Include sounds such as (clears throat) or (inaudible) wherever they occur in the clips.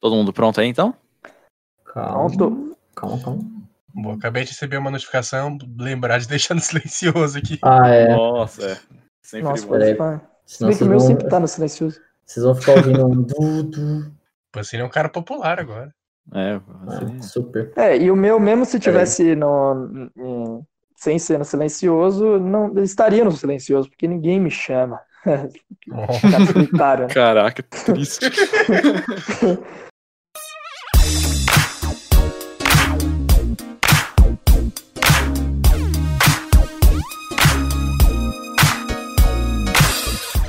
Todo mundo pronto aí, então? Calma. Pronto. Calma, calma. Bom, acabei de receber uma notificação, lembrar de deixar no (laughs) silencioso aqui. Ah, é. Nossa, é. Sempre Nossa, bom. peraí. Se bem que o meu vão, sempre tá no silencioso. vocês vão ficar ouvindo um du, du. Você é um cara popular agora. É, Ah, assim, super. É, e o meu, mesmo se tivesse no, em- sem ser no silencioso, não estaria no silencioso, porque ninguém me chama. (laughs) Né? Caraca, triste. (laughs)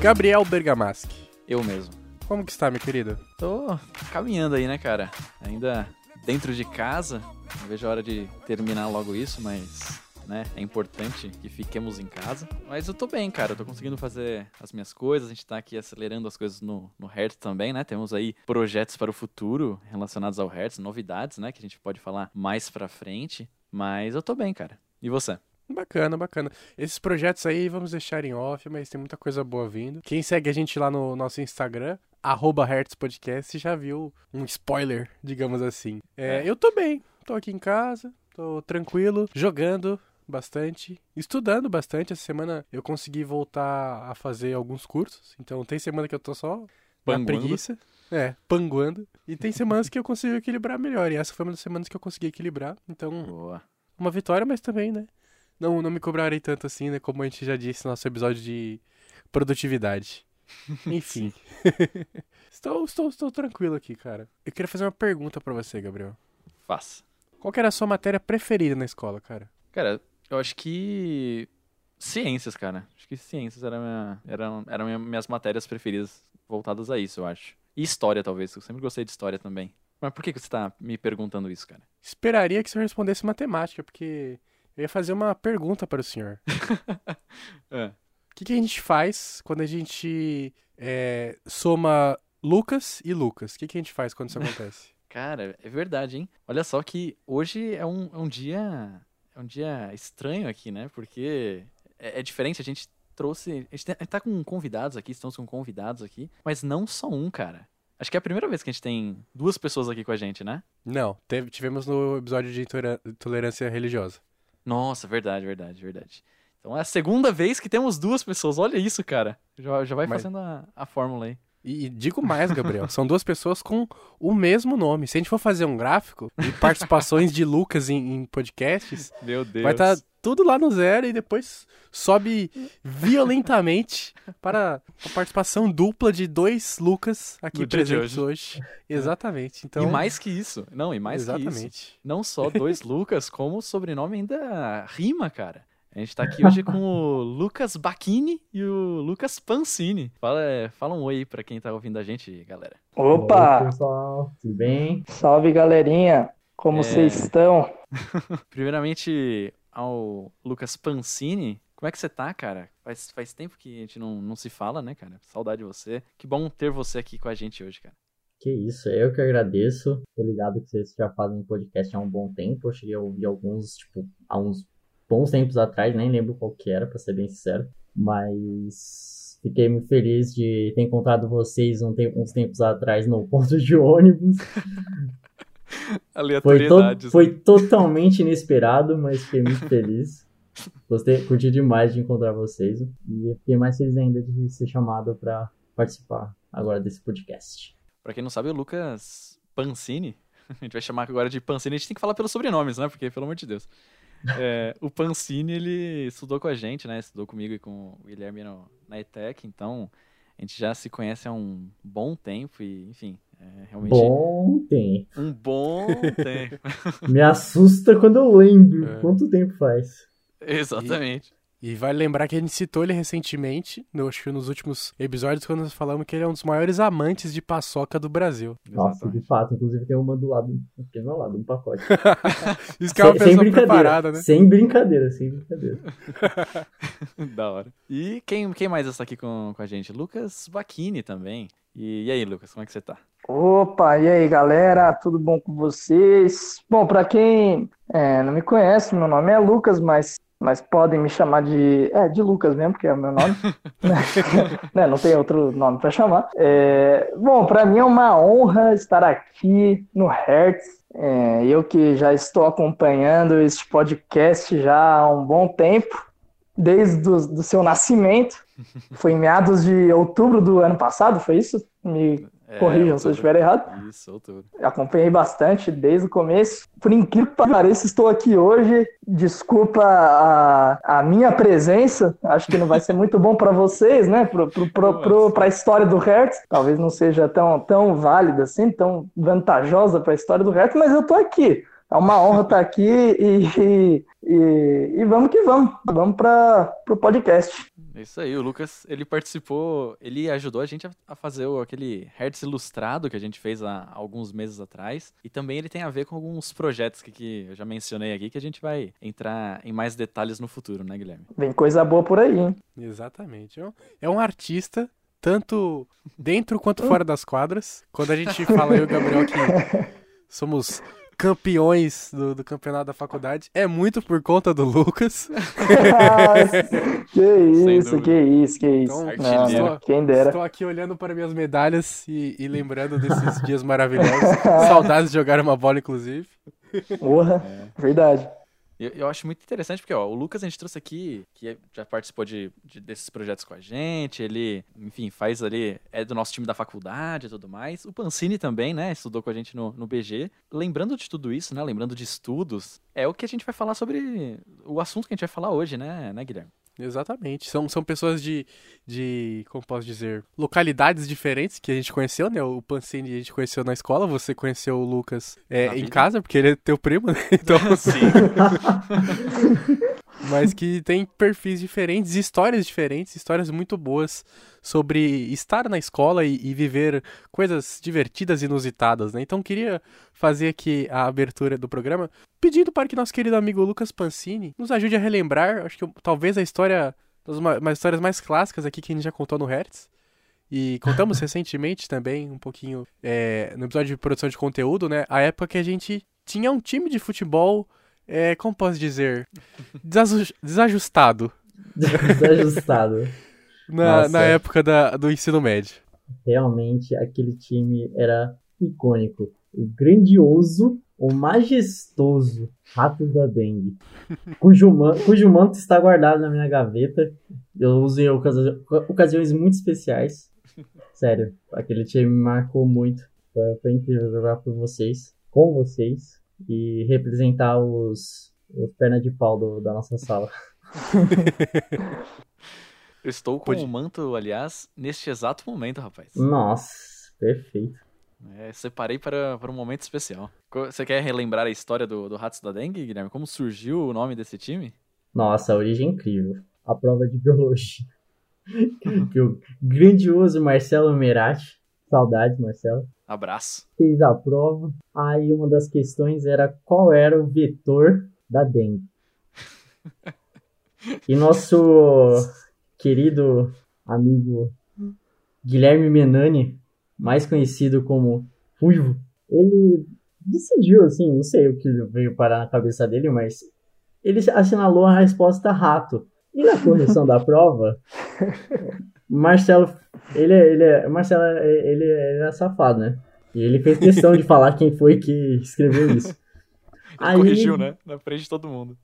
Gabriel Bergamaschi. Eu mesmo. Como que está, meu querido? Tô caminhando aí, né, cara? Ainda dentro de casa. Não vejo a hora de terminar logo isso, mas, né, é importante que fiquemos em casa. Mas eu tô bem, cara. Eu tô conseguindo fazer as minhas coisas. A gente tá aqui acelerando as coisas no, no Hertz também, né? Temos aí projetos para o futuro relacionados ao Hertz, novidades, né, que a gente pode falar mais pra frente. Mas eu tô bem, cara. E você? Bacana, bacana. Esses projetos aí vamos deixar em off, mas tem muita coisa boa vindo. Quem segue a gente lá no nosso Instagram, arroba Hertz Podcast, já viu um spoiler, digamos assim. É, É. Eu tô bem, tô aqui em casa, tô tranquilo, jogando bastante, estudando bastante. Essa semana eu consegui voltar a fazer alguns cursos, então tem semana que eu tô só na Panguando. preguiça. É, panguando. E tem semanas que eu consigo equilibrar melhor. E essa foi uma das semanas que eu consegui equilibrar. Então, Boa. uma vitória, mas também, né? Não, não me cobrarei tanto assim, né? Como a gente já disse no nosso episódio de produtividade. (laughs) Enfim. (laughs) estou, estou, estou tranquilo aqui, cara. Eu queria fazer uma pergunta pra você, Gabriel. Faça. Qual era a sua matéria preferida na escola, cara? Cara, eu acho que. Ciências, cara. Acho que ciências era minha, eram, eram minha- minhas matérias preferidas voltadas a isso, eu acho. E história, talvez. Eu sempre gostei de história também. Mas por que, que você tá me perguntando isso, cara? Esperaria que senhor respondesse matemática, porque eu ia fazer uma pergunta para o senhor. (laughs) É. O que, que a gente faz quando a gente é, soma Lucas e Lucas? O que, que a gente faz quando isso (laughs) acontece? Cara, é verdade, hein? Olha só que hoje é um, é um dia. É um dia estranho aqui, né? Porque é, é diferente, a gente trouxe. A gente, gente tá com convidados aqui, estamos com convidados aqui, mas não só um, cara. Acho que é a primeira vez que a gente tem duas pessoas aqui com a gente, né? Não, teve- tivemos no episódio de intolerância religiosa. Nossa, verdade, verdade, verdade. Então é a segunda vez que temos duas pessoas. Olha isso, cara. Já, já vai Mas- fazendo a, a fórmula aí. E, e digo mais, Gabriel, são duas pessoas com o mesmo nome. Se a gente for fazer um gráfico de participações de Lucas em, em podcasts, Meu Deus. vai estar tudo lá no zero e depois sobe violentamente para a participação dupla de dois Lucas aqui No presentes hoje. Exatamente. Então, E mais que isso. Não, e mais que isso. exatamente. Não só dois Lucas, como o sobrenome ainda rima, cara. A gente tá aqui hoje com o Lucas Bacchini e o Lucas Pancini. Fala, fala um oi aí pra quem tá ouvindo a gente, galera. Oi, Opa! pessoal, tudo bem? Salve, galerinha! Como É. vocês estão? (laughs) Primeiramente, ao Lucas Pancini. Como é que você tá, cara? Faz, faz tempo que a gente não, não se fala, né, cara? Saudade de você. Que bom ter você aqui com a gente hoje, cara. Que isso, eu que agradeço. Tô ligado que vocês já fazem podcast há um bom tempo. Eu cheguei a ouvir alguns, tipo, há uns bons tempos atrás, nem lembro qual que era, pra ser bem sincero. Mas fiquei muito feliz de ter encontrado vocês um tempo- uns tempos atrás no ponto de ônibus. (laughs) Foi, to- Aleatoriedades. foi totalmente inesperado, mas fiquei muito feliz. Gostei, curti demais de encontrar vocês. E fiquei mais feliz ainda de ser chamado pra participar agora desse podcast. Pra quem não sabe, o Lucas Pancini, (laughs) a gente vai chamar agora de Pancini, a gente tem que falar pelos sobrenomes, né? Porque, pelo amor de Deus. É, o Pancini, ele estudou com a gente, né? Estudou comigo e com o Guilherme no, na ETEC, então a gente já se conhece há um bom tempo e, enfim, é realmente Bom tempo. um bom tempo. (laughs) Me assusta quando eu lembro É. quanto tempo faz. Exatamente. E vale lembrar que a gente citou ele recentemente, no, acho que nos últimos episódios, quando nós falamos que ele é um dos maiores amantes de paçoca do Brasil. Nossa, Exatamente. de fato. Inclusive tem uma do lado, aqui do meu lado, um pacote. (laughs) Isso que é uma sem, sem pessoa brincadeira. preparada, né? Sem brincadeira, sem brincadeira. (laughs) da hora. E quem, quem mais está aqui com, com a gente? Lucas Bacchini também. E, e aí, Lucas, como é que você tá? Opa, e aí, galera? Tudo bom com vocês? Bom, para quem é, não me conhece, meu nome é Lucas, mas mas podem me chamar de. É, de Lucas mesmo, que é o meu nome. (laughs) né, não tem outro nome para chamar. É, bom, para mim é uma honra estar aqui no Hertz. É, eu que já estou acompanhando este podcast já há um bom tempo, desde o do seu nascimento. (laughs) Foi em meados de outubro do ano passado, foi isso? Me É, corrijam se eu estiver errado. Isso, outubro. Acompanhei bastante desde o começo. Por incrível que pareça, estou aqui hoje. Desculpa a, a minha presença. Acho que não vai ser muito bom para vocês, né? Para a história do Hertz. Talvez não seja tão, tão válida assim, tão vantajosa para a história do Hertz, mas eu estou aqui. É uma honra estar aqui e, e, e vamos que vamos. Vamos para o podcast. É Isso aí, o Lucas, ele participou, ele ajudou a gente a, a fazer o, aquele Hertz ilustrado que a gente fez há alguns meses atrás. E também ele tem a ver com alguns projetos que, que eu já mencionei aqui, que a gente vai entrar em mais detalhes no futuro, né, Guilherme? Vem coisa boa por aí, hein? Exatamente. É um- É um artista, tanto dentro quanto fora das quadras. Quando a gente fala, eu e o Gabriel, que somos campeões do, do campeonato da faculdade, é muito por conta do Lucas. (laughs) (laughs) que isso, que isso, que isso. Então, Não, não, quem dera. Estou aqui olhando para minhas medalhas e, e lembrando desses (laughs) dias maravilhosos. Saudades de jogar uma bola, inclusive. Porra, verdade. Eu, eu acho muito interessante porque, ó, o Lucas a gente trouxe aqui, que é- já participou de, de- desses projetos com a gente, ele, enfim, faz ali, é do nosso time da faculdade e tudo mais. O Pancini também, né, estudou com a gente no, no BG. Lembrando de tudo isso, né, lembrando de estudos, é o que a gente vai falar sobre o assunto que a gente vai falar hoje, né, né, Guilherme? Exatamente. São, são pessoas de, de, como posso dizer, localidades diferentes que a gente conheceu, né? O Pancini a gente conheceu na escola, você conheceu o Lucas é, em vida. casa, porque ele é teu primo, né? (laughs) Então, (laughs) Sim. (laughs) mas que tem perfis diferentes, histórias diferentes, histórias muito boas sobre estar na escola e, e viver coisas divertidas e inusitadas, né? Então queria fazer aqui a abertura do programa pedindo para que nosso querido amigo Lucas Pancini nos ajude a relembrar, acho que talvez a história, das uma, umas histórias mais clássicas aqui que a gente já contou no Hertz. E contamos (laughs) recentemente também, um pouquinho, é, no episódio de produção de conteúdo, né? A época que a gente tinha um time de futebol, é, como posso dizer, desasu- desajustado (laughs) Desajustado. na, na época da, do ensino médio. Realmente, aquele time era icônico. O grandioso, o majestoso Ratos da Dengue. (laughs) Cujo, man- cujo manto está guardado na minha gaveta. Eu usei em ocasi- ocasiões muito especiais. Sério, aquele time me marcou muito. Foi, foi incrível jogar por vocês, com vocês, e representar os, os pernas de pau do- da nossa sala. (laughs) Eu estou com Pode- o manto, aliás, neste exato momento, rapaz. Nossa, perfeito. É, separei para, para um momento especial. Você quer relembrar a história do, do Ratos da Dengue, Guilherme? Como surgiu o nome desse time? Nossa, a origem é incrível. A prova de biologia. (laughs) que o grandioso Marcelo Merati, saudades, Marcelo, Abraço. fez a prova. Aí uma das questões era qual era o vetor da dengue. (laughs) E nosso querido amigo Guilherme Menani, mais conhecido como Ruivo, ele decidiu, assim, não sei o que veio parar na cabeça dele, mas ele assinalou a resposta rato. E na correção da prova, (laughs) Marcelo, ele, é- ele, é- Marcelo, é- ele, é safado, né? E ele fez questão de falar quem foi que escreveu isso. (laughs) Ele corrigiu, né? Na frente de todo mundo.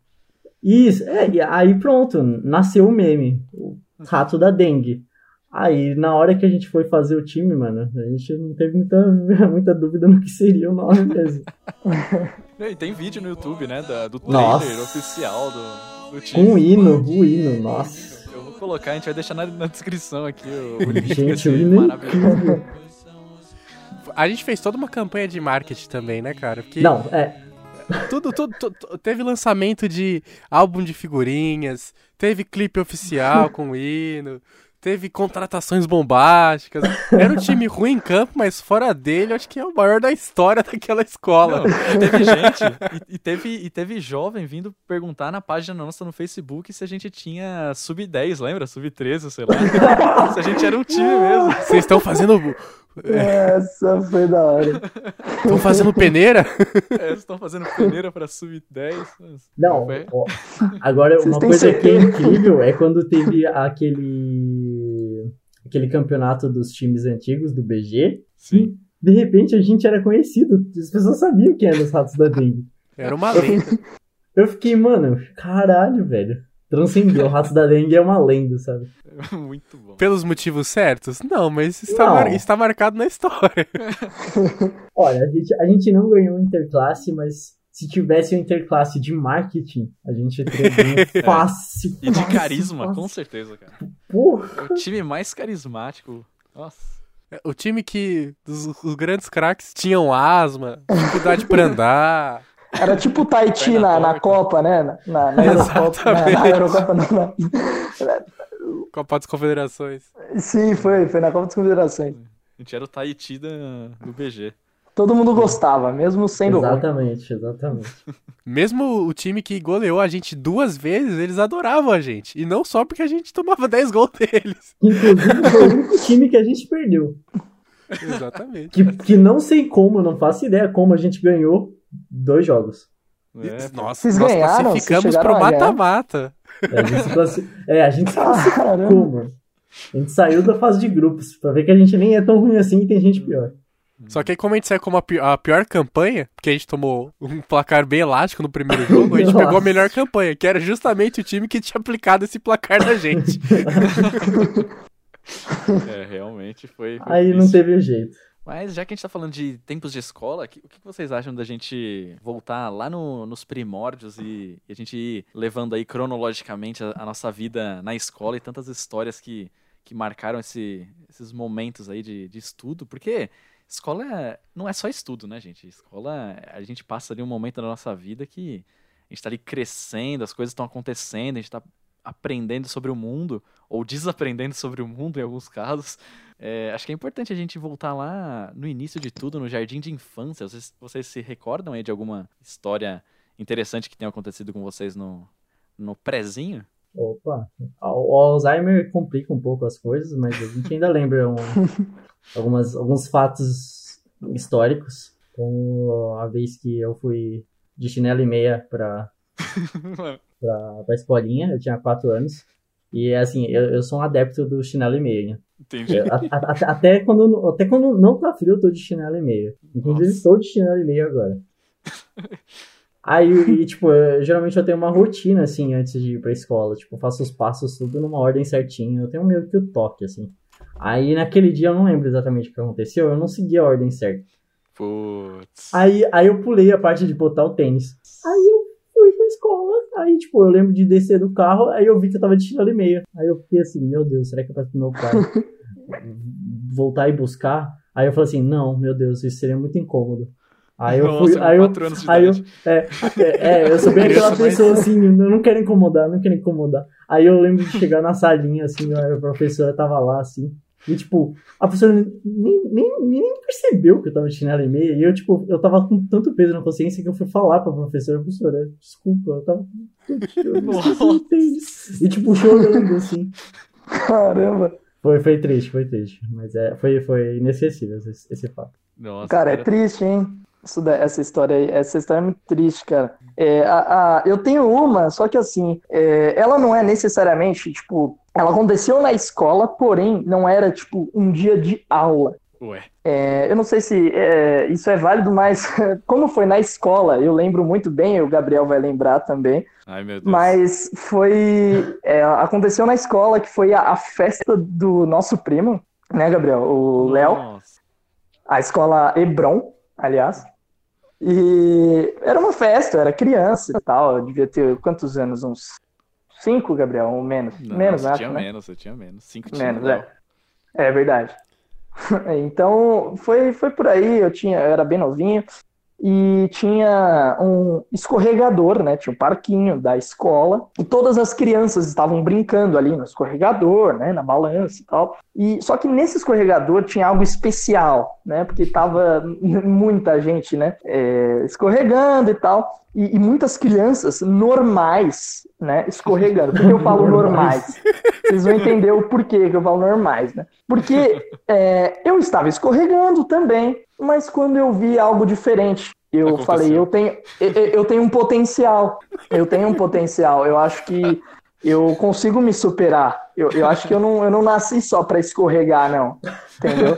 Isso, é, e aí pronto, nasceu o meme, o rato da dengue. Aí, na hora que a gente foi fazer o time, mano, a gente não teve muita, (laughs) muita dúvida no que seria o nome mesmo. (laughs) E tem vídeo no YouTube, né? da- do Nossa. trailer oficial do, do time. Com o hino, o hino, nossa. Colocar, a gente vai deixar na, na descrição aqui o, o link desse maravilhoso. A gente fez toda uma campanha de marketing também, né, cara? Porque Não, é, tudo, tudo, tudo- teve lançamento de álbum de figurinhas, teve clipe oficial com o hino, teve contratações bombásticas. Era um time ruim em campo, mas fora dele, acho que é o maior da história daquela escola. Não, e teve gente, e, e teve, e teve jovem vindo perguntar na página nossa no Facebook se a gente tinha sub-10, lembra? Sub-13, sei lá. se a gente era um time mesmo. Vocês estão fazendo. Essa foi da hora. Estão fazendo peneira? É, estão fazendo peneira pra sub-10. mas- Não, ó, agora Vocês uma coisa que é certeza? incrível é quando teve aquele aquele campeonato dos times antigos do BG. Sim. De repente a gente era conhecido, as pessoas sabiam quem eram os ratos da dengue. Era uma lenda. Eu fiquei, mano, caralho, velho. Transcendeu, ratos da dengue é uma lenda, sabe? (laughs) Muito bom. Pelos motivos certos? Não, mas está, Não. mar- está marcado na história. (laughs) Olha, a gente, a gente não ganhou o interclasse, mas se tivesse o interclasse de marketing, a gente teria ganho (laughs) fácil. E de carisma, fácil. com certeza, cara. Porra. É o time mais carismático. Nossa. O time que os, os grandes craques tinham asma, dificuldade pra andar. Era tipo o Tahiti na, na torta. Copa, né? Na, na, na (laughs) Eurocopa. Na, na Eurocopa, não, na- Copa das Confederações. Sim, foi, foi na Copa das Confederações. A gente era o Tahiti da, do BG. Todo mundo gostava, mesmo sendo ruim. Exatamente, exatamente. (laughs) Mesmo o time que goleou a gente duas vezes, eles adoravam a gente. E não só porque a gente tomava (laughs) 10 gols deles. Inclusive foi o único time que a gente perdeu. Exatamente. Que, que não sei como, não faço ideia como a gente ganhou dois jogos. É, Nossa, Vocês nós ganharam? Classificamos pro mata-mata. É, a gente se classi... é, a gente se classificou, mano. A gente saiu da fase de grupos, pra ver que a gente nem é tão ruim assim e tem gente pior. Só que aí, como a gente saiu como a pi- a pior, campanha, porque a gente tomou um placar bem elástico no primeiro jogo, a gente Nossa. pegou a melhor campanha, que era justamente o time que tinha aplicado esse placar na gente. (laughs) é, realmente foi. foi Aí não difícil. teve jeito. Mas já que a gente tá falando de tempos de escola, o que vocês acham da gente voltar lá no- nos primórdios e, e a gente ir levando aí cronologicamente a, a nossa vida na escola e tantas histórias que, que marcaram esse- esses momentos aí de, de estudo? Porque escola é- não é só estudo, né, gente? Escola, a gente passa ali um momento da nossa vida que a gente tá ali crescendo, as coisas estão acontecendo, a gente tá aprendendo sobre o mundo, ou desaprendendo sobre o mundo em alguns casos. É, acho que é importante a gente voltar lá no início de tudo, no jardim de infância. Vocês, vocês se recordam aí de alguma história interessante que tenha acontecido com vocês no, no prezinho? Opa, o Alzheimer complica um pouco as coisas, mas a gente ainda lembra um- (laughs) algumas, alguns fatos históricos, como a vez que eu fui de chinelo e meia pra, (laughs) pra, pra escolinha, eu tinha 4 anos, e assim, eu, eu sou um adepto do chinelo e meia? Entendi. Eu- a- a- até- quando, até quando não tá frio, eu tô de chinelo e meia. Inclusive, estou de chinelo e meia agora. (laughs) Aí, e, tipo, eu- geralmente eu tenho uma rotina, assim, antes de ir pra escola. Tipo, eu faço os passos tudo numa ordem certinha. Eu tenho meio que o toque, assim. Aí, naquele dia, eu não lembro exatamente o que aconteceu. Eu não segui a ordem certa. Putz. Aí, aí eu pulei a parte de botar o tênis. Aí eu. Aí, tipo, eu lembro de descer do carro. Aí eu vi que eu tava de chinelo e meia. Aí eu fiquei assim, meu Deus, será que eu peço pro meu pai (laughs) voltar e buscar? Aí eu falei assim, não, meu Deus, isso seria muito incômodo. Aí eu fui, Nossa, aí eu, aí eu, idade. é, é, é, eu sou bem aquela pessoa (laughs) assim, eu não quero incomodar, não quero incomodar. Aí eu lembro de chegar na salinha, assim, a professora tava lá, assim, e tipo, a professora nem, nem, nem percebeu que eu tava de chinelo e meia, e eu, tipo, eu tava com tanto peso na consciência que eu fui falar pra professora, professora, desculpa, eu tava eu esqueci o tênis." E tipo, chorando, assim. Caramba. Foi, foi triste, foi triste, mas é, foi, foi inesquecível esse, esse fato. Nossa, Cara, é triste, hein? Isso essa história aí, essa história é muito triste, cara. É, a, a- eu tenho uma, só que assim, é, ela não é necessariamente, tipo, ela aconteceu na escola, porém, não era, tipo, um dia de aula. Ué. É, eu não sei se é, isso é válido, mas (laughs) como foi na escola, eu lembro muito bem, o Gabriel vai lembrar também, Ai, meu Deus. mas foi. é, aconteceu na escola, que foi a, a festa do nosso primo, né, Gabriel? O Léo a escola Hebron, aliás. E era uma festa, eu era criança e tal. Eu devia ter quantos anos? Uns cinco, Gabriel? Ou menos? Não, menos, você acho, tinha né? menos, você tinha menos. Cinco tinha, Menos, não. é. É verdade. (laughs) Então, foi, foi por aí, eu tinha, eu era bem novinho e tinha um escorregador, né? Tinha um parquinho da escola e todas as crianças estavam brincando ali no escorregador, né? Na balança e tal. E só que nesse escorregador tinha algo especial, né? Porque tava (laughs) muita gente, né? é, escorregando e tal. E, e muitas crianças normais, né? Escorregando. Por que eu falo (laughs) normais? Vocês vão entender o porquê que eu falo normais, né? Porque (laughs) é, eu estava escorregando também, Mas quando eu vi algo diferente, eu Aconteceu. falei, eu tenho, eu, tenho um potencial. Eu tenho um potencial. Eu acho que eu consigo me superar. Eu, eu acho que eu não, eu não nasci só para escorregar, não. Entendeu?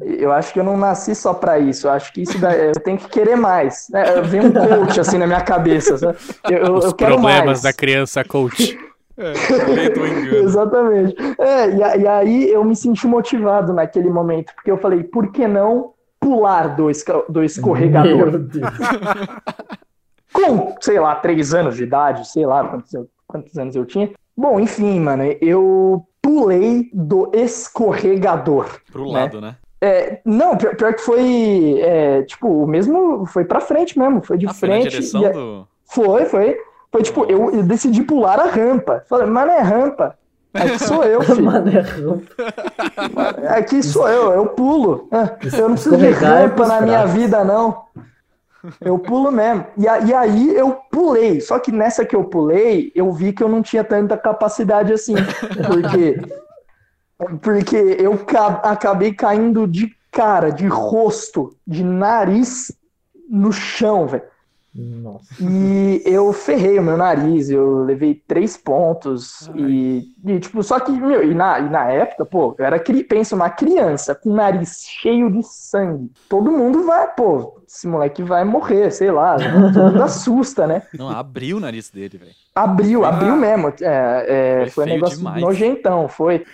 Eu acho que eu não nasci só para isso. Eu acho que isso daí, eu tenho que querer mais. É, Vem um coach assim na minha cabeça. Eu, eu, Os eu quero problemas mais. da criança coach. É. (laughs) Exatamente. É, e, e aí eu me senti motivado naquele momento, porque eu falei, por que não pular do, esca- do escorregador? Meu Deus. (laughs) Com, sei lá, três anos de idade, sei lá quantos, eu- quantos anos eu tinha. Bom, enfim, mano, eu pulei do escorregador. Pro Né? lado, né? É, não, pior, pior que foi, é, tipo, o mesmo, foi pra frente mesmo, foi de Ah, foi na frente. direção e do. Foi, foi. Foi tipo, eu, eu decidi pular a rampa. Falei, mas não é rampa. Aqui sou eu, filho. Mano, é rampa. Aqui sou eu, (laughs) (laughs) eu pulo. Ah, Eu não preciso de é rampa na minha vida, não. Eu pulo mesmo. E, a- e aí eu pulei. Só que nessa que eu pulei, eu vi que eu não tinha tanta capacidade assim. Porque, (laughs) porque eu ca- acabei caindo de cara, de rosto, de nariz no chão, velho. Nossa. E eu ferrei o meu nariz, eu levei três pontos. E, e, tipo, só que, meu, e na, e na época, pô, eu era, pensa, uma criança com o nariz cheio de sangue. Todo mundo vai, pô, esse moleque vai morrer, sei lá. Todo mundo assusta, né? Não, abriu o nariz dele, velho. Abriu, Ah. abriu mesmo. É, é, Foi foi um negócio demais. nojentão, foi.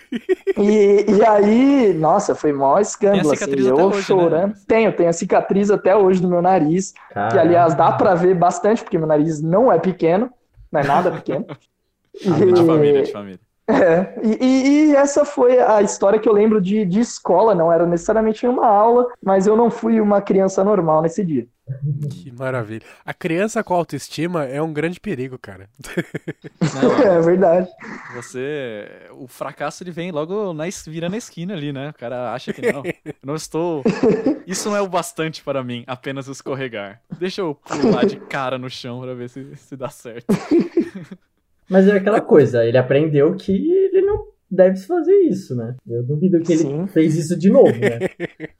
E, e aí, nossa, foi maior escândalo, assim, cicatriz até eu hoje, né? chorando. Tenho, tenho a cicatriz até hoje no meu nariz. Que, Caraca. aliás, dá pra ver bastante, porque meu nariz não é pequeno, não é nada pequeno. (laughs) De família, E, de família. É, e, e- essa foi a história que eu lembro de, de escola, não era necessariamente em uma aula, mas eu não fui uma criança normal nesse dia. Que maravilha. A criança com autoestima é um grande perigo, cara. Não, (laughs) (laughs) É verdade. você. O fracasso ele vem logo na, es- vira na esquina ali, né? O cara acha que não. Eu não estou. Isso não é o bastante para mim, apenas escorregar. Deixa eu pular de cara no chão pra ver se, se dá certo. (laughs) Mas é aquela coisa, ele aprendeu que ele não deve fazer isso, né? Eu duvido que ele Sim. fez isso de novo, né? (laughs)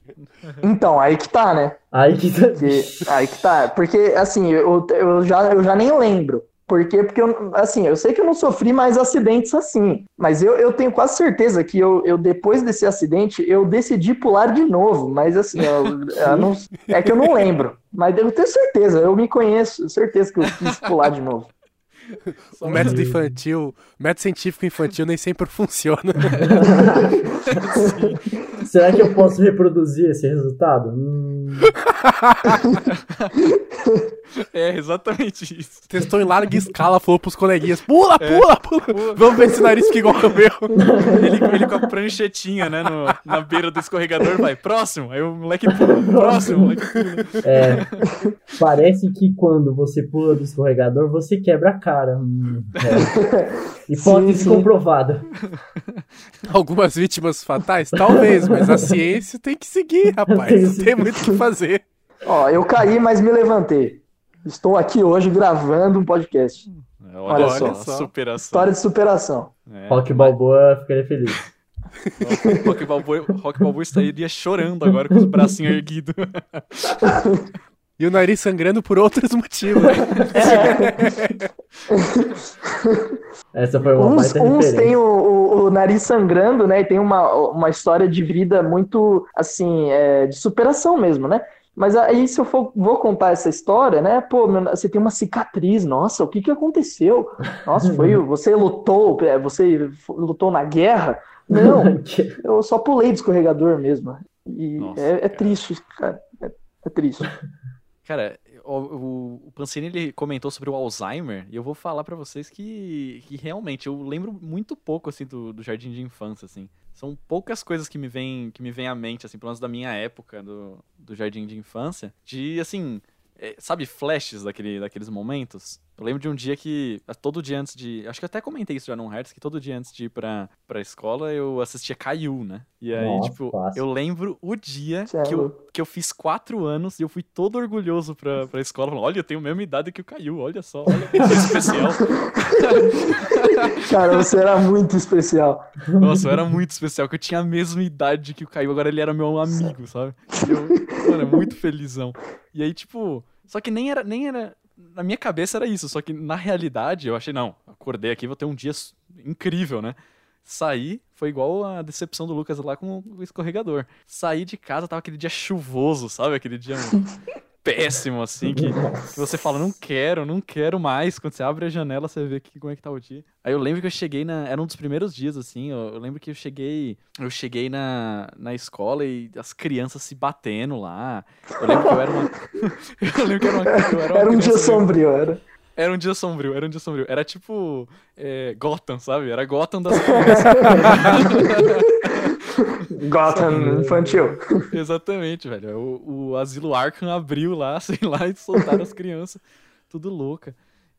Então, aí que tá, né? Aí que Porque- aí que tá. Porque, assim, eu, eu, já, eu já nem lembro. Por quê? Porque, eu, assim, eu sei que eu não sofri mais acidentes assim. Mas eu, eu tenho quase certeza que eu, eu, depois desse acidente, eu decidi pular de novo. Mas, assim, eu- (laughs) eu não- é que eu não lembro. Mas eu tenho certeza, eu me conheço, certeza que eu quis pular de novo. (laughs) O método infantil, o método científico infantil nem sempre funciona. (laughs) Será que eu posso reproduzir esse resultado? Hum, (laughs) É exatamente isso. Testou em larga escala, falou pros coleguinhas: pula, pula, pula. Vamos ver se o nariz fica igual ao meu. Ele, ele com a pranchetinha, né? no- na beira do escorregador, vai, próximo. Aí o moleque pula, próximo, moleque pula. é, parece que quando você pula do escorregador, você quebra a cara. Hum, é. Hipótese Sim, sim. comprovada. (laughs) Algumas vítimas fatais? Talvez, mas a ciência tem que seguir, (laughs) rapaz. Não tem muito o que fazer. Ó, eu caí, mas me levantei. Estou aqui hoje gravando um podcast. É, Olha Olha, só. só, superação. História de superação. É, Rock Balboa ficaria feliz. Rock Balboa, Rock Balboa estaria chorando agora com os bracinhos erguidos. (laughs) E o nariz sangrando por outros (laughs) motivos. (laughs) Essa foi uma Uns, uns têm o, o- o nariz sangrando, né? E tem uma, uma história de vida muito, assim, é, de superação mesmo, né? Mas aí, se eu for, vou contar essa história, né? Pô, meu- você tem uma cicatriz, nossa, o que que aconteceu? Nossa, foi, (laughs) o- você lutou, é, você lutou na guerra? Não, eu só pulei de escorregador mesmo. E Nossa, é, é triste, cara. É, é triste. Cara, o, o, Pancini ele comentou sobre o Alzheimer e eu vou falar pra vocês que, que realmente eu lembro muito pouco assim do, do jardim de infância assim. São poucas coisas que me vêm que me vêm à mente assim, pelo menos da minha época do, do jardim de infância, de assim, é, sabe, flashes daquele, daqueles momentos. Eu lembro de um dia que, todo dia antes de. Acho que eu até comentei isso já no Hertz, que todo dia antes de ir pra, pra escola eu assistia Caillou, né? E aí, Nossa, tipo, clássico. eu lembro o dia é que eu, que eu fiz quatro anos e eu fui todo orgulhoso pra, pra escola. Falando, olha, eu tenho a mesma idade que o Caillou, olha só, olha que especial. (laughs) Cara, você era muito especial. Nossa, eu era muito especial, que eu tinha a mesma idade que o Caio, agora ele era meu amigo, sabe? E Eu, mano, muito felizão. E aí, tipo, só que nem era, nem era. Na minha cabeça era isso, só que na realidade eu achei, não, acordei aqui, vou ter um dia incrível, né? Saí, foi igual a decepção do Lucas lá com o escorregador. Saí de casa, tava aquele dia chuvoso, sabe? Aquele dia (laughs) péssimo, assim, que que você fala, não quero, não quero mais. Quando você abre a janela, você vê que, como é que tá o dia. Aí eu lembro que eu cheguei na. Era um dos primeiros dias, assim. Eu, eu lembro que eu cheguei. Eu cheguei na, na escola e as crianças se batendo lá. Eu lembro que eu era uma. (laughs) eu lembro que eu era uma, eu era uma Era um dia meio- sombrio, era. Era um dia sombrio, era um dia sombrio. Era tipo. é, Gotham, sabe? Era Gotham das crianças. (laughs) Gotham infantil. Exatamente, velho. O, o asilo Arkham abriu lá, (laughs) sei lá, e soltaram as crianças. Tudo louca.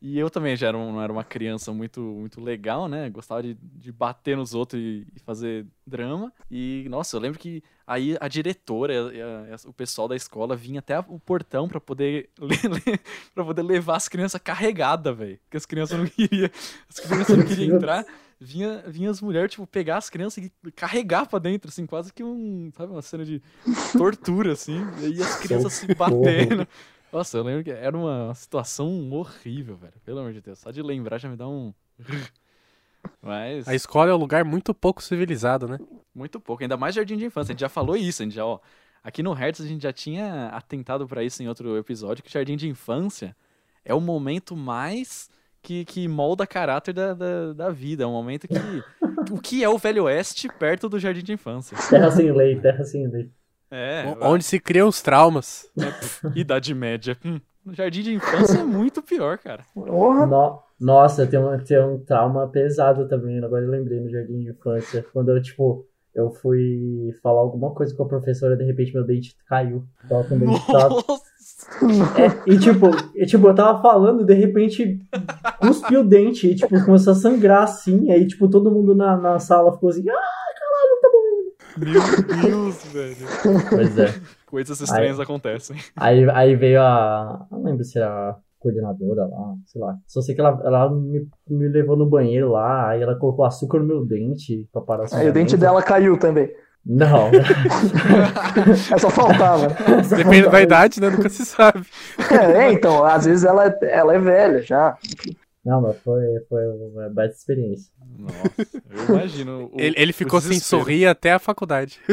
E eu também já era um- não era uma criança muito, muito legal, né? Gostava de, de bater nos outros e, e fazer drama. E, nossa, eu lembro que aí a diretora, a- a- o pessoal da escola vinha até o portão pra poder, (laughs) para poder levar as crianças carregadas, velho. Porque as crianças não queriam, as crianças não queriam entrar. Vinha, vinha as mulheres, tipo, pegar as crianças e carregar pra dentro, assim, quase que um, sabe, uma cena de (laughs) tortura, assim. E aí as crianças se batendo. Nossa, eu lembro que era uma situação horrível, velho. Pelo amor de Deus. Só de lembrar já me dá um. (laughs) Mas. A escola é um lugar muito pouco civilizado, né? Muito pouco. Ainda mais jardim de infância. A gente já falou isso. A gente já, ó. Aqui no Hertz a gente já tinha atentado pra isso em outro episódio, que o jardim de infância é o momento mais que, que molda caráter da, da, da vida. É um momento que. o que é o Velho Oeste perto do jardim de infância? Terra sem lei, terra sem lei. É. O- Onde se criam os traumas. é, pff, Idade média. Hum, no jardim de infância é muito pior, cara. No- Nossa, tem um, tem um trauma pesado também. Agora eu lembrei no jardim de infância. Quando eu, tipo, eu fui falar alguma coisa com a professora, de repente meu dente caiu. Tava com o dente (laughs) tava- Nossa! É, e tipo, e, tipo, eu tava falando e de repente cuspiu o dente e tipo, começou a sangrar assim. Aí, tipo, todo mundo na, na sala ficou assim, ah, Meu Deus, velho. pois é. Coisas estranhas acontecem. Aí, aí veio a. Não lembro se era a coordenadora lá, sei lá. Só sei que ela, ela me, me levou no banheiro lá, aí ela colocou açúcar no meu dente pra parar o Aí o dente dela caiu também. Não. (laughs) É só faltava. Depende da idade, né? Nunca se sabe. É, então, às vezes ela, é- ela é velha já. Não, mas foi, foi uma baita experiência. Nossa, eu imagino. o- (laughs) Ele, ele ficou sem sorrir até a faculdade. (laughs)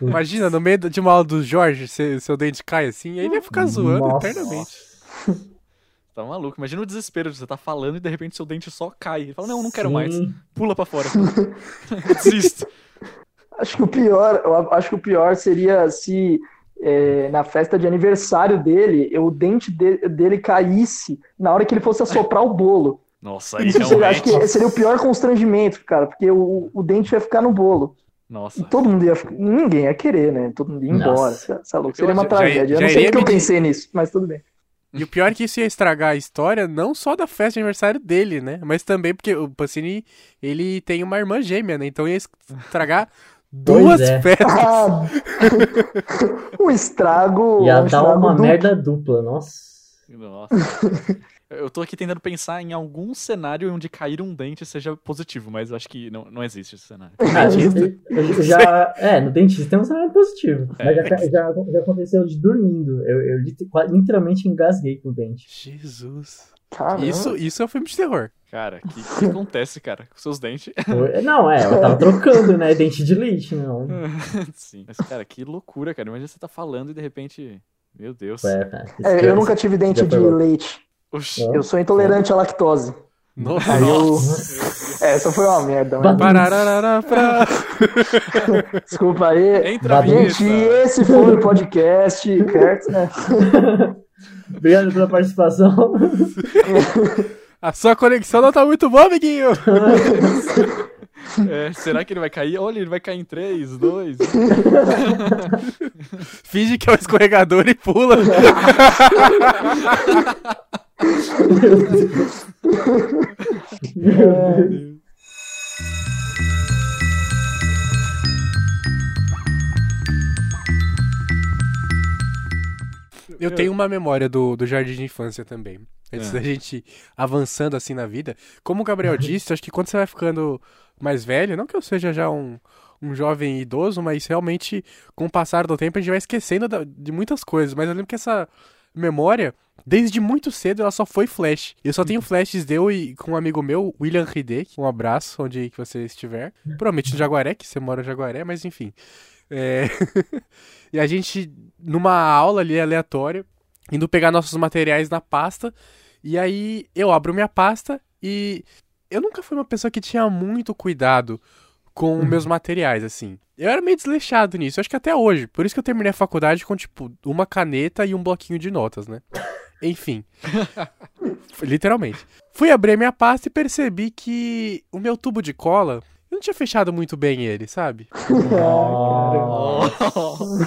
Imagina, no meio de uma aula do Jorge, seu, seu dente cai assim, aí ele ia ficar zoando Nossa. eternamente. Tá maluco. Imagina o desespero de você tá falando e de repente seu dente só cai. Ele fala, não, não quero Sim. mais. Pula pra fora. (laughs) Desisto. Acho que o pior, eu acho que o pior seria se é, na festa de aniversário dele, o dente de- dele caísse na hora que ele fosse assoprar o bolo. Nossa, aí Isso seria, acho realmente. que seria o pior constrangimento, cara, porque o, o dente ia ficar no bolo. Nossa. E todo mundo ia ficar. Ninguém ia querer, né? Todo mundo ia embora. Nossa. É louco. Seria uma Já- tragédia. Eu já não sei porque eu pensei nisso, mas tudo bem. E o pior é que isso ia estragar a história, não só da festa de aniversário dele, né? Mas também porque o Pacini, ele tem uma irmã gêmea, né? Então ia estragar (laughs) duas é. festas. Ah, (laughs) um estrago. Ia um dar estrago uma duplo. merda dupla, nossa. Nossa. Eu tô aqui tentando pensar em algum cenário onde cair um dente seja positivo, mas eu acho que não, não existe esse cenário. Ah, eu já, é, no dentista tem um cenário positivo. Mas já, já, já aconteceu de dormindo. Eu, eu lit- literalmente engasguei com o dente. Jesus. Caramba. Isso, isso é um filme de terror. Cara, o que, que (laughs) acontece, cara, com seus dentes? Não, é, eu tava trocando, né? Dente de leite, não. (laughs) Sim. Mas, cara, que loucura, cara. Imagina você tá falando e de repente. Meu Deus. É, É, eu nunca tive dente de leite. Oxi. Não. Eu sou intolerante à lactose. Nossa. Aí eu. Nossa. É, essa foi uma merda. (laughs) Desculpa aí. Entra Gente, esse foi o podcast, certo? Né? (laughs) Obrigado pela participação. (laughs) A sua conexão não tá muito boa, amiguinho. É, será que ele vai cair? Olha, ele vai cair em 3, 2. Finge que é o escorregador e pula. Eu tenho uma memória do, do jardim de infância também. Antes É. da gente avançando assim na vida. Como o Gabriel (laughs) disse, acho que quando você vai ficando mais velho, não que eu seja já um, um jovem idoso, mas realmente, com o passar do tempo, a gente vai esquecendo de muitas coisas. Mas eu lembro que essa memória, desde muito cedo, ela só foi flash. Eu só tenho flashes de eu e com um amigo meu, William Hideki. Um abraço, onde que você estiver. Provavelmente no Jaguaré, que você mora no Jaguaré, mas enfim. É... (laughs) e a gente, numa aula ali aleatória, indo pegar nossos materiais na pasta. E aí eu abro minha pasta e eu nunca fui uma pessoa que tinha muito cuidado com meus materiais, assim. Eu era meio desleixado nisso, acho que até hoje. Por isso que eu terminei a faculdade com, tipo, uma caneta e um bloquinho de notas, né? (laughs) Enfim. Literalmente. Fui abrir a minha pasta e percebi que o meu tubo de cola, eu não tinha fechado muito bem ele, sabe? Nossa.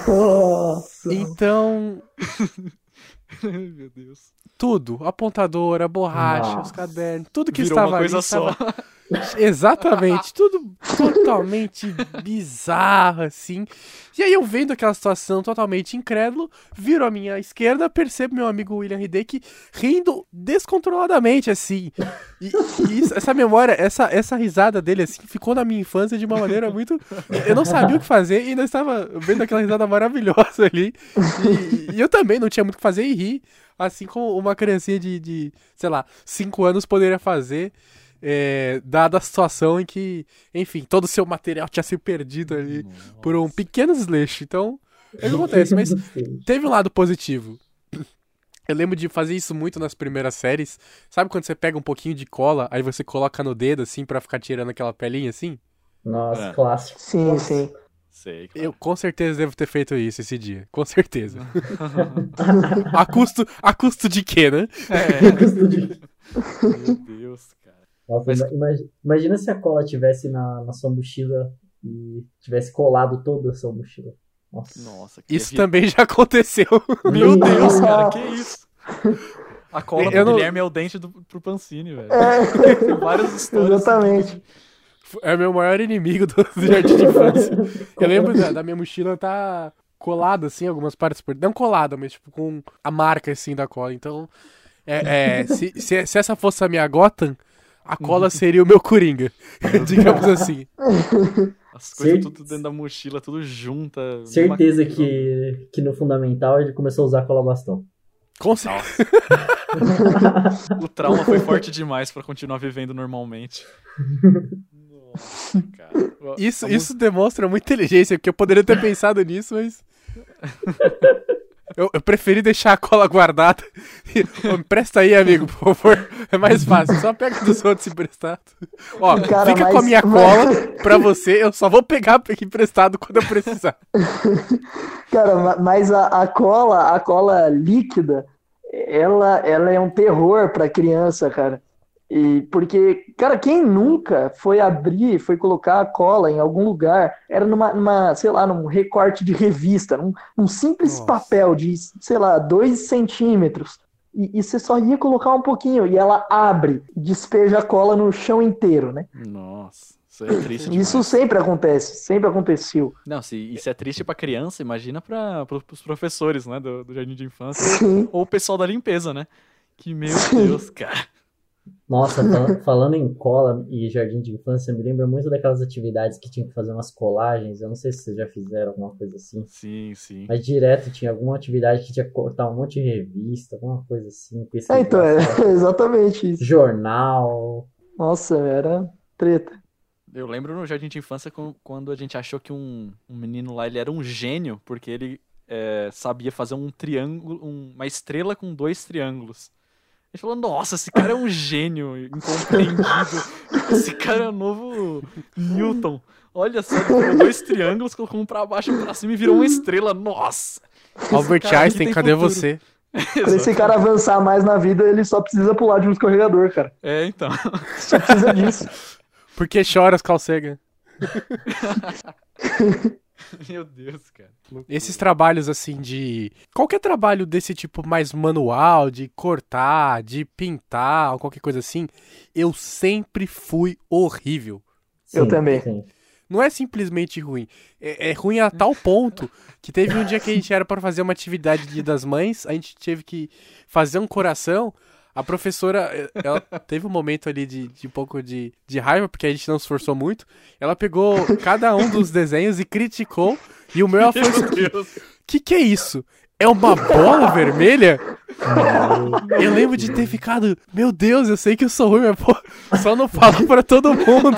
Nossa. Então, (laughs) Meu Deus. tudo, apontadora, borracha, os Nossa. cadernos, tudo que Virou estava uma coisa ali só. estava (laughs) Exatamente, tudo totalmente bizarro, assim. E aí eu vendo aquela situação totalmente incrédulo, viro à minha esquerda, percebo meu amigo William Hideki rindo descontroladamente, assim. E, e essa memória, essa, essa risada dele, assim, ficou na minha infância de uma maneira muito... Eu não sabia o que fazer e ainda estava vendo aquela risada maravilhosa ali. E, e eu também não tinha muito o que fazer e rir, assim como uma criancinha de, de sei lá, 5 anos poderia fazer é, dada a situação em que, enfim, todo o seu material tinha se perdido ali por um pequeno desleixo. Então, é o que acontece, mas teve um lado positivo. (clears throat) Eu lembro de fazer isso muito nas primeiras séries. Sabe quando você pega um pouquinho de cola, aí você coloca no dedo, assim, pra ficar tirando aquela pelinha, assim? Nossa, É. clássico. Sim, sim. Sei, claro. Eu com certeza devo ter feito isso esse dia. Com certeza. (laughs) a, custo, a custo de quê, né? Custo de- Meu Deus, cara. Nossa, Mas- ima- imagi- imagina se a cola tivesse na, na sua mochila e tivesse colado toda a sua mochila. Nossa. Nossa, que Isso vi- também já aconteceu. (laughs) Meu. Deus, cara, que isso? A cola Eu do não- Guilherme é o dente do, pro Pancini, velho. É, Tem várias histórias. exatamente. É meu maior inimigo do, do jardim de infância. Eu lembro da, da minha mochila tá colada, assim, algumas partes por Não colada, mas tipo com a marca, assim, da cola. Então, é, é, se, se, se essa fosse a minha Gotham, a cola seria o meu Coringa. (laughs) digamos assim. As coisas Cer- tudo dentro da mochila, tudo junta. Certeza numa- que, que no fundamental ele começou a usar cola bastão. Com certeza. (laughs) O trauma foi forte demais pra continuar vivendo normalmente. (laughs) Nossa, cara. Isso, mu- isso demonstra muita inteligência, porque eu poderia ter pensado nisso, mas. Eu, eu preferi deixar a cola guardada. (laughs) Ô, me presta aí, amigo, por favor. É mais fácil. Só pega dos outros emprestado. Ó, Cara, fica com a mas- minha mas- cola pra você. Eu só vou pegar emprestado quando eu precisar. (laughs) Cara, ma- mas a, a cola, a cola líquida, ela, ela é um terror pra criança, cara. E porque, cara, quem nunca foi abrir, foi colocar a cola em algum lugar, era numa, numa sei lá, num recorte de revista, num, num simples Nossa. papel de, sei lá, dois centímetros. E, e você só ia colocar um pouquinho, e ela abre, despeja a cola no chão inteiro, né? Nossa, isso é triste demais. Isso sempre acontece, sempre aconteceu. Não, se isso é triste pra criança, imagina pra, pro, pros professores, né, do, do jardim de infância. Sim. Ou o pessoal da limpeza, né? Que, meu Sim. Deus, cara. Nossa, fal- (laughs) falando em cola e jardim de infância, me lembra muito daquelas atividades que tinha que fazer umas colagens. Eu não sei se vocês já fizeram alguma coisa assim. Sim, sim. Mas direto tinha alguma atividade que tinha que cortar um monte de revista, alguma coisa assim. É, então, é (laughs) exatamente isso. Jornal. Nossa, era treta. Eu lembro no jardim de infância quando a gente achou que um, um menino lá ele era um gênio, porque ele é, sabia fazer um triângulo, um- uma estrela com dois triângulos. A gente falou, nossa, esse cara é um gênio incompreendido. Esse cara é o novo Newton. Olha só, ele pegou dois triângulos, colocou um pra baixo e um pra cima e virou uma estrela. Nossa! Albert cara aqui Einstein, cadê futuro. você? (laughs) Pra esse cara avançar mais na vida, ele só precisa pular de um escorregador, cara. É, então. (laughs) Só precisa disso. Por que choras, calcega? (laughs) (laughs) Meu Deus, cara. Esses trabalhos assim de. Qualquer trabalho desse tipo mais manual, de cortar, de pintar, ou qualquer coisa assim, eu sempre fui horrível. Eu também. Sim. Não é simplesmente ruim. É, é ruim a tal ponto que teve um dia que a gente era para fazer uma atividade de Dia das Mães, a gente teve que fazer um coração. A professora, eh, ela (laughs) teve um momento ali de, de um pouco de, de raiva, porque a gente não se esforçou muito. Ela pegou cada um dos desenhos e criticou. E o meu ela foi assim, Meu Deus. que que é isso? É uma bola vermelha? Eu lembro de ter ficado, meu Deus, eu sei que eu sou ruim, mas pô, só não falo pra todo mundo.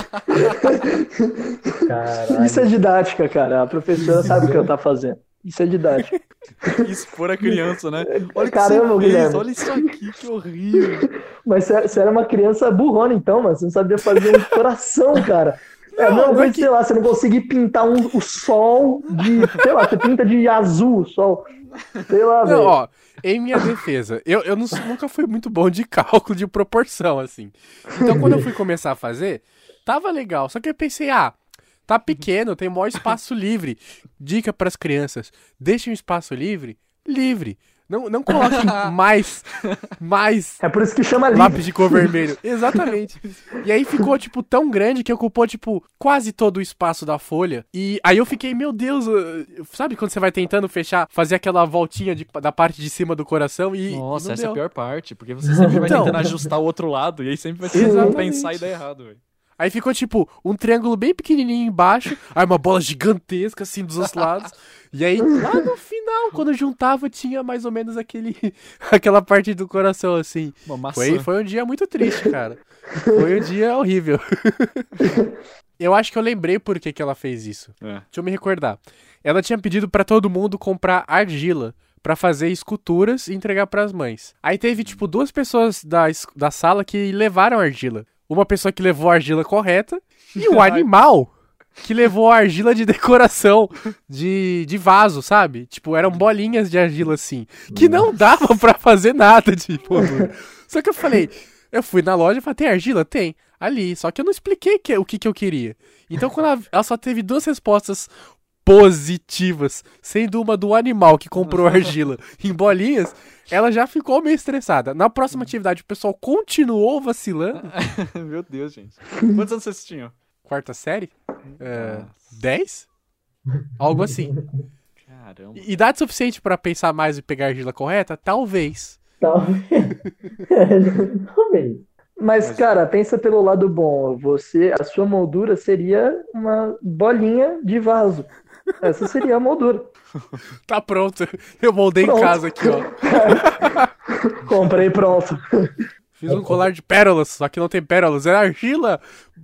Caralho. Isso é didática, cara. A professora sabe o que ela tá fazendo. Isso é didática. (laughs) Expor a criança, né? (laughs) Olha que Caramba, você fez, Guilherme. olha isso aqui, que horrível. (laughs) Mas você era uma criança burrona, então, mano. Você não sabia fazer um coração, cara. É Não, não é coisa, que- sei lá, você não conseguir pintar um, o sol de. Sei lá, você pinta de azul o sol. Sei lá, Não, velho. ó, em minha defesa, eu, eu não- nunca fui muito bom de cálculo de proporção, assim. Então, quando eu fui começar a fazer, tava legal. Só que eu pensei, ah, tá pequeno, tem maior espaço (laughs) livre. Dica pras crianças: deixem o espaço livre, livre. Não, não coloquem (laughs) mais, mais É por isso que chama livro. lápis de cor vermelho. Exatamente. E aí ficou, tipo, tão grande que ocupou, tipo, quase todo o espaço da folha. E aí eu fiquei, meu Deus, sabe quando você vai tentando fechar, fazer aquela voltinha de- da parte de cima do coração e. Nossa, essa é a deu. pior parte, porque você sempre vai Então. tentando ajustar o outro lado, e aí sempre vai pensar e dar errado, velho. Aí ficou, tipo, um triângulo bem pequenininho embaixo, aí uma bola gigantesca, assim, dos outros lados. E aí, lá no final, quando juntava, tinha mais ou menos aquele, (laughs) aquela parte do coração, assim. Uma maçã. Foi, foi um dia muito triste, cara. Foi um dia horrível. (laughs) Eu acho que eu lembrei por que, que ela fez isso. É. Deixa eu me recordar. Ela tinha pedido pra todo mundo comprar argila pra fazer esculturas e entregar pras mães. Aí teve, tipo, duas pessoas da, da sala que levaram argila. Uma pessoa que levou a argila correta e o (laughs) animal que levou a argila de decoração de, de vaso, sabe? Tipo, eram bolinhas de argila assim, que não dava pra fazer nada moldura. (laughs) (laughs) Só que eu falei, eu fui na loja e falei, tem argila? Tem. Ali. Só que eu não expliquei que- o que, que eu queria. Então, quando ela, ela só teve duas respostas positivas, sendo uma do animal que comprou argila em bolinhas, ela já ficou meio estressada. Na próxima atividade, o pessoal continuou vacilando. (laughs) Meu Deus, gente. Quantos anos vocês tinham? Quarta série? É. 10? Algo assim. Caramba. Idade suficiente pra pensar mais e pegar argila correta? Talvez. Talvez. (laughs) Talvez. Mas, cara, pensa pelo lado bom. Você, a sua moldura seria uma bolinha de vaso. Essa seria a moldura. (laughs) Tá pronto. Eu moldei em Pronto. casa aqui, ó. (laughs) Comprei pronto. Fiz um colar de pérolas, só que não tem pérolas. É argila.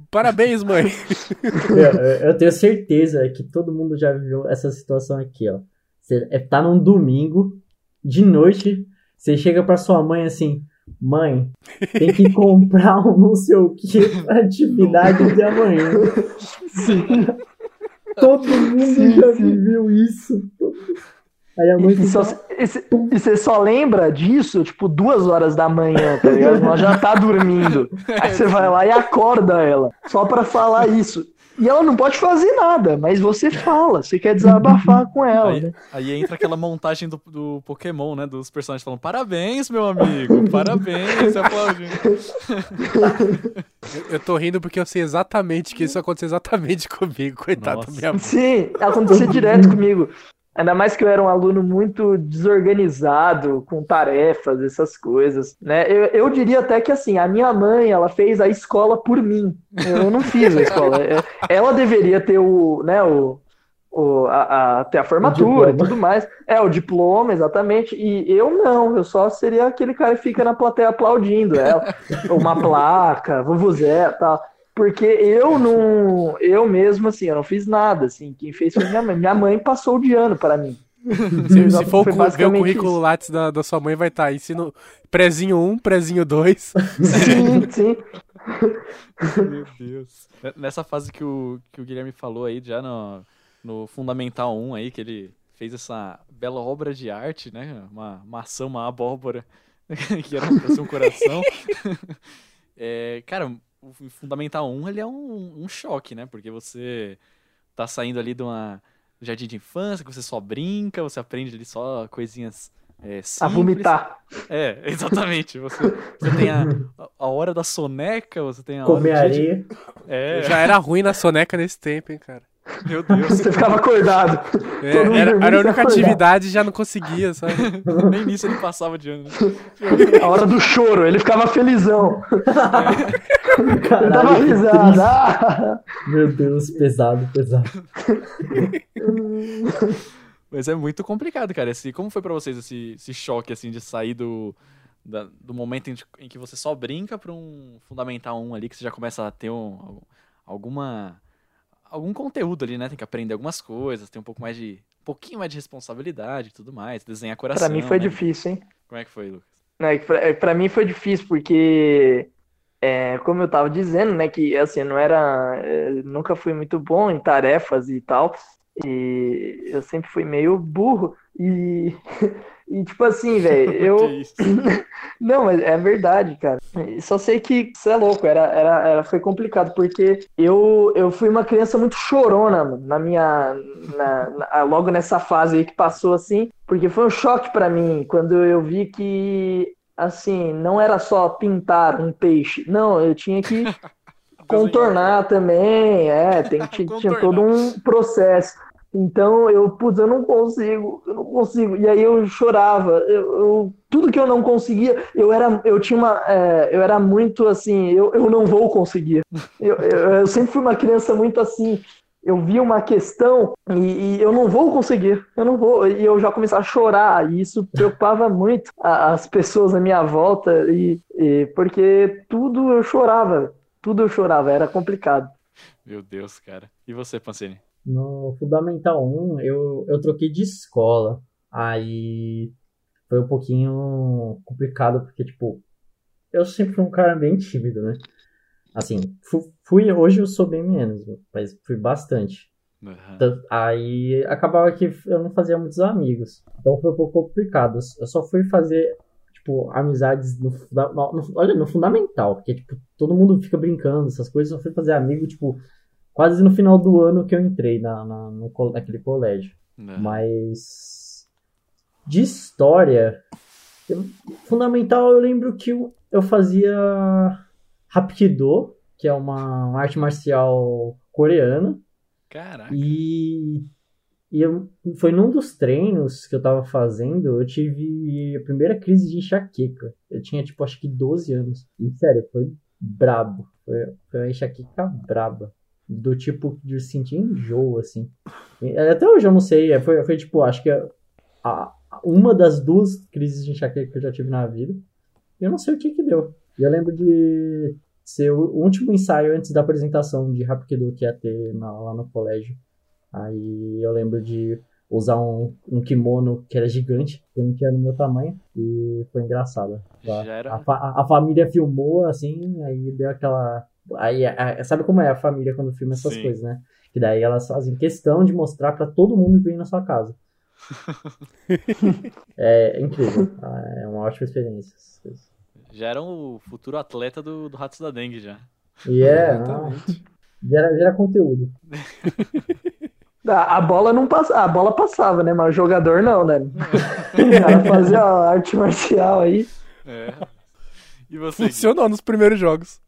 Parabéns, mãe. Eu, eu- eu tenho certeza que todo mundo já viveu essa situação aqui, ó. Você é- tá num domingo, de noite, você chega pra sua mãe assim, mãe, tem que comprar um não sei o que pra atividade (laughs) de amanhã. Sim. Todo (laughs) mundo Sim, já sim. viveu isso. Aí a mãe E, só- fica, e cê- e você só lembra disso, tipo, duas horas da manhã, tá ligado? Ela já tá dormindo. (laughs) Aí você vai lá e acorda ela, só pra falar isso. E ela não pode fazer nada, mas você fala, você quer desabafar com ela, Aí, né? aí entra aquela montagem do, do Pokémon, né? Dos personagens falando, parabéns, meu amigo, parabéns, aplaudindo. (laughs) Eu, eu tô rindo porque eu sei exatamente que isso aconteceu exatamente comigo, coitado da Nossa. minha mãe. Sim, acontecia direto comigo. Ainda mais que eu era um aluno muito desorganizado, com tarefas, essas coisas, né? Eu, eu diria até que assim, a minha mãe, ela fez a escola por mim. Eu não fiz a escola. É- Ela deveria ter o, né, o, o a, a- ter a formatura e tudo mais. É, o diploma, exatamente. E eu não, eu só seria aquele cara que fica na plateia aplaudindo ela. Uma placa, vuvuzela, tal. Porque eu não, eu mesmo assim, eu não fiz nada, assim, quem fez foi minha mãe. Minha mãe passou de ano para mim. (laughs) Se, se for ver o currículo isso. Lattes da, da sua mãe, vai estar ensino prezinho 1, prezinho 2. (laughs) Sim, sim. Meu Deus. Nessa fase que o, que o Guilherme falou aí, já no, no Fundamental 1 aí, que ele fez essa bela obra de arte, né? Uma maçã, uma abóbora, (laughs) que era pra ser um coração. É, cara, o Fundamental 1 ele é um, um choque, né? Porque você tá saindo ali de uma jardim de infância, que você só brinca, você aprende ali só coisinhas é, A simples. vomitar. É, exatamente. Você, você tem a, a hora da soneca, você tem a Comer hora de- areia. É, Já era ruim na soneca nesse tempo, hein, cara. Meu Deus. Você ficava acordado. É, era, era a única atividade e já não conseguia, sabe? (laughs) Nem nisso ele passava de ano. né? A hora do choro, ele ficava felizão. Ele dava Caralho, que risada. triste. Ah! Meu Deus, pesado, pesado. Mas é muito complicado, cara. Esse, como foi pra vocês esse, esse choque, assim, de sair do, da- do momento em, em que você só brinca pra um Fundamental 1 ali, que você já começa a ter um, alguma... Algum conteúdo ali, né? Tem que aprender algumas coisas, tem um pouco mais de... Um pouquinho mais de responsabilidade e tudo mais, desenhar coração, Pra mim foi né? difícil, hein? Como é que foi, Lucas? É, que pra, é, pra mim foi difícil, porque, é, como eu tava dizendo, né, que assim, não era, é, nunca fui muito bom em tarefas e tal, e eu sempre fui meio burro, e, (laughs) e tipo assim, (laughs) velho, eu? (laughs) não, mas é verdade, cara, só sei que você é louco, era, era, era, foi complicado, porque eu, eu fui uma criança muito chorona, mano, na minha, na, na- logo nessa fase aí que passou assim, porque foi um choque pra mim quando eu vi que, assim, não era só pintar um peixe. Não, eu tinha que (laughs) contornar também. É, tem, tinha, tinha todo um processo. Então eu, putz, eu não consigo, eu não consigo. E aí eu chorava. Eu, eu- tudo que eu não conseguia, eu era, eu tinha uma, é, eu era muito assim, eu, eu não vou conseguir. (laughs) Eu, eu, eu sempre fui uma criança muito assim. Eu via uma questão e, e eu não vou conseguir, eu não vou. E eu já começava a chorar, e isso preocupava muito as pessoas à minha volta, e, e- porque tudo eu chorava, tudo eu chorava, era complicado. Meu Deus, cara. E você, Pancini? No Fundamental 1, eu, eu troquei de escola. Aí foi um pouquinho complicado, porque, tipo, eu sempre fui um cara bem tímido, né? Assim, fu- fui, hoje eu sou bem menos, mas fui bastante. Tan- Aí acabava que eu não fazia muitos amigos. Então foi um pouco complicado. Eu só fui fazer, tipo, amizades no, no- no- olha, no fundamental, porque, tipo, todo mundo fica brincando, essas coisas. Eu só fui fazer amigo, tipo, quase no final do ano que eu entrei na, na- no, naquele colégio. Aham. Mas de história, eu- fundamental, eu lembro que eu, eu fazia Hapkido, que é uma, uma arte marcial coreana. Caraca. E, e eu, foi num dos treinos que eu tava fazendo, eu tive a primeira crise de enxaqueca. Eu tinha, tipo, acho que 12 anos. E, sério, foi brabo. Foi, foi uma enxaqueca braba. Do tipo de sentir enjoo, assim. E, até hoje eu não sei. é, Foi, foi tipo, acho que a, a- uma das duas crises de enxaqueca que eu já tive na vida. Eu não sei o que que deu. E eu lembro de ser o último ensaio antes da apresentação de Hapkido que ia ter na- lá no colégio. Aí eu lembro de usar um, um kimono que era gigante, que não tinha no meu tamanho, e foi engraçado. Era- a, fa- a- a família filmou, assim, aí deu aquela... Aí, a- a- sabe como é a família quando filma essas Sim. coisas, né? Que daí elas fazem questão de mostrar pra todo mundo que vem na sua casa. é, (laughs) é incrível. É uma ótima experiência. Já era o futuro atleta do, do Ratos da Dengue já. E é, Exatamente. gera, gera conteúdo. (laughs) A, bola não passa, a bola passava, né? Mas o jogador não, né? O cara fazia a arte marcial aí. É. E você? Funcionou nos primeiros jogos.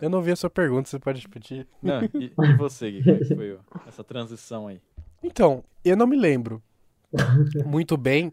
Eu não vi a sua pergunta, você pode repetir. Não, e, e você, Gui? Como é que foi essa transição aí? Então, eu não me lembro muito bem,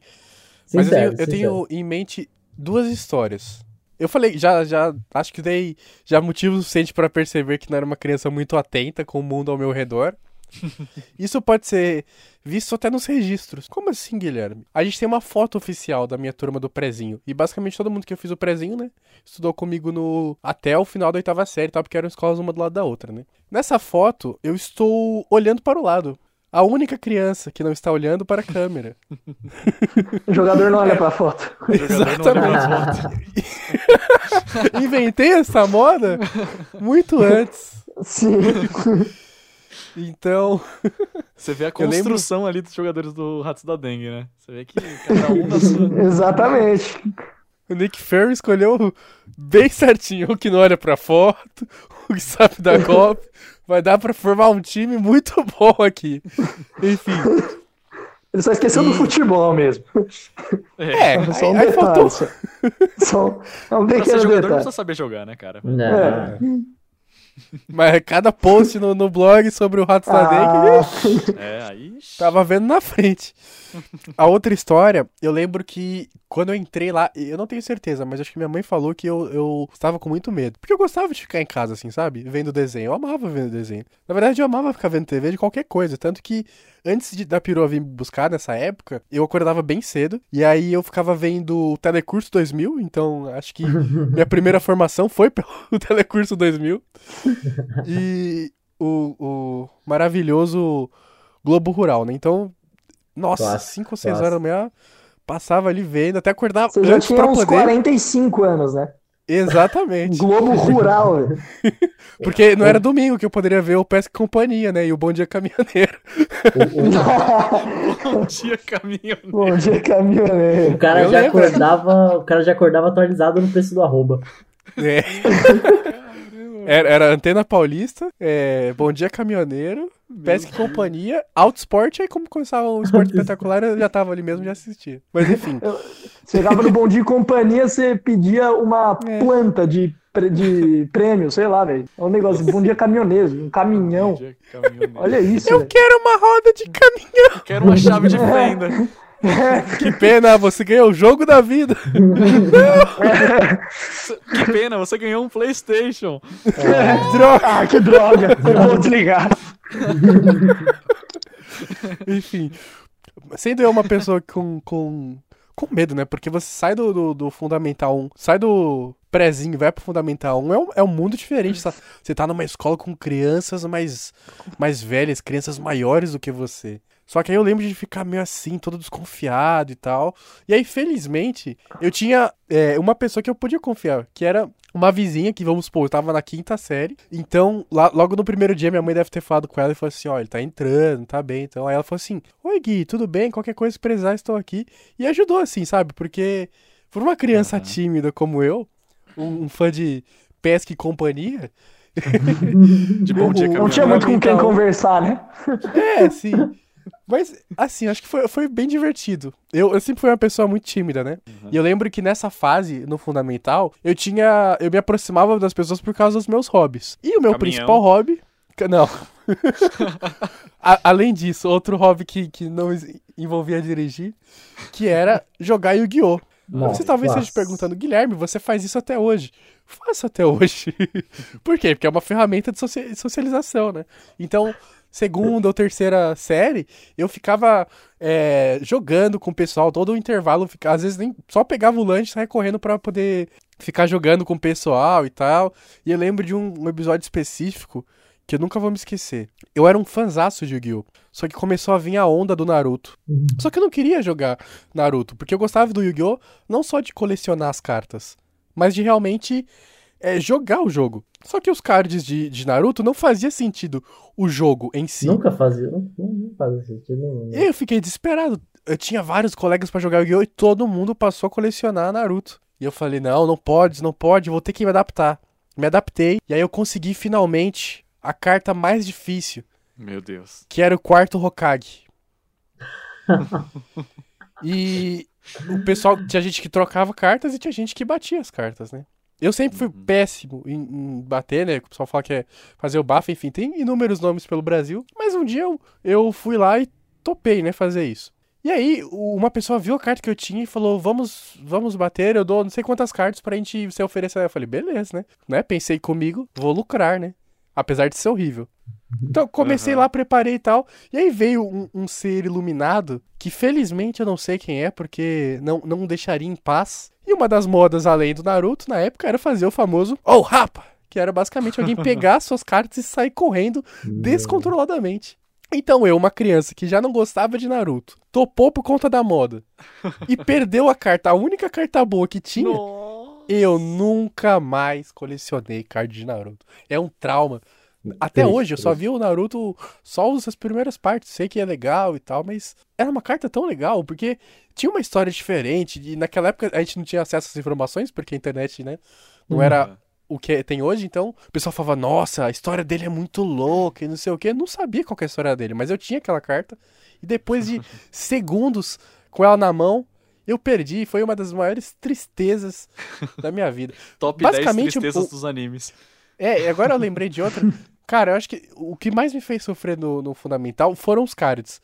mas eu tenho, eu tenho em mente duas histórias. Eu falei, já, já, acho que dei já motivo suficiente pra perceber que não era uma criança muito atenta com o mundo ao meu redor. (laughs) Isso pode ser visto até nos registros. Como assim, Guilherme? A gente tem uma foto oficial da minha turma do prezinho. E basicamente todo mundo que eu fiz o prezinho, né? Estudou comigo no até o final da oitava série, tal, porque eram escolas uma do lado da outra, né? Nessa foto, eu estou olhando para o lado. A única criança que não está olhando para a câmera. (laughs) O jogador não olha pra foto. O jogador não olhou as fotos. Inventei essa moda muito antes. Sim. (laughs) Então, (laughs) Você vê a Eu lembro- construção ali dos jogadores do Ratos da Dengue, né? Você vê que cada um na (laughs) sua. Exatamente. O Nick Fury escolheu bem certinho o que não olha pra foto, (laughs) o que sabe dar golpe. Vai dar pra formar um time muito bom aqui. Enfim. Ele só esqueceu do E- futebol mesmo. É, Só um aí, aí detalhe. faltou. Só, só um Pra ser pequeno jogador não detalhe. precisa saber jogar, né, cara? Né? Mas cada post no, no blog sobre o Rato da Ah, (laughs) É, aí. Tava vendo na frente. A outra história, eu lembro que quando eu entrei lá, eu não tenho certeza, mas acho que minha mãe falou que eu, eu estava com muito medo. Porque eu gostava de ficar em casa, assim, sabe? Vendo desenho. Eu amava vendo desenho. Na verdade, eu amava ficar vendo TV de qualquer coisa. Tanto que antes de, da perua vir me buscar nessa época, eu acordava bem cedo. E aí eu ficava vendo o Telecurso 2000. Então acho que (laughs) minha primeira formação foi pelo (laughs) Telecurso 2000. E o, o maravilhoso Globo Rural, né? Então, nossa, Clássico, 5 ou 6 clássico. horas da manhã, passava ali vendo, até acordar Você já antes tinha pra uns poder. 45 anos, né? Exatamente. (laughs) Globo Rural. (laughs) Porque não era domingo que eu poderia ver o Pesca e Companhia, né? E o Bom Dia Caminhoneiro. (laughs) Bom dia, caminho. Bom dia, caminhoneiro. O cara Eu já lembro. acordava, o cara já acordava atualizado no preço do arroba. É. Era, era Antena Paulista, é, Bom Dia Caminhoneiro, Pesca e Companhia, Autosport, aí como começava o esporte (laughs) espetacular, eu já tava ali mesmo, já assistia. Mas enfim, Chegava no Bom Dia e Companhia, você pedia uma É. planta de, de (laughs) prêmio, sei lá, velho. É um negócio, Bom Dia Caminhoneiro, um caminhão. Bom dia, caminhoneiro. Olha isso, eu velho. quero uma roda de caminhão. Quero uma chave de fenda. (laughs) Que pena, você ganhou o jogo da vida. (laughs) Que pena, você ganhou um PlayStation. (laughs) Droga. Ah, que droga. Eu vou desligar. Enfim, sendo eu uma pessoa com, com, com medo, né? Porque você sai do, do, do Fundamental 1, sai do prézinho e vai pro Fundamental 1, é um, é um mundo diferente. Você tá numa escola com crianças mais, mais velhas, crianças maiores do que você. Só que aí eu lembro de ficar meio assim, todo desconfiado e tal. E aí, felizmente, eu tinha é, uma pessoa que eu podia confiar, que era uma vizinha que, vamos supor, eu tava na quinta série. Então, lá- logo no primeiro dia, minha mãe deve ter falado com ela e falou assim: ó, ele tá entrando, tá bem. Então, aí ela falou assim: Oi, Gui, tudo bem? Qualquer coisa que precisar, estou aqui. E ajudou, assim, sabe? Porque, por uma criança Aham. tímida como eu, um, um fã de pesca e companhia, (laughs) De bom dia, (laughs) Não tinha muito com quem Fundamental. conversar, né? É, sim. Mas, assim, acho que foi, foi bem divertido. Eu, eu sempre fui uma pessoa muito tímida, né? E eu lembro que nessa fase, no Fundamental, eu tinha. Eu me aproximava das pessoas por causa dos meus hobbies. E o meu Caminhão. principal hobby. Não. (laughs) A- além disso, outro hobby que, que não envolvia dirigir, que era jogar Yu-Gi-Oh! Você talvez esteja perguntando, Guilherme, você faz isso até hoje? Faço até hoje. (laughs) Por quê? Porque é uma ferramenta de socia- socialização, né? Então, segunda ou terceira série, eu ficava é, jogando com o pessoal, todo o intervalo, fica- às vezes nem só pegava o lanche e saia correndo pra poder ficar jogando com o pessoal e tal. E eu lembro de um, um episódio específico que eu nunca vou me esquecer. Eu era um fanzaço de Yu-Gi-Oh! Só que começou a vir a onda do Naruto. Só que eu não queria jogar Naruto, porque eu gostava do Yu-Gi-Oh! não só de colecionar as cartas, mas de realmente é, jogar o jogo. Só que os cards de, de Naruto não fazia sentido o jogo em si. Nunca fazia, não, não, fazia sentido nenhum. E eu fiquei desesperado. Eu tinha vários colegas pra jogar Yu-Gi-Oh! e todo mundo passou a colecionar Naruto. E eu falei, não, não pode, não pode, vou ter que me adaptar. Me adaptei, e aí eu consegui finalmente a carta mais difícil, Meu Deus. que era o quarto Hokage. (laughs) e o pessoal, tinha gente que trocava cartas e tinha gente que batia as cartas, né? Eu sempre fui Uhum. péssimo em, em bater, né? O pessoal fala que é fazer o bafo, enfim, tem inúmeros nomes pelo Brasil. Mas um dia eu, eu fui lá e topei, né, fazer isso. E aí, uma pessoa viu a carta que eu tinha e falou: Vamos, vamos bater, eu dou não sei quantas cartas pra gente você oferecer. Eu falei, beleza, né? né? Pensei comigo, vou lucrar, né? Apesar de ser horrível. Então, comecei Aham. lá, preparei e tal. E aí veio um, um ser iluminado, que felizmente eu não sei quem é, porque não, não deixaria em paz. E uma das modas além do Naruto, na época, era fazer o famoso Oh, rapa! Que era basicamente alguém (laughs) pegar suas cartas e sair correndo descontroladamente. Então eu, uma criança que já não gostava de Naruto, topou por conta da moda e (laughs) perdeu a carta, a única carta boa que tinha. Eu nunca mais colecionei card de Naruto. É um trauma Até Triste, hoje, eu só vi o Naruto só as primeiras partes. Sei que é legal e tal, mas era uma carta tão legal, porque tinha uma história diferente. E naquela época a gente não tinha acesso às informações, porque a internet, né, não era o que tem hoje. Então o pessoal falava, nossa, a história dele é muito louca e não sei o que. Eu não sabia qual que é a história dele, mas eu tinha aquela carta. E depois de (laughs) segundos com ela na mão, eu perdi. Foi uma das maiores tristezas da minha vida. (laughs) Top 10 Basicamente, tristezas o- dos animes. É, agora eu lembrei de outra. Cara, eu acho que o que mais me fez sofrer no, no Fundamental foram os cards.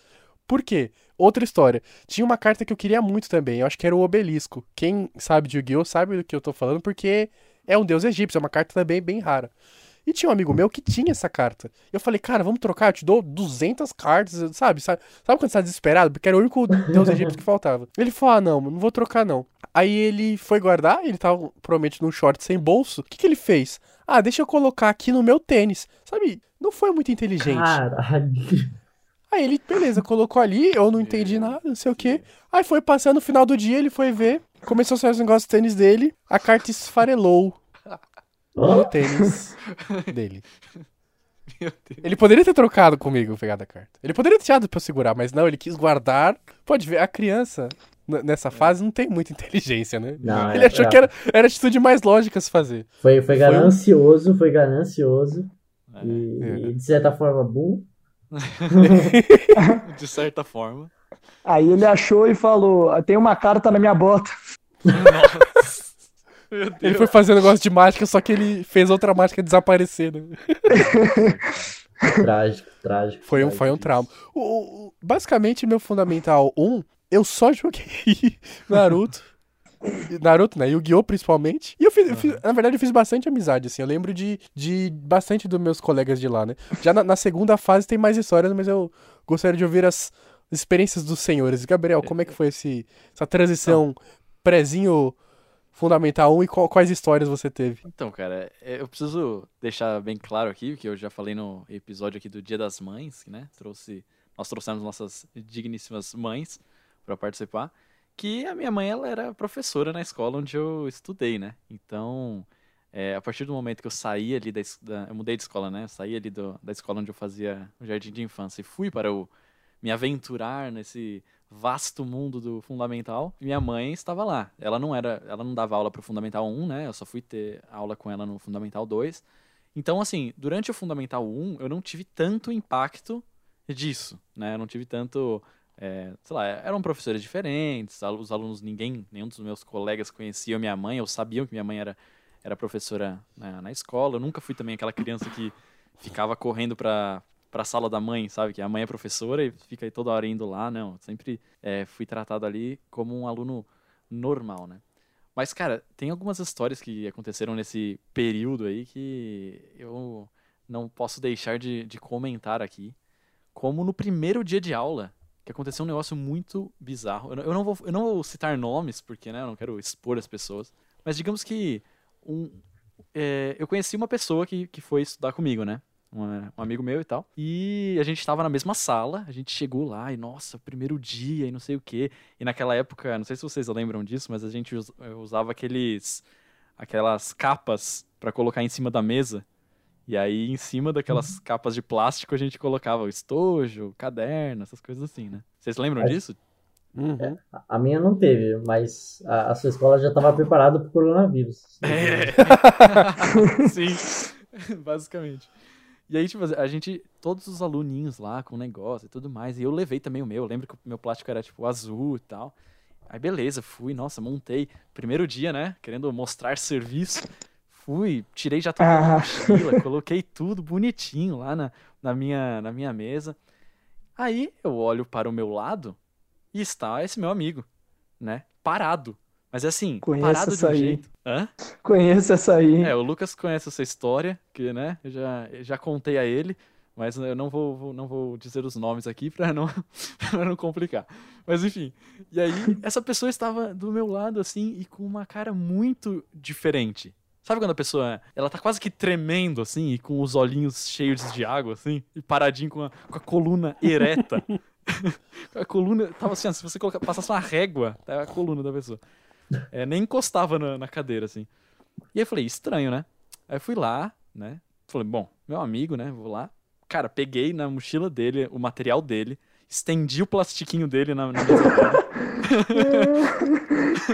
Por quê? Outra história. Tinha uma carta que eu queria muito também. Eu acho que era o Obelisco. Quem sabe de Yu-Gi-Oh! sabe do que eu tô falando, porque é um deus egípcio. É uma carta também bem rara. E tinha um amigo meu que tinha essa carta. Eu falei, cara, vamos trocar, eu te dou 200 cartas, sabe? Sabe, sabe quando você tá desesperado? Porque era o único deus egípcio que faltava. Ele falou, ah, não, não vou trocar não. Aí ele foi guardar, ele tava provavelmente num short sem bolso. O que, que ele fez? Ah, deixa eu colocar aqui no meu tênis. Sabe, não foi muito inteligente. Caralho. Aí ele, beleza, colocou ali, eu não entendi nada, não sei o quê. Aí foi passando no final do dia, ele foi ver, começou a sair os negócios do tênis dele, a carta esfarelou no tênis (laughs) dele. Meu Deus. Ele poderia ter trocado comigo, pegado a carta. Ele poderia ter tirado pra eu segurar, mas não, ele quis guardar. Pode ver, a criança, nessa fase, não tem muita (laughs) inteligência, né? Não, Ele é- achou é- que era, era a atitude mais lógica se fazer. Foi, foi ganancioso, foi ganancioso. É, E, É. e, de certa forma, burro. (laughs) de certa forma. Aí ele achou e falou: "Ah, tem uma carta na minha bota. Nossa. Ele foi fazer um negócio de mágica, só que ele fez outra mágica desaparecer, né? (laughs) Trágico, trágico. Foi um, trágico. foi um trauma. O- o- basicamente, meu Fundamental 1, eu só joguei (laughs) Naruto. Naruto, né? Yu-Gi-Oh! principalmente. E eu fiz, eu fiz- na verdade, eu fiz bastante amizade, assim. Eu lembro de, de bastante dos meus colegas de lá, né? Já na, na segunda fase tem mais histórias, mas eu gostaria de ouvir as experiências dos senhores. Gabriel, como é que foi esse, essa transição prézinho Fundamental 1 e qual- quais histórias você teve? Então, cara, é, eu preciso deixar bem claro aqui, que eu já falei no episódio aqui do Dia das Mães, que, né? Trouxe, nós trouxemos nossas digníssimas mães para participar, que a minha mãe ela era professora na escola onde eu estudei, né? Então, é, a partir do momento que eu saí ali da, da- eu mudei de escola, né? Eu saí ali do- da escola onde eu fazia o jardim de infância e fui para o me aventurar nesse vasto mundo do fundamental. Minha mãe estava lá. Ela não era, ela não dava aula para o fundamental 1, né? Eu só fui ter aula com ela no fundamental 2. Então, assim, durante o fundamental 1, eu não tive tanto impacto disso, né? Eu não tive tanto, é, sei lá, eram professores diferentes, os alunos, ninguém, nenhum dos meus colegas conhecia minha mãe, ou sabiam que minha mãe era, era professora na, na escola. Eu nunca fui também aquela criança que ficava correndo para para a sala da mãe, sabe? Que a mãe é professora e fica aí toda hora indo lá. Não, sempre é, fui tratado ali como um aluno normal, né? Mas, cara, tem algumas histórias que aconteceram nesse período aí que eu não posso deixar de, de comentar aqui. Como no primeiro dia de aula, que aconteceu um negócio muito bizarro. Eu não, vou, eu não vou citar nomes, porque né, eu não quero expor as pessoas. Mas digamos que um, é, eu conheci uma pessoa que, que foi estudar comigo, né? Um, um amigo meu e tal. E a gente estava na mesma sala, a gente chegou lá e, nossa, primeiro dia e não sei o quê. E naquela época, não sei se vocês lembram disso, mas a gente us- eu usava aqueles aquelas capas para colocar em cima da mesa. E aí, em cima daquelas capas de plástico, a gente colocava o estojo, o caderno, essas coisas assim, né? Vocês lembram Acho- disso? Uhum. A minha não teve, mas a, a sua escola já estava preparada para o coronavírus. É. (laughs) Sim, (laughs) basicamente. E aí, tipo, a gente, todos os aluninhos lá com o negócio e tudo mais, e eu levei também o meu, eu lembro que o meu plástico era, tipo, azul e tal. Aí, beleza, fui, nossa, montei. Primeiro dia, né, querendo mostrar serviço, fui, tirei já tudo da Ah. mochila, (laughs) coloquei tudo bonitinho lá na, na, minha, na minha mesa. Aí, eu olho para o meu lado e está esse meu amigo, né, parado. Mas assim, Conheço parado de essa um aí. jeito. Hã? Conheço essa aí. É, o Lucas conhece essa história, que, né, eu já, eu já contei a ele, mas eu não vou, vou- não vou dizer os nomes aqui pra não, (laughs) pra não complicar. Mas enfim, e aí (laughs) essa pessoa estava do meu lado, assim, e com uma cara muito diferente. Sabe quando a pessoa, ela tá quase que tremendo, assim, e com os olhinhos cheios de água, assim, e paradinho com a, com a coluna ereta. (laughs) a coluna, tava assim, ó, se você colocar, passasse uma régua, tá a coluna da pessoa. É, nem encostava na, na cadeira, assim. E aí eu falei, estranho, né? Aí eu fui lá, né? Falei, bom, meu amigo, né? Vou lá. Cara, peguei na mochila dele o material dele, estendi o plastiquinho dele na, na mesa dele. (laughs)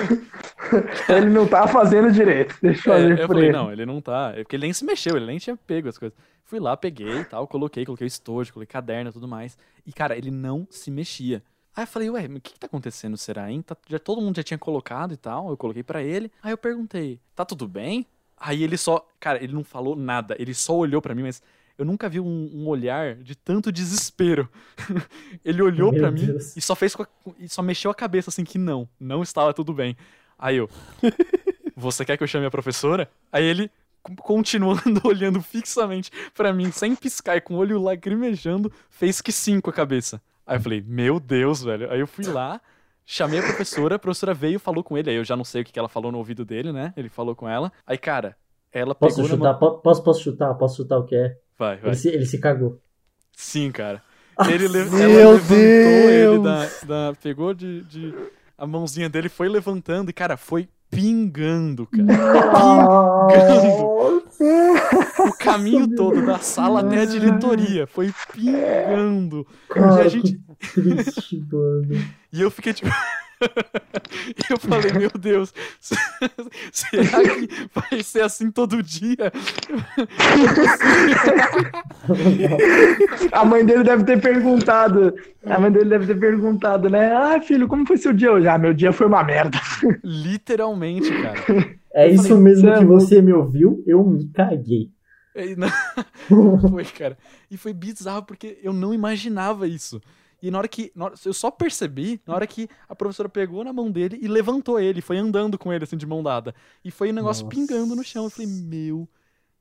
Ele não tá fazendo direito. Deixa eu É, fazer eu falei, ele. não, ele não tá. é Porque ele nem se mexeu, ele nem tinha pego as coisas. Fui lá, peguei e tal, coloquei, coloquei o estojo, coloquei caderno e tudo mais. E, cara, ele não se mexia. Aí eu falei, ué, o que, que tá acontecendo, será, hein? Tá- já, todo mundo já tinha colocado e tal, eu coloquei pra ele. Aí eu perguntei, tá tudo bem? Aí ele só, cara, ele não falou nada, ele só olhou pra mim, mas eu nunca vi um, um olhar de tanto desespero. (laughs) ele olhou pra mim e só fez e só mexeu a cabeça assim que não, não estava tudo bem. Aí eu, (laughs) você quer que eu chame a professora? Aí ele, continuando (laughs) olhando fixamente pra mim, sem piscar e com o olho lacrimejando, fez que sim com a cabeça. Aí eu falei, meu Deus, velho. Aí eu fui lá, chamei a professora, a professora veio falou com ele. Aí eu já não sei o que ela falou no ouvido dele, né? Ele falou com ela. Aí, cara, ela Posso pegou chutar? mão... Posso, posso chutar? Posso chutar o que é? Vai, vai. Ele se, ele se cagou. Sim, cara. Ele le- Meu ela levantou ele Deus! da, da- Pegou de, de- A mãozinha dele foi levantando e, cara, foi pingando, cara. O caminho todo, da sala até a diretoria. Foi pingando. Cara, E a gente- triste, mano. E eu fiquei tipo. (laughs) eu falei, meu Deus, será que vai ser assim todo dia? A mãe dele deve ter perguntado. A mãe dele deve ter perguntado, né? Ah, filho, como foi seu dia hoje? Ah, meu dia foi uma merda. Literalmente, cara. É Eu isso falei, mesmo "Cê é que louco." você me ouviu? Eu me caguei. (laughs) Foi, cara. E foi bizarro porque eu não imaginava isso. E na hora que. na hora- eu só percebi na hora que a professora pegou na mão dele e levantou ele, foi andando com ele, assim, de mão dada. E foi um negócio Nossa. pingando no chão. Eu falei, meu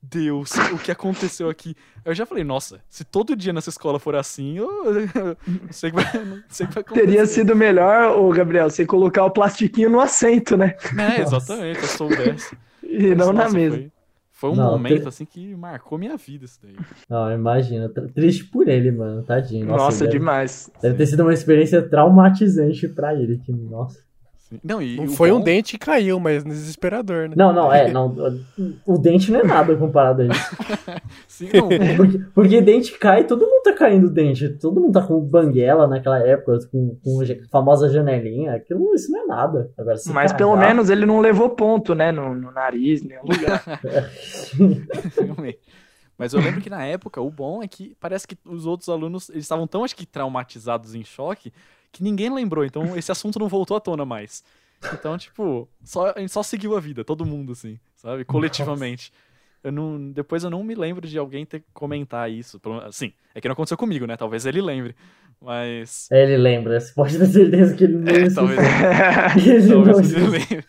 Deus, o que aconteceu aqui? Eu já falei, nossa, se todo dia nessa escola for assim, eu, eu não sei o que vai, não sei que vai acontecer. Teria sido melhor, ô Gabriel, você colocar o plastiquinho no assento, né? É, exatamente, eu soubesse. (laughs) E não na Nossa, mesa. Foi, foi um Não, momento, te- assim, que marcou minha vida isso daí. Não, imagina. Tr- Triste por ele, mano. Tadinho. Nossa, Nossa, deve, demais. deve ter sido uma experiência traumatizante pra ele. Que, nossa. Não, e Não foi um bom- dente que caiu, mas desesperador, né? Não, não, é. Não, o dente não é nada comparado a isso. (laughs) Sim, não, (laughs) Porque, porque dente cai, todo mundo tá caindo dente. Todo mundo tá com banguela naquela época, com, com a famosa janelinha. Aquilo, isso não é nada. Agora, Mas pelo menos ele não levou ponto, né? No, no nariz, em nenhum lugar. (laughs) Realmente. Mas eu lembro que na época, o bom é que parece que os outros alunos eles estavam tão, acho que, traumatizados em choque, que ninguém lembrou. Então esse assunto não voltou à tona mais. Então, tipo, só, a gente só seguiu a vida, todo mundo, assim, sabe? Coletivamente. Eu não, depois eu não me lembro de alguém ter comentar isso. Assim, é que não aconteceu comigo, né? Talvez ele lembre. Mas. Ele lembra, você pode ter certeza que ele não É, talvez, ele (laughs) (laughs) não- talvez ele lembre.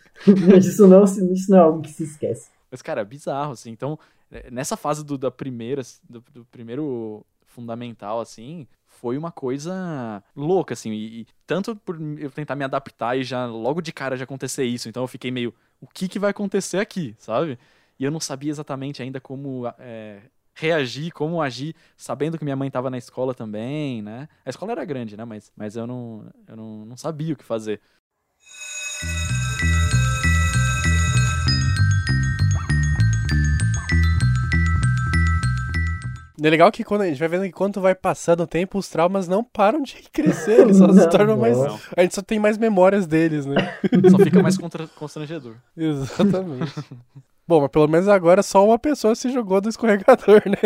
isso, não, isso não é algo que se esquece. Mas, cara, é bizarro, assim. Então, é, nessa fase do, da primeira, do, do primeiro fundamental, assim, foi uma coisa louca, assim. E, e tanto por eu tentar me adaptar e já logo de cara já acontecer isso. Então eu fiquei meio, o que que vai acontecer aqui, sabe? E eu não sabia exatamente ainda como é, reagir, como agir, sabendo que minha mãe estava na escola também, né? A escola era grande, né? Mas, mas eu, não, eu não, não sabia o que fazer. É legal que quando a gente vai vendo que quanto vai passando o tempo, os traumas não param de (laughs) crescer, eles só se Não, tornam mais. não. A gente só tem mais memórias deles, né? (laughs) Só fica mais contra- constrangedor. Exatamente. (laughs) Bom, mas pelo menos agora só uma pessoa se jogou do escorregador, né?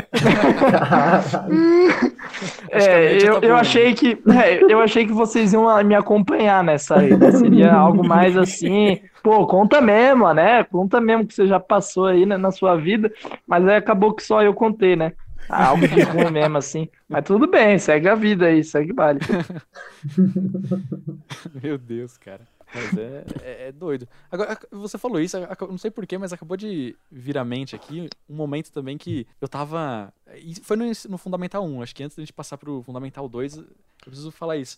É, eu, tá eu achei que é, eu achei que vocês iam me acompanhar nessa aí. né? Seria algo mais assim, pô, conta mesmo, né? Conta mesmo que você já passou aí né, na sua vida, mas aí acabou que só eu contei, né? Algo de ruim mesmo assim. Mas tudo bem, segue a vida aí, segue o baile. (laughs) Meu Deus, cara. Mas é, é, é doido. Agora, você falou isso, não sei porquê, mas acabou de vir à mente aqui um momento também que eu tava. Foi no, no Fundamental 1, acho que antes da gente passar pro Fundamental 2, eu preciso falar isso.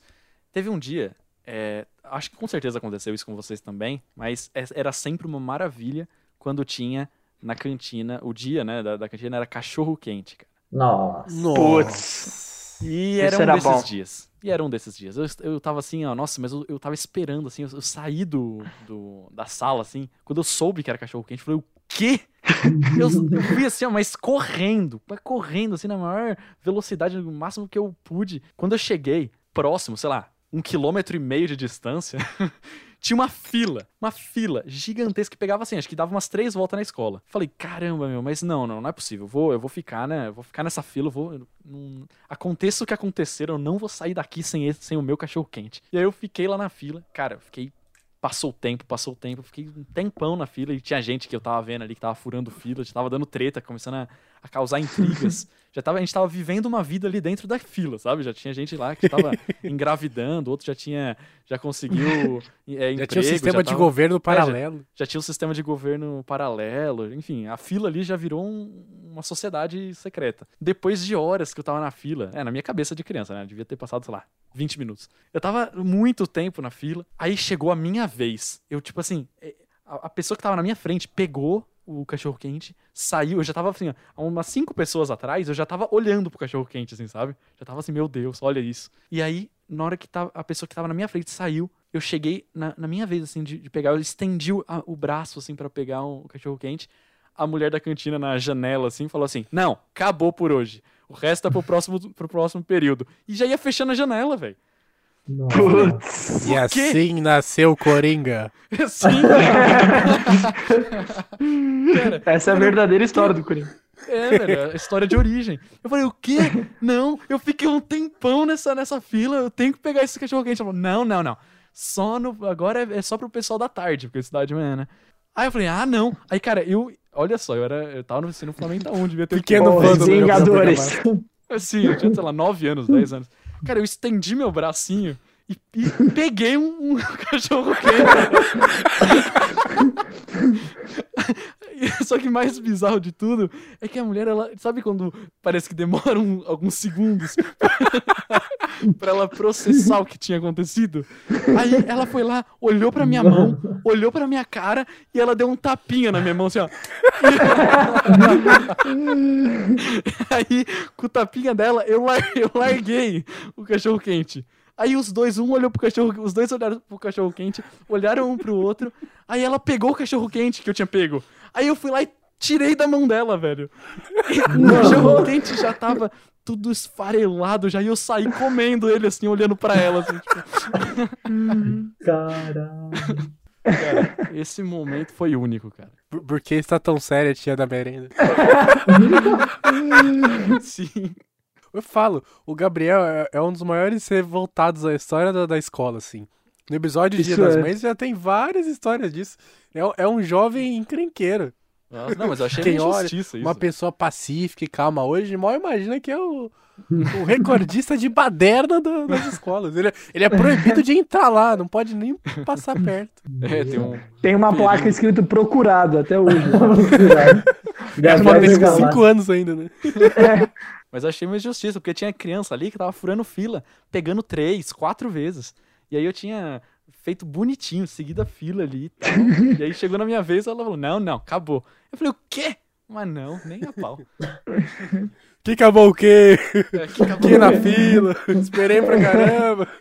Teve um dia, é, acho que com certeza aconteceu isso com vocês também, mas é- era sempre uma maravilha quando tinha na cantina, o dia, né, da, da cantina era cachorro quente, cara. Nossa. Putz. E Isso era um era desses bom. dias. E era um desses dias. Eu, eu tava assim, ó, nossa, mas eu, eu tava esperando, assim, eu, eu saí do, do, da sala, assim, quando eu soube que era cachorro quente, eu falei, o quê? (laughs) Eu, eu fui assim, ó, mas correndo, correndo, assim, na maior velocidade, no máximo que eu pude. Quando eu cheguei próximo, sei lá, um quilômetro e meio de distância, (laughs) tinha uma fila, uma fila gigantesca que pegava assim, acho que dava umas três voltas na escola. Falei, caramba, meu, mas não, não, não é possível. Eu vou, eu vou ficar, né? Eu vou ficar nessa fila, eu vou. não- aconteça o que acontecer, eu não vou sair daqui sem, esse, sem o meu cachorro quente. E aí eu fiquei lá na fila, cara, eu fiquei. Passou o tempo, passou o tempo, fiquei um tempão na fila e tinha gente que eu tava vendo ali que tava furando fila, tava dando treta, começando a, a causar intrigas. (laughs) Já tava, a gente tava vivendo uma vida ali dentro da fila, sabe? Já tinha gente lá que tava (laughs) engravidando, outro já tinha, já conseguiu (laughs) é, Já emprego, tinha um sistema de tava- governo paralelo. já tinha um sistema de governo paralelo, enfim, a fila ali já virou um- uma sociedade secreta. Depois de horas que eu tava na fila, é, na minha cabeça de criança, né? Devia ter passado, sei lá, 20 minutos. Eu tava muito tempo na fila, aí chegou a minha vez. Eu, tipo assim, é, a, a pessoa que tava na minha frente pegou o cachorro quente, saiu, eu já tava assim, ó, umas cinco pessoas atrás, eu já tava olhando pro cachorro quente, assim, sabe? Já tava assim, meu Deus, olha isso. E aí, na hora que tava, a pessoa que tava na minha frente saiu, eu cheguei na, na minha vez, assim, de, de pegar, eu estendi o, a- o braço, assim, pra pegar o cachorro quente. A mulher da cantina na janela, assim, falou assim: Não, acabou por hoje. O resto é pro próximo, pro próximo período. E já ia fechando a janela, velho. Nossa. Putz. E assim nasceu o Coringa. (laughs) Sim. Cara, (laughs) Essa é a verdadeira história do Corinthians. É, velho, a história de origem. Eu falei, o quê? Não, eu fiquei um tempão nessa, nessa fila, eu tenho que pegar esse cachorro quente. Ela falou, não, não, não. Só no. Agora é, é só pro pessoal da tarde, porque é cidade de manhã, né? Aí eu falei, ah, não. Aí, cara, eu. Olha só, eu era. Eu tava no ensino fundamental 1, devia ter. Pequeno vândalo, Gabriel Vingadores. Assim, eu tinha, sei lá, 9 anos, 10 anos. Cara, eu estendi meu bracinho e, e peguei um, um (laughs) cachorro quente. Só que mais bizarro de tudo é que a mulher, ela. Sabe quando parece que demora um- alguns segundos (laughs) pra ela processar o que tinha acontecido? Aí ela foi lá, olhou pra minha mão, olhou pra minha cara e ela deu um tapinha na minha mão assim, ó. (laughs) Aí, com o tapinha dela, eu, lar- eu larguei o cachorro quente. Aí os dois, um olhou pro cachorro, os dois olharam pro cachorro quente, olharam um pro outro. Aí ela pegou o cachorro quente que eu tinha pego. Aí eu fui lá e tirei da mão dela, velho. E o cachorro quente já tava tudo esfarelado já e eu saí comendo ele assim, olhando pra ela assim, tipo, Caralho. cara, esse momento foi único, cara. Por, por que está tão séria a tia da merenda? (laughs) Sim. Eu falo, o Gabriel é, é um dos maiores revoltados da história da, da escola, assim. No episódio Dia Isso das é. Mães já tem várias histórias disso. É, é um jovem encrenqueiro. Nossa, não, mas eu achei Quem uma olha, injustiça isso. Uma pessoa pacífica e calma hoje, mal imagina que é o, o recordista de baderna da- das escolas. Ele, é- ele é proibido de entrar lá, não pode nem passar (laughs) perto. É, tem um, Tem uma placa escrito procurado até hoje. Gabriel Pode ter Galácio. 5 anos ainda, né? (laughs) Mas eu achei uma injustiça, porque tinha criança ali que tava furando fila, pegando três, quatro vezes. E aí eu tinha feito bonitinho, seguido a fila ali e tal. (laughs) e aí chegou na minha vez, ela falou, não, não, acabou. Eu falei, o quê? Mas não, nem a pau. (laughs) Que acabou o quê? É, que acabou. Aqui na fila, esperei pra caramba. (laughs)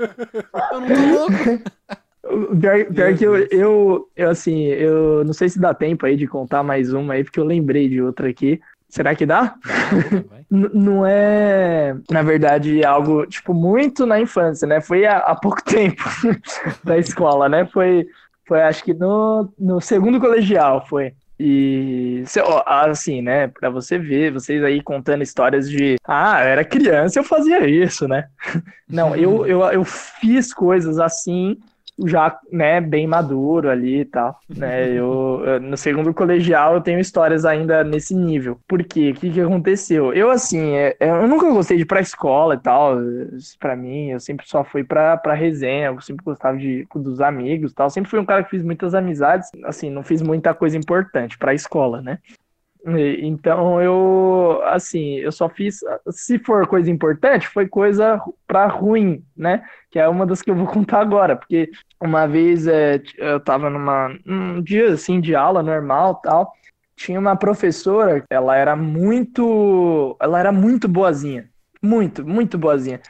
Eu não tô louco. Pior, pior que eu, eu, eu, assim, eu não sei se dá tempo aí de contar mais uma aí, porque eu lembrei de outra aqui. Será que dá? Não é, na verdade, algo, tipo, muito na infância, né? Foi há, há pouco (laughs) tempo da escola, né? Foi, foi acho que no, no segundo colegial, foi. E, assim, né? Pra você ver, vocês aí contando histórias de, ah, eu era criança, eu fazia isso, né? (laughs) Não, eu, eu, eu fiz coisas assim, já, né, bem maduro ali e tal, né? (laughs) Eu, no segundo colegial eu tenho histórias ainda nesse nível. Por quê? O que que aconteceu? Eu, assim, é- é, eu nunca gostei de ir pra escola e tal, pra mim, eu sempre só fui pra, pra resenha, eu sempre gostava de, dos amigos e tal, sempre fui um cara que fiz muitas amizades, assim, não fiz muita coisa importante pra escola, né? Então eu, assim, eu só fiz, se for coisa importante, foi coisa pra ruim, né? Que é uma das que eu vou (laughs) contar agora, porque uma vez é, eu tava numa, num dia assim de aula normal tal, tinha uma professora, ela era muito, ela era muito boazinha, muito, muito boazinha.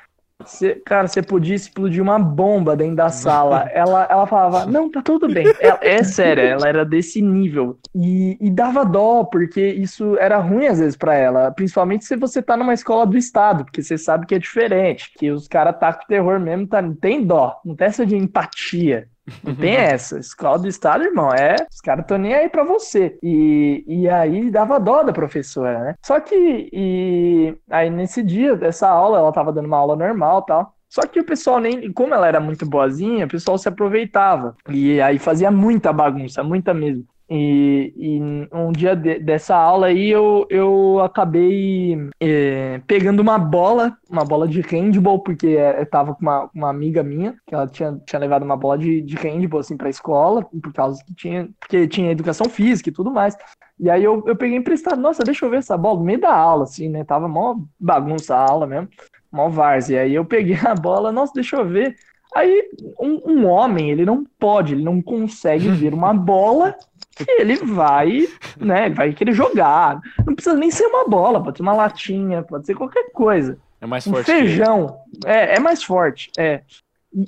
Cê, cara, você podia explodir uma bomba dentro da sala. (laughs) Ela, ela falava, não, tá tudo bem. Ela- é sério, (laughs) ela era desse nível. E, e dava dó, porque isso era ruim às vezes pra ela. Principalmente se você tá numa escola do estado, porque você sabe que é diferente. Que os caras tá com terror mesmo, tá, não tem dó. Não tem essa de empatia. Não tem (laughs) essa. Escola do estado, irmão, é. Os caras estão nem aí pra você. E, e aí dava dó da professora, né? Só que, e aí nesse dia dessa aula, ela tava dando uma aula normal e tal. Só que o pessoal nem, como ela era muito boazinha, o pessoal se aproveitava. E aí fazia muita bagunça, muita mesmo. E, e um dia de- dessa aula aí eu, eu acabei é, pegando uma bola, uma bola de handball, porque é, eu tava com uma, uma amiga minha, que ela tinha, tinha levado uma bola de, de handball assim pra escola, por causa que tinha, porque tinha educação física e tudo mais. E aí eu, eu peguei emprestado, nossa, deixa eu ver essa bola, no meio da aula, assim, né? Tava mó bagunça a aula mesmo, mó várzea. Aí eu peguei a bola, nossa, deixa eu ver. Aí um, um homem, ele não pode, ele não consegue (laughs) ver uma bola que ele vai, né? Ele vai querer jogar. Não precisa nem ser uma bola, pode ser uma latinha, pode ser qualquer coisa. É mais Um forte feijão. É, é mais forte, é.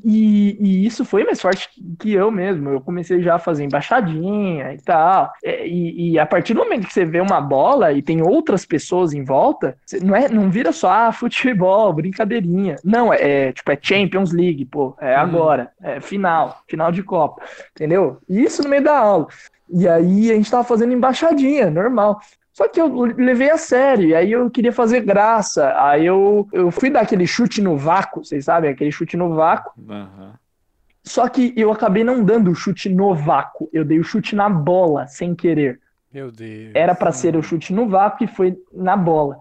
E, e isso foi mais forte que eu mesmo. Eu comecei já a fazer embaixadinha e tal. É, E, e a partir do momento que você vê uma bola e tem outras pessoas em volta, você- não, é, não vira só ah, futebol, brincadeirinha. Não, é, é, tipo, é Champions League, pô. É Uhum. agora. É final, final de Copa. Entendeu? E isso no meio da aula. E aí a gente tava fazendo embaixadinha, normal. Só que eu levei a sério, e aí eu queria fazer graça. Aí eu, eu fui dar aquele chute no vácuo, vocês sabem, aquele chute no vácuo. Aham. Só que eu acabei não dando o chute no vácuo, eu dei o chute na bola, sem querer. Meu Deus. Era pra ser o chute no vácuo e foi na bola.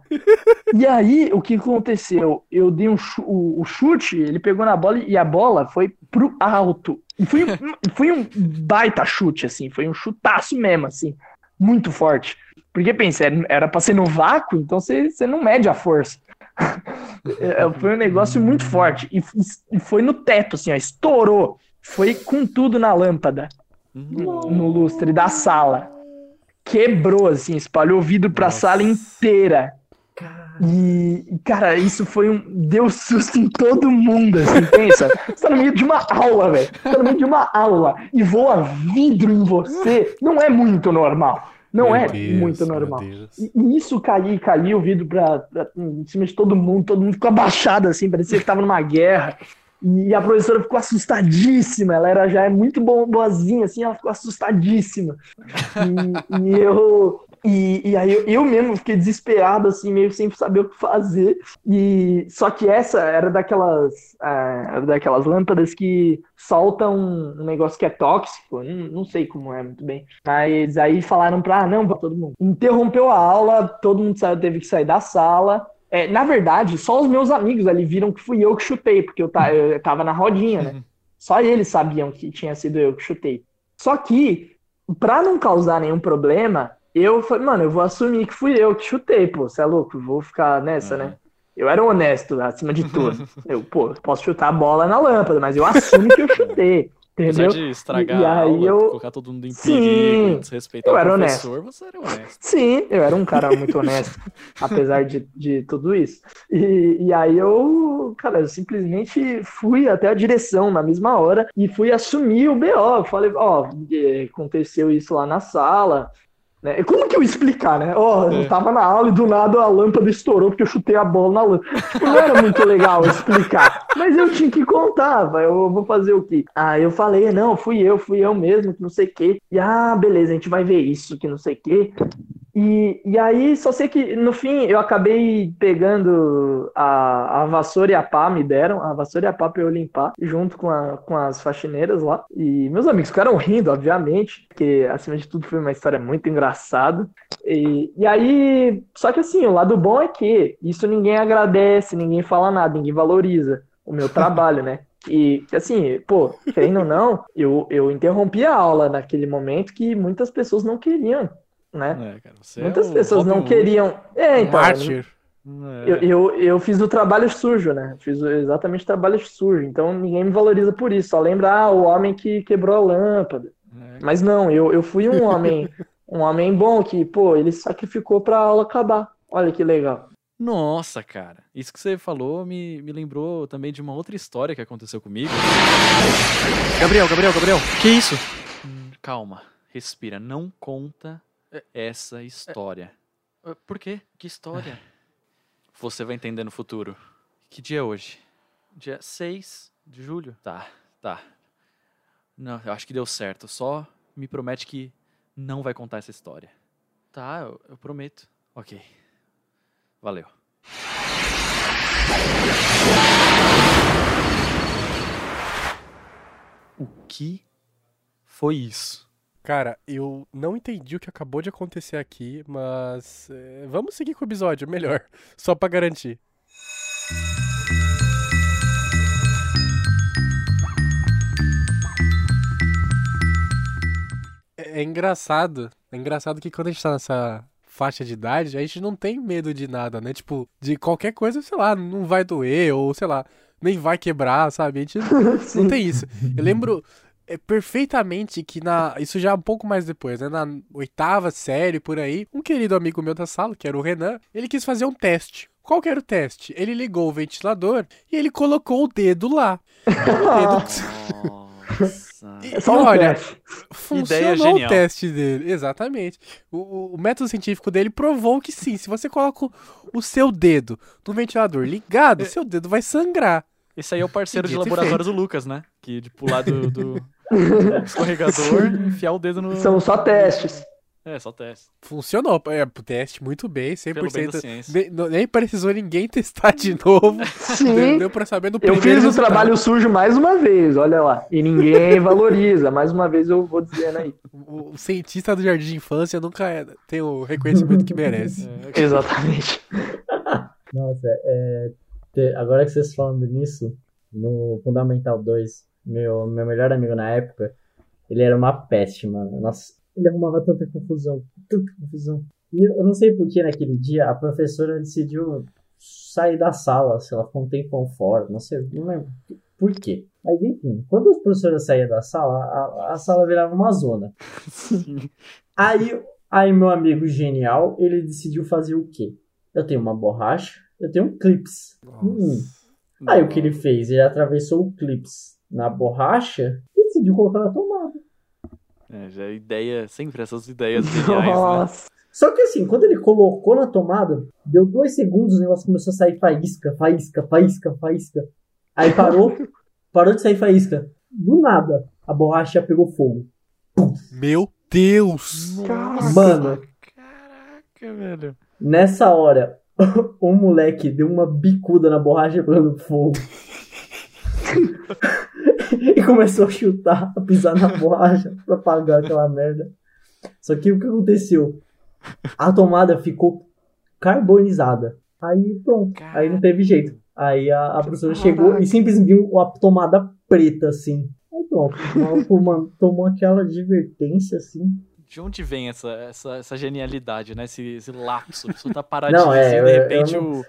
E aí, o que aconteceu? Eu dei um o, o chute, ele pegou na bola e a bola foi pro alto. Foi, um- foi um baita chute, assim, foi um chutaço mesmo, assim, muito forte. Porque pensa, era- era pra ser no vácuo, então você, você não mede a força. É, Foi um negócio muito forte. E, foi no teto, assim, ó, estourou. Foi com tudo na lâmpada no lustre da sala. Quebrou, assim, espalhou vidro pra Nossa. sala inteira. E, cara, isso foi um. Deu susto em todo mundo, assim, pensa. Você tá no meio de uma aula, velho. Você tá no meio de uma aula e voa vidro em você. Não é muito normal. Não Meu é Deus, muito normal. E e isso caiu, caiu o vidro pra, pra- em cima de todo mundo, todo mundo ficou abaixado assim, parecia que tava numa guerra. E a professora ficou assustadíssima, ela era já é muito boazinha, assim, ela ficou assustadíssima. E, e eu. E, e aí eu, eu mesmo fiquei desesperado, assim, meio sem saber o que fazer. E só que essa era daquelas, ah, era daquelas lâmpadas que soltam um negócio que é tóxico, não, não sei como é muito bem. Mas aí falaram pra, ah, não, pra todo mundo. Interrompeu a aula, todo mundo saiu, teve que sair da sala. É, na verdade, só os meus amigos ali viram que fui eu que chutei, porque eu, ta- eu tava na rodinha, né? (laughs) Só eles sabiam que tinha sido eu que chutei. Só que, pra não causar nenhum problema, eu falei, mano, eu vou assumir que fui eu que chutei, pô, você é louco, vou ficar nessa, É. né? Eu era honesto acima de tudo. (laughs) Eu, pô, posso chutar a bola na lâmpada, mas eu assumo que eu chutei, (laughs) Apesar entendeu? de estragar E- e aí aula, eu- colocar todo mundo em perigo, desrespeitar eu o era professor, você era honesto. Sim, eu era um cara muito honesto, (laughs) apesar de, de tudo isso. E, e aí eu, cara, eu simplesmente fui até a direção na mesma hora e fui assumir o BO. Eu falei, ó, eh, aconteceu isso lá na sala. Né? Como que eu explicar, né? Ó, eu É. tava na aula e do nada a lâmpada estourou porque eu chutei a bola na lâmpada. Tipo, não era muito legal explicar, mas eu tinha que contar, vai, eu vou fazer o quê? Aí eu falei, não, fui eu, fui eu mesmo, que não sei o quê. E ah, beleza, a gente vai ver isso, que não sei o quê. E, e aí, só sei que no fim eu acabei pegando a, a vassoura e a pá, me deram, a vassoura e a pá pra eu limpar, junto com, a, com as faxineiras lá. E meus amigos ficaram rindo, obviamente, porque acima de tudo foi uma história muito engraçada. E, e aí, só que assim, o lado bom é que isso ninguém agradece, ninguém fala nada, ninguém valoriza o meu trabalho, né? E assim, pô, querendo ou não, eu, eu interrompi a aula naquele momento que muitas pessoas não queriam, né? É, cara, você Muitas é pessoas não queriam. É, então. Mártir. É. Eu, eu, eu fiz o trabalho sujo, né? Fiz exatamente o trabalho sujo. Então ninguém me valoriza por isso. Só lembra, ah, o homem que quebrou a lâmpada. É. Mas não, eu, eu fui um homem, (laughs) um homem bom que, pô, ele sacrificou pra aula acabar. Olha que legal. Nossa, cara. Isso que você falou me, me lembrou também de uma outra história que aconteceu comigo. Gabriel, Gabriel, Gabriel. Que isso? Hum, calma. Respira. Não conta essa história. Por quê? Que história? Você vai entender no futuro. Que dia é hoje? Dia 6 de julho? Tá, tá. Não, eu acho que deu certo. Só me promete que não vai contar essa história. Tá, eu, eu prometo. Ok. Valeu. O que foi isso? Cara, eu não entendi o que acabou de acontecer aqui, mas é, vamos seguir com o episódio, melhor, (laughs) só pra garantir. É, é engraçado, é engraçado que quando a gente tá nessa faixa de idade, a gente não tem medo de nada, né? Tipo, de qualquer coisa, sei lá, não vai doer, ou sei lá, nem vai quebrar, sabe? A gente (laughs) não tem isso. Eu lembro é, perfeitamente que na. Isso já um pouco mais depois, né? Na oitava série, por aí, um querido amigo meu da sala, que era o Renan, ele quis fazer um teste. Qual que era o teste? Ele ligou o ventilador e ele colocou o dedo lá. O dedo... (laughs) Nossa. E, É só um olha, teste. funcionou o genial. teste dele. Exatamente. O, o- o método científico dele provou que sim, se você coloca o, seu dedo no ventilador ligado, seu dedo vai sangrar. Esse aí é o parceiro de laboratórios do Lucas, né? Que de pular do do (laughs) (laughs) escorregador e enfiar o dedo no. São só testes. É, só teste. Funcionou. É, o teste muito bem, 100%. Pelo bem da ciência. Nem, nem precisou ninguém (laughs) testar de novo. Deu, Sim. deu pra saber no Eu fiz o resultado. trabalho sujo mais uma vez, olha lá. E ninguém (laughs) valoriza. Mais uma vez eu vou dizendo aí. O, o cientista do jardim de infância nunca é- tem o reconhecimento que merece. É, Exatamente. Nossa, é, te- agora que vocês falando nisso, no Fundamental 2, meu, meu melhor amigo na época, ele era uma peste, mano. Nossa, ele arrumava tanta confusão, tanta confusão. E eu não sei por que naquele dia a professora decidiu sair da sala, sei lá, ficou um tempão fora, não sei, não lembro por quê. Mas enfim, quando a professora saía da sala, a, a sala virava uma zona. sim. Aí, aí meu amigo genial, ele decidiu fazer o quê? Eu tenho uma borracha, eu tenho um clips. Hum. Aí o que ele fez? Ele atravessou o clips na borracha e decidiu colocar na tomada. É, já é ideia, sempre essas ideias (laughs) geniais, né? Nossa. Só que assim, quando ele colocou na tomada, deu dois segundos, o negócio começou a sair faísca, faísca, faísca, faísca. Aí parou, (laughs) parou de sair faísca. Do nada, a borracha pegou fogo. Meu Deus! Mano, Caraca, velho. nessa hora, (laughs) o moleque deu uma bicuda na borracha pegando fogo. (laughs) e começou a chutar, a pisar na (laughs) borracha pra apagar aquela merda. Só que o que aconteceu? A tomada ficou carbonizada. Aí pronto, aí não teve jeito. Aí a, a professora chegou e simplesmente viu a tomada preta assim. Aí pronto, (laughs) tomou, tomou aquela advertência assim. De onde vem essa, essa, essa genialidade, né? Esse, esse lapso. A pessoa tá paradinha Não, é, assim, eu- de eu repente não- o,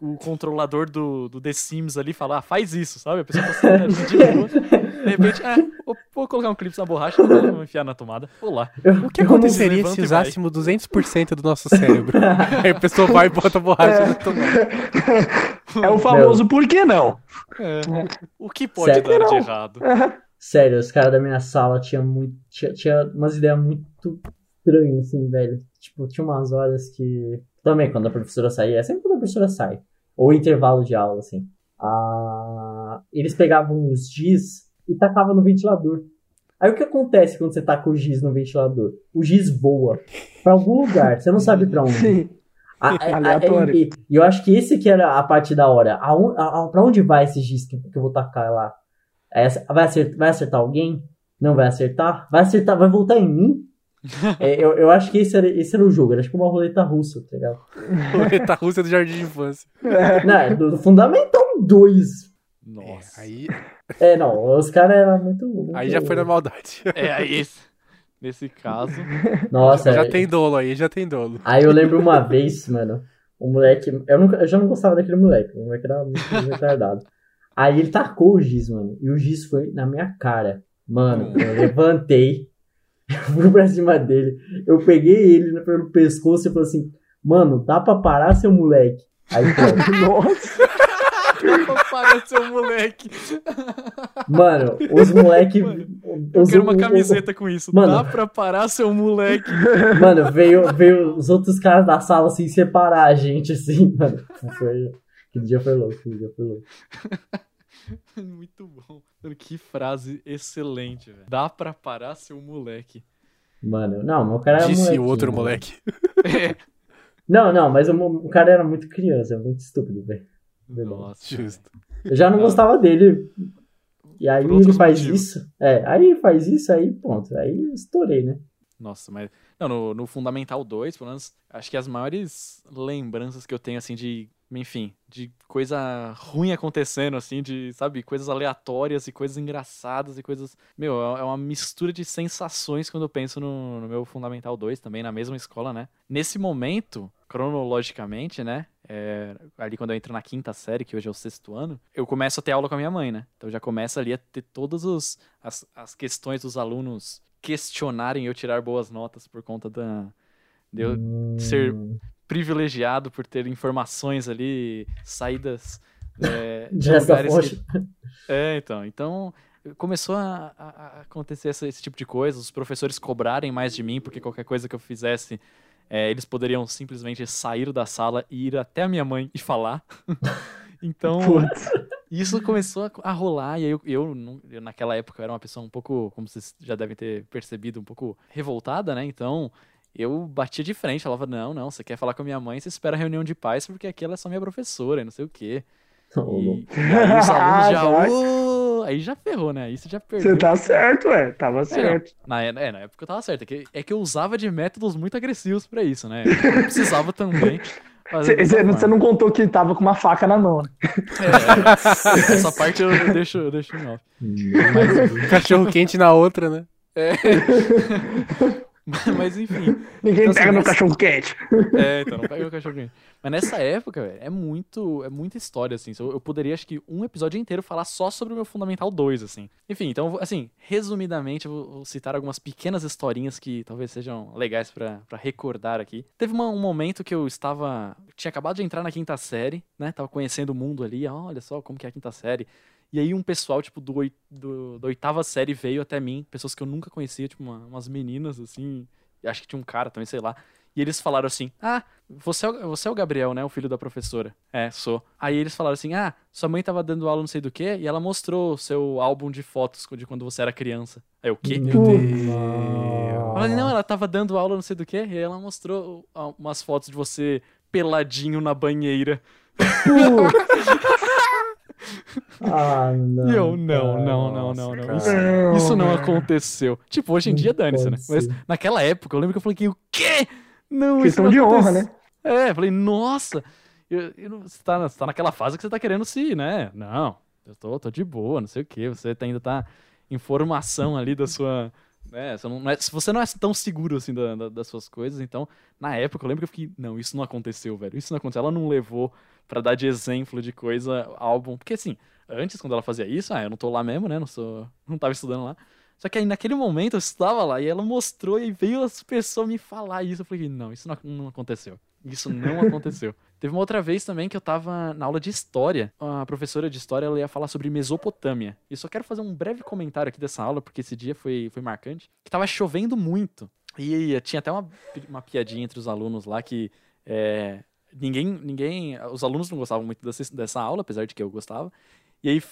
o controlador do, do The Sims ali fala, ah, faz isso, sabe? A pessoa tá sentadinha de boa. De repente, ah, vou, vou colocar um clipe na borracha, vou enfiar na tomada. Vou lá. O que não- aconteceria se usássemos 200% do nosso cérebro? (laughs) Aí a pessoa vai e bota a borracha É. na tomada. É o famoso por que não? O que pode Certo. dar de Não. errado? Sério, os caras da minha sala tinham muito. Tinha, tinha umas ideias muito estranhas, assim, velho. Tipo, tinha umas horas que. Também, quando a professora saía, é sempre quando a professora sai. Ou intervalo de aula, assim. Ah, eles pegavam os giz e tacavam no ventilador. Aí o que acontece quando você taca o giz no ventilador? O giz voa pra algum lugar, você não sabe pra onde. Sim. A- a- a- Aleatório. E, eu acho que esse que era a parte da hora. A- a- pra onde vai esse giz que, que eu vou tacar lá? Essa- vai, acertar, vai acertar alguém? Não vai acertar? Vai acertar, vai voltar em mim? É, eu, eu acho que esse era, esse era o jogo, era tipo uma roleta russa, tá ligado? (laughs) Roleta russa do jardim de infância. Não, é do, do Fundamental 2. Nossa. É, aí, É, não, os caras eram muito, muito- aí já foi na maldade. É, aí, nesse caso, Nossa, já é- tem dolo aí, já tem dolo. Aí eu lembro uma vez, mano, o moleque. Eu, nunca, eu já não gostava daquele moleque, o moleque era muito retardado. Aí ele tacou o giz, mano, e o giz foi na minha cara. Mano, eu levantei, eu fui pra cima dele, eu peguei ele pelo pescoço e falei assim: Mano, dá pra parar, seu moleque? Aí pronto. (laughs) Nossa, Para seu moleque. Mano, os moleque. Eu os- quero uma o- o- camiseta com isso. Mano. Dá pra parar seu moleque. Mano, veio, veio os outros caras da sala assim separar a gente, assim, mano. Foi. Aquele dia foi louco, aquele dia foi louco. (laughs) Muito bom. Mano, que frase excelente, velho. Dá pra parar seu moleque. Mano, não, mas o cara era Disse o outro moleque. (laughs) Não, não, mas o, o cara era muito criança, muito estúpido, velho. Nossa. Justo. Eu já não gostava dele. E aí ele faz motivos. isso. É, aí ele faz isso, aí pronto. Aí estourei, né? Nossa, mas. Não, no, no Fundamental 2, pelo menos, acho que as maiores lembranças que eu tenho, assim, de. Enfim, de coisa ruim acontecendo, assim, de, sabe, coisas aleatórias e coisas engraçadas e coisas. Meu, é é uma mistura de sensações quando eu penso no, no meu Fundamental 2, também na mesma escola, né? Nesse momento, cronologicamente, né? é, ali quando eu entro na quinta série, que hoje é o sexto ano, eu começo a ter aula com a minha mãe, né? Então já começa ali a ter todas as, as questões dos alunos questionarem eu tirar boas notas por conta da, de eu ser privilegiado por ter informações ali, saídas é, (laughs) de lugares que- é, então. Então, começou a, a- acontecer esse, esse tipo de coisa, os professores cobrarem mais de mim, porque qualquer coisa que eu fizesse, é, eles poderiam simplesmente sair da sala e ir até a minha mãe e falar. (laughs) então, putz. isso começou a, a rolar, e eu, eu, eu, naquela época, eu era uma pessoa um pouco, como vocês já devem ter percebido, um pouco revoltada, né? Então, eu batia de frente, falava, não, não, você quer falar com a minha mãe, você espera a reunião de pais, porque aqui ela é só minha professora, e não sei o quê. Louco. E, e aí os (laughs) alunos já. "Ô", aí já ferrou, né? Aí você já perdeu. Você tá certo, ué. Tava certo. Na, é, na época eu tava certo. É que, é que eu usava de métodos muito agressivos pra isso, né? Eu precisava também. Você não contou que tava com uma faca na mão, né? É, (laughs) essa parte eu, eu deixo, eu deixo em off. Hum, Cachorro quente na outra, né? (laughs) (laughs) Mas enfim. Ninguém Então, assim, pega meu nessa- cachorro quente. É, então, não pega o cachorro quente. Mas nessa época, velho, é muito, é muita história, assim. Eu, poderia, acho que, um episódio inteiro falar só sobre o meu Fundamental 2, assim. Enfim, então, assim, resumidamente, eu vou, citar algumas pequenas historinhas que talvez sejam legais pra pra recordar aqui. Teve uma- um momento que eu estava. Tinha acabado de entrar na quinta série, né? Tava conhecendo o mundo ali, ah, olha só como que é a quinta série. E aí um pessoal, tipo, do, oi- do, da oitava série veio até mim, pessoas que eu nunca conhecia, tipo, uma- umas meninas, assim, e acho que tinha um cara também, sei lá. E eles falaram assim: Ah, você é, o, você é o Gabriel, né? O filho da professora. É, sou. Aí eles falaram assim: Ah, sua mãe tava dando aula não sei do que, e ela mostrou o seu álbum de fotos de quando você era criança. Aí o quê? Meu. Deus. Eu falei, não, ela tava dando aula não sei do que, e aí ela mostrou umas fotos de você peladinho na banheira. (laughs) Ah, não. E eu, não, não, não, não, não. Isso, Não, isso não aconteceu. Tipo, hoje em dia dane-se, né? Mas naquela época eu lembro que eu falei que o quê? Não, Questão isso de honra, né? É, eu falei, nossa, eu, eu você, tá, você tá naquela fase que você tá querendo se, ir, né? Não, eu tô, tô de boa, não sei o quê. Você tá- ainda tá em formação ali da sua. Né, você, não, é- se você não é tão seguro assim da- da- das suas coisas, então, na época eu lembro que eu fiquei, não, isso não aconteceu, velho. Isso não aconteceu. Ela não levou pra dar de exemplo de coisa, álbum. Porque assim, antes, quando ela fazia isso, ah, eu não tô lá mesmo, né? Não sou. Não tava estudando lá. Só que aí naquele momento eu estava lá e ela mostrou e veio as pessoas me falar isso. Eu falei, não, isso não, não aconteceu. Isso não (laughs) aconteceu. Teve uma outra vez também que eu tava na aula de história. A professora de história ela ia falar sobre Mesopotâmia. E só quero fazer um breve comentário aqui dessa aula, porque esse dia foi, foi marcante. Que tava chovendo muito. E tinha até uma, uma piadinha entre os alunos lá que é, ninguém, ninguém. Os alunos não gostavam muito dessa, dessa aula, apesar de que eu gostava. E aí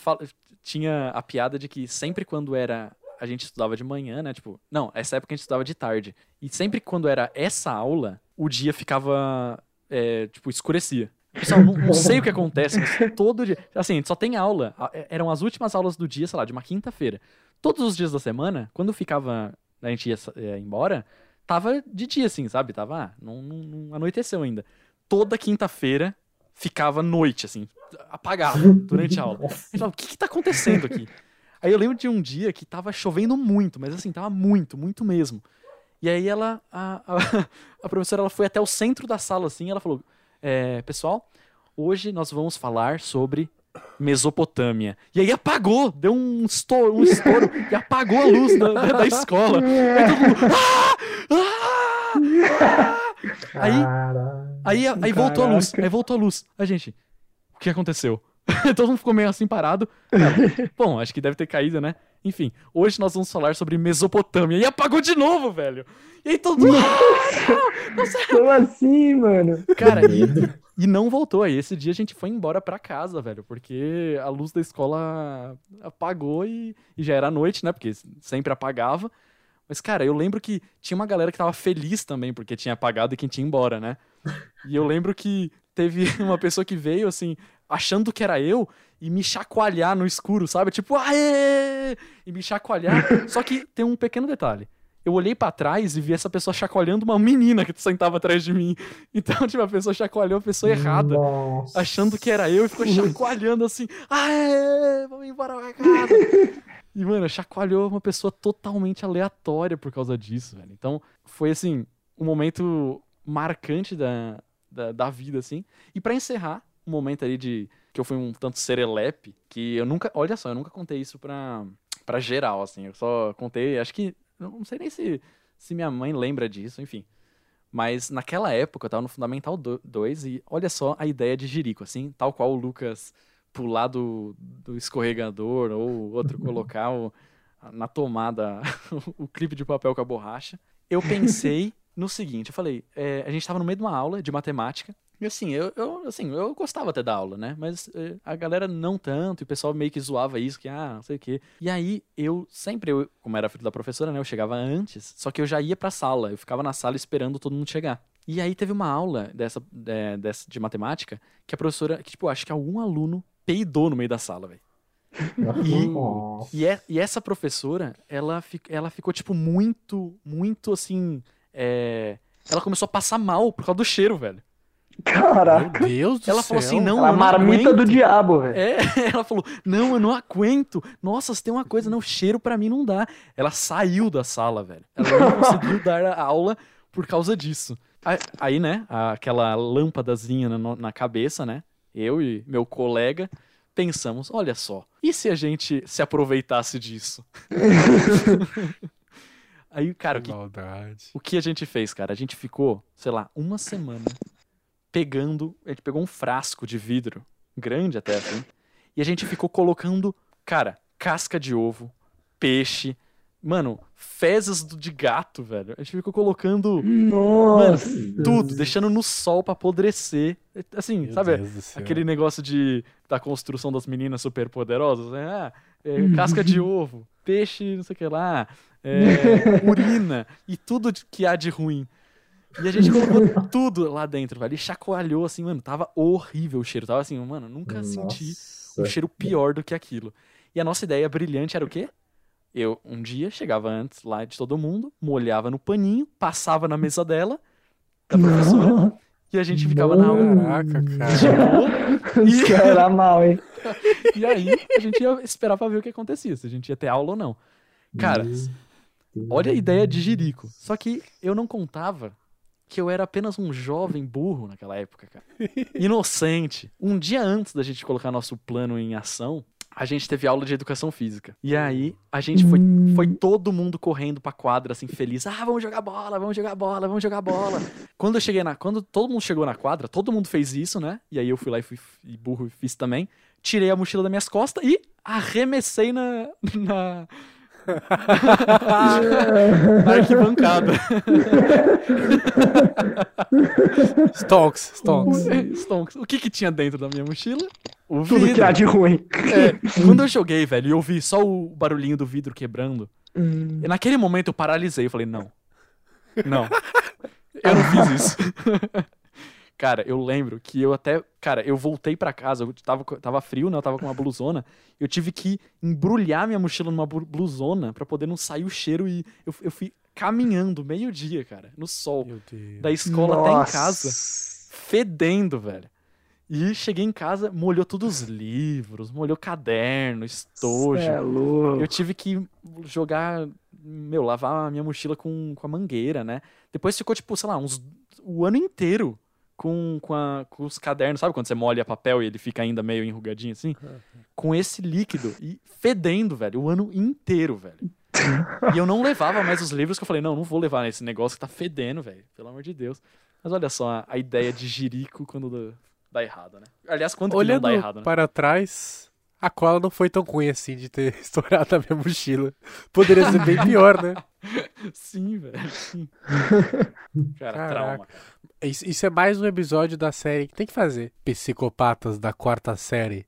tinha a piada de que sempre quando era. A gente estudava de manhã, né? Tipo, não, essa época a gente estudava de tarde. E sempre quando era essa aula, o dia ficava. é, tipo, escurecia. Pessoal, não, não sei o que acontece, mas todo dia. Assim, só tem aula. a- Eram as últimas aulas do dia, sei lá, de uma quinta-feira. Todos os dias da semana, quando ficava. A gente ia é, embora, tava de dia, assim, sabe? Tava. Ah, não, não, não anoiteceu ainda. Toda quinta-feira ficava noite, assim, apagado (laughs) durante a aula. Eu falava, o que que tá acontecendo aqui? Aí eu lembro de um dia que tava chovendo muito, mas assim, tava muito, muito mesmo. E aí ela, a, a, (laughs) a professora, ela foi até o centro da sala, assim, e ela falou, é, pessoal, hoje nós vamos falar sobre Mesopotâmia. E aí apagou, deu um estouro, um estouro e apagou a luz da, da, da escola. (laughs) Aí todo mundo, "Ah! Ah! Ah!" Aí, aí, aí voltou a luz. Aí voltou a luz. A gente, o que aconteceu? (laughs) Todo mundo ficou meio assim parado. (laughs) Bom, acho que deve ter caído, né? Enfim, hoje nós vamos falar sobre Mesopotâmia. E apagou de novo, velho. E aí todo mundo. (laughs) Como assim, mano? Cara, e, e não voltou. Aí esse dia a gente foi embora pra casa, velho, porque a luz da escola apagou e, e já era noite, né? Porque sempre apagava. Mas, cara, eu lembro que tinha uma galera que tava feliz também porque tinha apagado e quem tinha embora, né? (laughs) E eu lembro que teve (laughs) uma pessoa que veio, assim, achando que era eu e me chacoalhar no escuro, sabe? Tipo, aê! E me chacoalhar. (laughs) Só que tem um pequeno detalhe. Eu olhei pra trás e vi essa pessoa chacoalhando uma menina que sentava atrás de mim. Então, tipo, a pessoa chacoalhou a pessoa errada, Nossa. achando que era eu e ficou chacoalhando assim. Aê, vamos embora pra casa. E, mano, chacoalhou uma pessoa totalmente aleatória por causa disso, velho. Então, foi, assim, um momento marcante da, da, da vida, assim. E pra encerrar, um momento ali de que eu fui um tanto serelepe, que eu nunca, olha só, eu nunca contei isso pra, pra geral, assim. Eu só contei, acho que, não sei nem se, se minha mãe lembra disso, enfim. Mas naquela época eu tava no Fundamental 2 e olha só a ideia de Jerico, assim, tal qual o Lucas pular do, do escorregador ou o outro (laughs) colocar o- na tomada (laughs) o clipe de papel com a borracha. Eu pensei (laughs) no seguinte, eu falei, é, a gente tava no meio de uma aula de matemática e assim, eu, eu, assim, eu gostava até da aula, né? Mas é, a galera não tanto, e o pessoal meio que zoava isso, que ah, não sei o quê. E aí, eu sempre, eu, como era filho da professora, né? Eu chegava antes, só que eu já ia pra sala, eu ficava na sala esperando todo mundo chegar. E aí teve uma aula dessa, é, dessa de matemática que a professora, que, tipo, acho que algum aluno peidou no meio da sala, velho. E-. E, é- e essa professora, ela, fi- ela ficou, tipo, muito, muito assim. é, Ela começou a passar mal por causa do cheiro, velho. Caraca. Meu Deus do Ela céu. falou assim: não, é a não marmita aguento. do diabo, velho. É, (laughs) ela falou: não, eu não aguento. Nossa, se tem uma coisa, não, cheiro pra mim não dá. Ela saiu da sala, velho. Ela não (laughs) conseguiu dar a aula por causa disso. Aí, aí, né, aquela lâmpadazinha na, na cabeça, né? Eu e meu colega pensamos: olha só, e se a gente se aproveitasse disso? (laughs) aí, cara, o Que o que a gente fez, cara? A gente ficou, sei lá, uma semana pegando. A gente pegou um frasco de vidro, grande até assim, e a gente ficou colocando, cara, casca de ovo, peixe, mano, fezes de gato, velho. A gente ficou colocando Nossa. tudo, deixando no sol pra apodrecer. Assim, Meu sabe? Aquele negócio de da construção das meninas superpoderosas, né? Ah, é, casca de ovo, peixe, não sei o que lá, é, (laughs) urina e tudo que há de ruim. E a gente colocou (laughs) tudo lá dentro, velho. E chacoalhou assim, mano, tava horrível o cheiro. Tava assim, mano, nunca senti um cheiro pior do que aquilo. E a nossa ideia brilhante era o quê? Eu, um dia, chegava antes lá de todo mundo, molhava no paninho, passava na mesa dela, da professora, e a gente ficava na aula. Caraca, cara. de boa, Isso que era mal, hein? (laughs) e aí a gente ia esperar pra ver o que acontecia, se a gente ia ter aula ou não. Cara, olha a ideia de Jirico. Só que eu não contava que eu era apenas um jovem burro naquela época, cara. (laughs) Inocente. Um dia antes da gente colocar nosso plano em ação, a gente teve aula de educação física. E aí a gente foi, foi todo mundo correndo pra quadra, assim, feliz. Ah, vamos jogar bola, vamos jogar bola, vamos jogar bola. (laughs) quando eu cheguei na. Quando todo mundo chegou na quadra, todo mundo fez isso, né? E aí eu fui lá e fui e burro e fiz também. Tirei a mochila das minhas costas e arremessei na. (laughs) na... (laughs) arquibancada. (laughs) Stonks, Stonks. Stonks. O que que tinha dentro da minha mochila? O Tudo que vidro. há de ruim. É, quando eu joguei, velho, e eu vi só o barulhinho do vidro quebrando, Hum. e naquele momento eu paralisei. Eu falei, não. Não. Eu não fiz isso. (laughs) Cara, eu lembro que eu até. Cara, eu voltei pra casa, eu tava, tava frio, né? Eu tava com uma blusona. (laughs) Eu tive que embrulhar minha mochila numa blu- blusona pra poder não sair o cheiro e eu, eu fui caminhando meio-dia, cara, no sol, Meu Deus. da escola até em Nossa. casa fedendo, velho. E cheguei em casa, molhou todos os livros, molhou caderno, estojo. É louco. Eu tive que jogar, meu, lavar a minha mochila com, com a mangueira, né? Depois ficou, tipo, sei lá, uns, o ano inteiro com, com, a- com os cadernos, sabe quando você molha papel e ele fica ainda meio enrugadinho assim? Com esse líquido e fedendo, velho, o ano inteiro, velho. E eu não levava mais os livros que eu falei, não, não vou levar esse negócio que tá fedendo, velho, pelo amor de Deus. Mas olha só a, a ideia de jirico quando dá, dá errado, né? Aliás, quando que não Olhando dá errado, né? para trás, a cola não foi tão ruim assim de ter (laughs) estourado a minha mochila. Poderia ser bem pior, né? (laughs) Sim, velho. Sim. (laughs) Cara, Caraca. trauma. Isso, isso é mais um episódio da série que tem que fazer. Psicopatas da quarta série.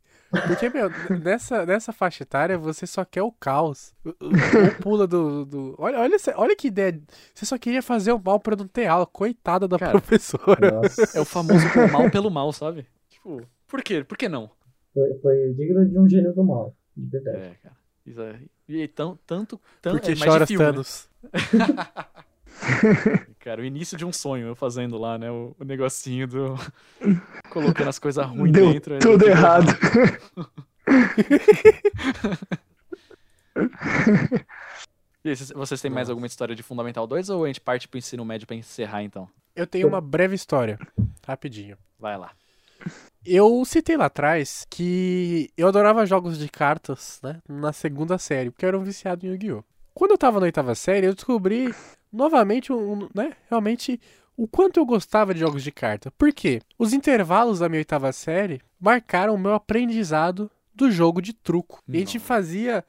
Porque, meu, nessa, nessa faixa etária você só quer o caos. O- Ou pula do. do... Olha, olha, olha que ideia. Você só queria fazer o mal pra não ter aula. Coitada da Cara, professora. Nossa, É o famoso mal pelo mal, sabe? Tipo, por quê? Por que não? Foi, foi digno de um gênio do mal, de verdade. É, cara. Isso é... E tão, tanto, tanto Porque é mais chora de filme, né? Thanos. (laughs) Cara, o início de um sonho, eu fazendo lá, né? O, o negocinho do. (laughs) colocando as coisas ruins Deu dentro. aí tudo errado. (laughs) E aí, vocês- vocês têm mais alguma história de Fundamental 2 ou a gente parte pro ensino médio pra encerrar então? Eu tenho uma breve história. Rapidinho. Vai lá. Eu citei lá atrás que eu adorava jogos de cartas, né? Na segunda série, porque eu era um viciado em Yu-Gi-Oh! Quando eu tava na oitava série, eu descobri novamente, um, né? Realmente, o quanto eu gostava de jogos de carta. Por quê? Os intervalos da minha oitava série marcaram o meu aprendizado do jogo de truco. A gente fazia.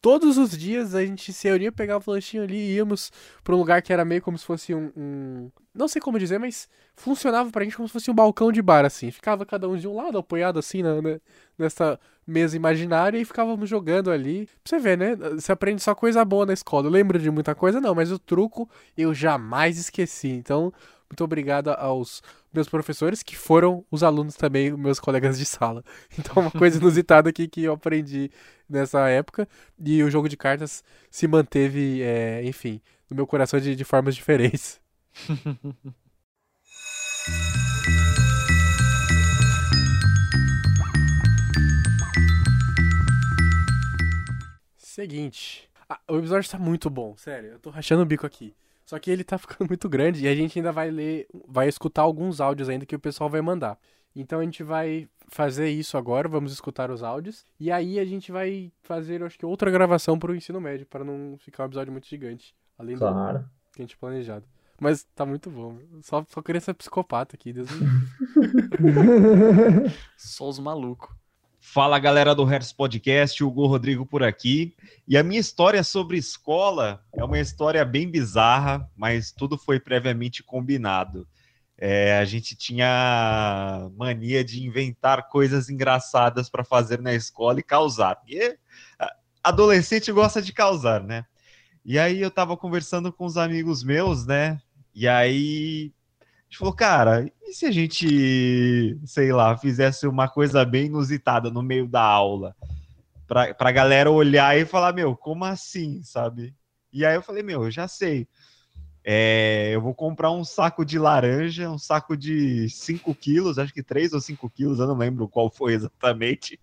Todos os dias a gente se reunia, pegava o lanchinho ali e íamos pra um lugar que era meio como se fosse um- um não sei como dizer, mas funcionava pra gente como se fosse um balcão de bar, assim. Ficava cada um de um lado, apoiado assim na, na- nessa mesa imaginária e ficávamos jogando ali. Pra você ver, né? Você aprende só coisa boa na escola. Eu lembro de muita coisa, não, mas o truco eu jamais esqueci. Então, muito obrigado aos meus professores, que foram os alunos também, meus colegas de sala. (laughs) Então, uma coisa inusitada aqui que eu aprendi nessa época. E o jogo de cartas se manteve, é, enfim, no meu coração de, de formas diferentes. (laughs) Seguinte. Ah, o episódio tá muito bom, sério. Eu tô rachando o bico aqui. Só que ele tá (laughs) ficando muito grande e a gente ainda vai ler, vai escutar alguns áudios ainda que o pessoal vai mandar. Então a gente vai fazer isso agora, vamos escutar os áudios. E aí a gente vai fazer, acho que, outra gravação pro ensino médio, para não ficar um episódio muito gigante. Além do Claro. que a gente planejado. Mas tá muito bom. Só, só queria ser psicopata aqui, Deus me. (laughs) (laughs) Só os malucos. Fala galera do Hertz Podcast, Hugo Rodrigo por aqui. E a minha história sobre escola é uma história bem bizarra, mas tudo foi previamente combinado. É, a gente tinha mania de inventar coisas engraçadas para fazer na escola e causar. Adolescente gosta de causar, né? E aí eu tava conversando com os amigos meus, né? E aí gente falou, cara, e se a gente, sei lá, fizesse uma coisa bem inusitada no meio da aula? Pra, pra galera olhar e falar, meu, como assim, sabe? E aí eu falei, meu, eu já sei. É, eu vou comprar um saco de laranja, um saco de 5 quilos, acho que 3 ou 5 quilos, eu não lembro qual foi exatamente.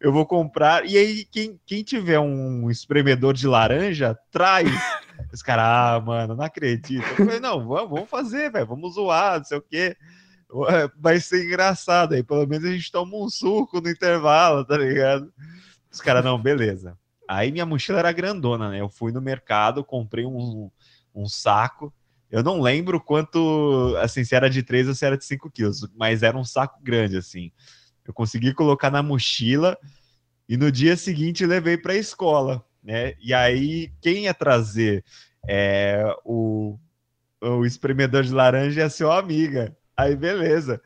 Eu vou comprar, e aí quem, quem tiver um espremedor de laranja, traz. Os caras, ah, mano, não acredito. Eu falei, não, vamos, vamos fazer, velho, vamos zoar, não sei o quê. Vai ser engraçado aí, pelo menos a gente toma um suco no intervalo, tá ligado? Os caras, não, beleza. Aí minha mochila era grandona, né? Eu fui no mercado, comprei um, um saco. Eu não lembro quanto, assim, se era de 3 ou se era de 5 quilos, mas era um saco grande, assim. Eu consegui colocar na mochila e no dia seguinte levei para a escola, né? E aí, quem ia trazer é, o, o espremedor de laranja é sua amiga. Aí, beleza.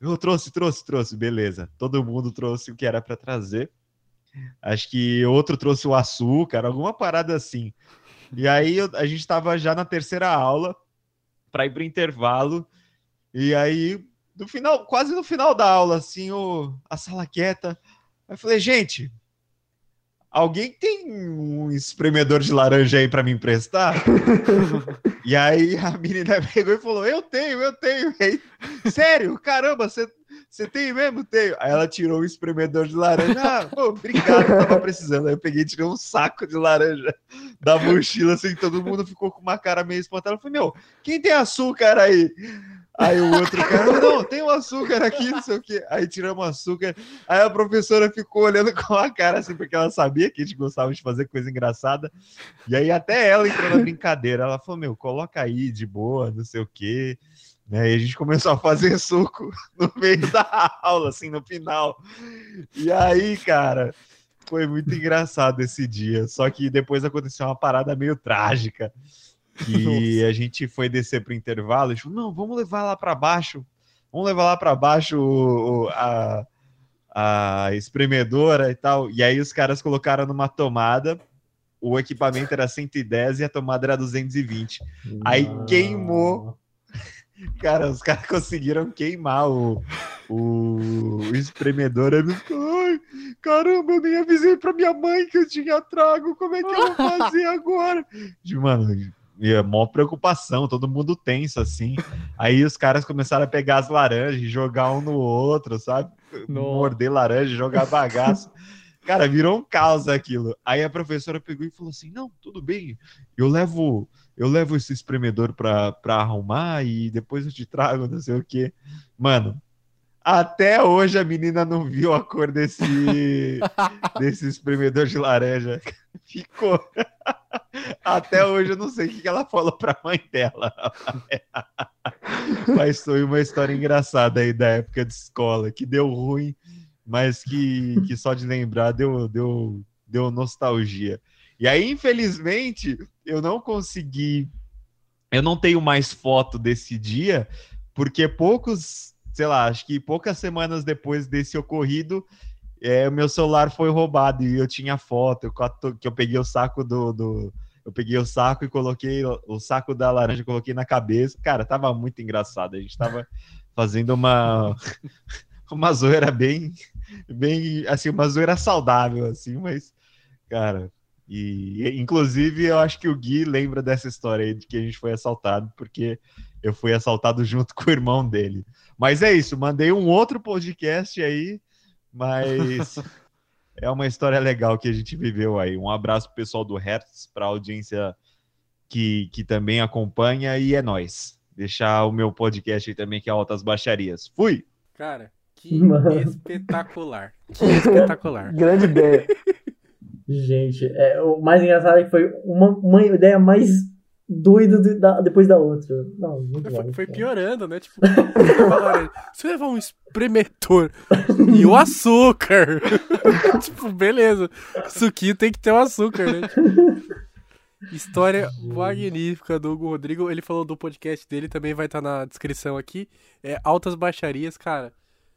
Eu trouxe, trouxe, trouxe, beleza. Todo mundo trouxe o que era para trazer. Acho que outro trouxe o açúcar, alguma parada assim. E aí eu- a gente estava já na terceira aula para ir para intervalo. E aí, no final, quase no final da aula, assim, o, a sala quieta. Aí eu falei, gente, alguém tem um espremedor de laranja aí para me emprestar? (laughs) e aí a menina pegou e falou, eu tenho, eu tenho. Aí, Sério? Caramba, você você tem mesmo? Tenho. Aí ela tirou o espremedor de laranja. Ah, pô, obrigado, tava precisando. Aí eu peguei e tirei um saco de laranja da mochila, assim, todo mundo ficou com uma cara meio espantada. Eu falei, meu, quem tem açúcar aí? Aí o outro cara, não, tem um açúcar aqui, não sei o quê. Aí tiramos açúcar. Aí a professora ficou olhando (laughs) com a cara, assim, porque ela sabia que a gente gostava de fazer coisa engraçada. E aí até ela entrou na brincadeira. Ela falou, meu, coloca aí de boa, não sei o quê. Né? E a gente começou a fazer suco (laughs) no meio da aula, assim, no final. E aí, cara, foi muito engraçado esse dia. Só que depois aconteceu uma parada meio trágica. (laughs) Que a gente foi descer pro intervalo e falou: não, vamos levar lá para baixo. Vamos levar lá para baixo a, a espremedora e tal. E aí os caras colocaram numa tomada. O equipamento era 110 e a tomada era 220. Aí queimou Cara, os caras conseguiram queimar o, o, o espremedor. Ele Ai, caramba, eu nem avisei pra minha mãe que eu tinha trago. Como é que eu vou (laughs) fazer agora? Mano, é maior preocupação, todo mundo tenso assim. Aí os caras começaram a pegar as laranjas e jogar um no outro, sabe? Morder laranja, jogar bagaço. Cara, virou um caos aquilo. Aí a professora pegou e falou assim: Não, tudo bem, eu levo eu levo esse espremedor pra, pra arrumar e depois eu te trago, não sei o que. Mano, até hoje a menina não viu a cor desse, (laughs) desse espremedor de laranja. Ficou. Até hoje eu não sei o que ela falou pra mãe dela. (laughs) Mas foi uma história engraçada aí da época de escola, que deu ruim, mas que, que só de lembrar deu, deu, deu nostalgia. E aí, infelizmente, eu não consegui. Eu não tenho mais foto desse dia, porque poucos, sei lá, acho que poucas semanas depois desse ocorrido, é, o meu celular foi roubado e eu tinha foto, eu, que eu peguei o saco do, do, eu peguei o saco e coloquei o saco da laranja, coloquei na cabeça. Cara, tava muito engraçado. A gente tava fazendo uma (laughs) uma zoeira bem bem assim, uma zoeira saudável assim, mas cara, e, inclusive, eu acho que o Gui lembra dessa história aí de que a gente foi assaltado, porque eu fui assaltado junto com o irmão dele. Mas é isso, mandei um outro podcast aí, mas (laughs) é uma história legal que a gente viveu aí. Um abraço pro pessoal do Hertz, para a audiência que, que também acompanha, e é nós. Deixar o meu podcast aí também, que é Altas Baixarias. Fui! Cara, que (laughs) espetacular. Que espetacular. (laughs) Grande ideia. Gente, é, o mais engraçado é que foi uma, uma ideia mais doida de, da, depois da outra. Não, muito foi, bom, foi piorando, né? Tipo, (laughs) se levar um espremedor e o açúcar. (laughs) tipo, beleza. Suquinho tem que ter o açúcar, né? História magnífica do Hugo Rodrigo. Ele falou do podcast dele, também vai estar tá na descrição aqui. É Altas Baixarias, cara.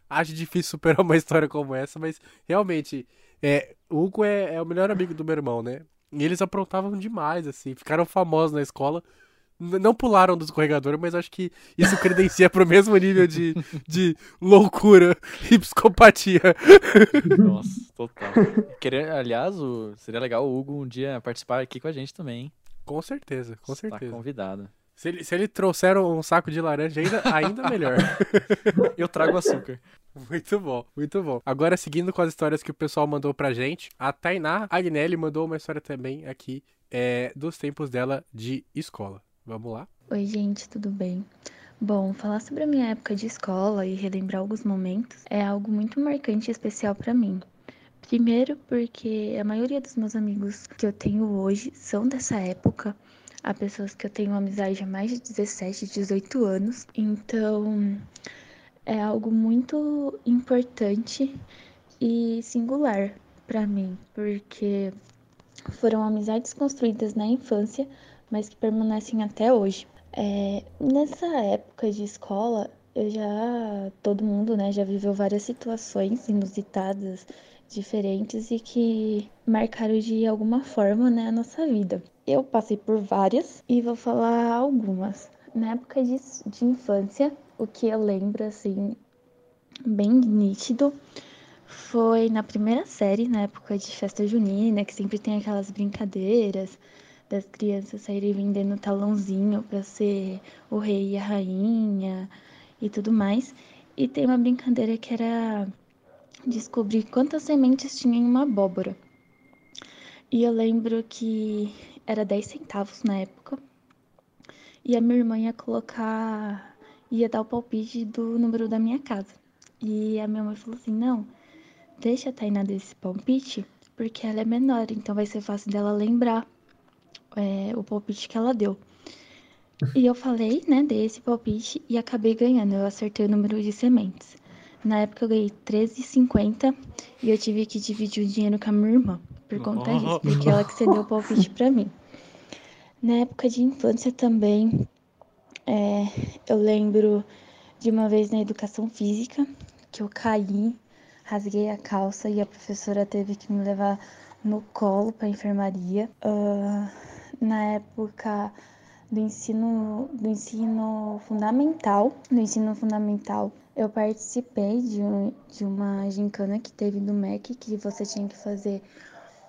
Acho difícil superar uma história como essa, mas realmente é, o Hugo é, é, o melhor amigo do meu irmão, né? E eles aprontavam demais, assim. Ficaram famosos na escola. Não pularam do escorregador, mas acho que isso (laughs) credencia pro mesmo nível de, de loucura e psicopatia. Nossa, total. Querer, aliás, o, seria legal o Hugo um dia participar aqui com a gente também. Hein? Com certeza, com Está certeza. convidado. Se ele, se ele trouxer um saco de laranja, ainda, ainda melhor. (laughs) Eu trago açúcar. Muito bom, muito bom. Agora, seguindo com as histórias que o pessoal mandou pra gente, a Tainá Agnelli mandou uma história também aqui é, dos tempos dela de escola. Vamos lá? Oi, gente, tudo bem? Bom, falar sobre a minha época de escola e relembrar alguns momentos é algo muito marcante e especial para mim. Primeiro, porque a maioria dos meus amigos que eu tenho hoje são dessa época a pessoas que eu tenho amizade há mais de 17, 18 anos. Então, é algo muito importante e singular para mim, porque foram amizades construídas na infância, mas que permanecem até hoje. É, nessa época de escola, eu já todo mundo, né, já viveu várias situações inusitadas, diferentes e que marcaram de alguma forma, né, a nossa vida. Eu passei por várias e vou falar algumas. Na época de, de infância, o que eu lembro, assim, bem nítido, foi na primeira série, na época de festa junina, que sempre tem aquelas brincadeiras das crianças saírem vendendo talãozinho para ser o rei e a rainha e tudo mais. E tem uma brincadeira que era descobrir quantas sementes tinha em uma abóbora. E eu lembro que era 10 centavos na época. E a minha irmã ia colocar, ia dar o palpite do número da minha casa. E a minha mãe falou assim: não, deixa a Tainá desse palpite, porque ela é menor, então vai ser fácil dela lembrar é, o palpite que ela deu. E eu falei, né, dei esse palpite e acabei ganhando. Eu acertei o número de sementes. Na época eu ganhei 13,50 e eu tive que dividir o dinheiro com a minha irmã por conta disso, porque ela que cedeu o palpite pra mim. Na época de infância também, é, eu lembro de uma vez na educação física que eu caí, rasguei a calça e a professora teve que me levar no colo para enfermaria. Ah, na época do ensino, do ensino fundamental, do ensino fundamental, eu participei de, um, de uma gincana que teve do MEC, que você tinha que fazer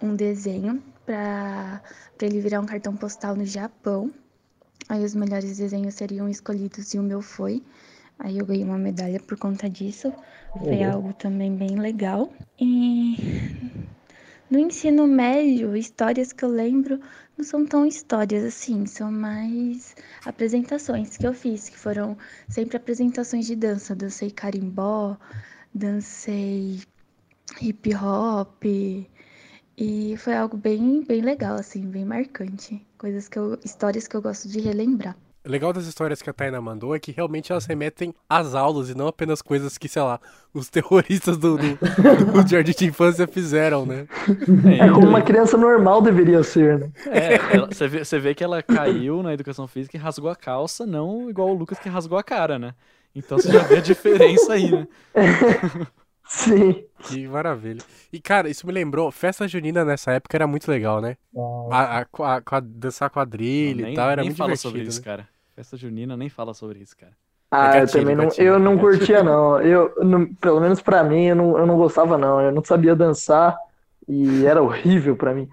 um desenho para ele virar um cartão postal no Japão. Aí os melhores desenhos seriam escolhidos e o meu foi. Aí eu ganhei uma medalha por conta disso. Foi Uhum. algo também bem legal. E no ensino médio, histórias que eu lembro não são tão histórias assim, são mais apresentações que eu fiz, que foram sempre apresentações de dança. Dancei carimbó, dancei hip hop. E foi algo bem, bem legal, assim, bem marcante. Coisas que eu. histórias que eu gosto de relembrar. O legal das histórias que a Taina mandou é que realmente elas remetem às aulas e não apenas coisas que, sei lá, os (laughs) terroristas do, do, do jardim de infância fizeram, né? É como uma criança normal deveria ser, né? É, ela- você vê, você vê que ela caiu na educação física e rasgou a calça, não igual o Lucas que rasgou a cara, né? Então você já vê a diferença aí, né? (laughs) Sim. Que maravilha. E, cara, isso me lembrou, festa junina nessa época era muito legal, né? A, a, a- a- dançar quadrilha nem e tal, era nem muito fala divertido. sobre isso, né? cara. Festa junina nem fala sobre isso, cara. Ah, É eu gatilho, também não, gatilho, eu não gatilho. curtia, não. Eu, não- pelo menos pra mim, eu não, eu não gostava, não. Eu não sabia dançar e era horrível pra mim.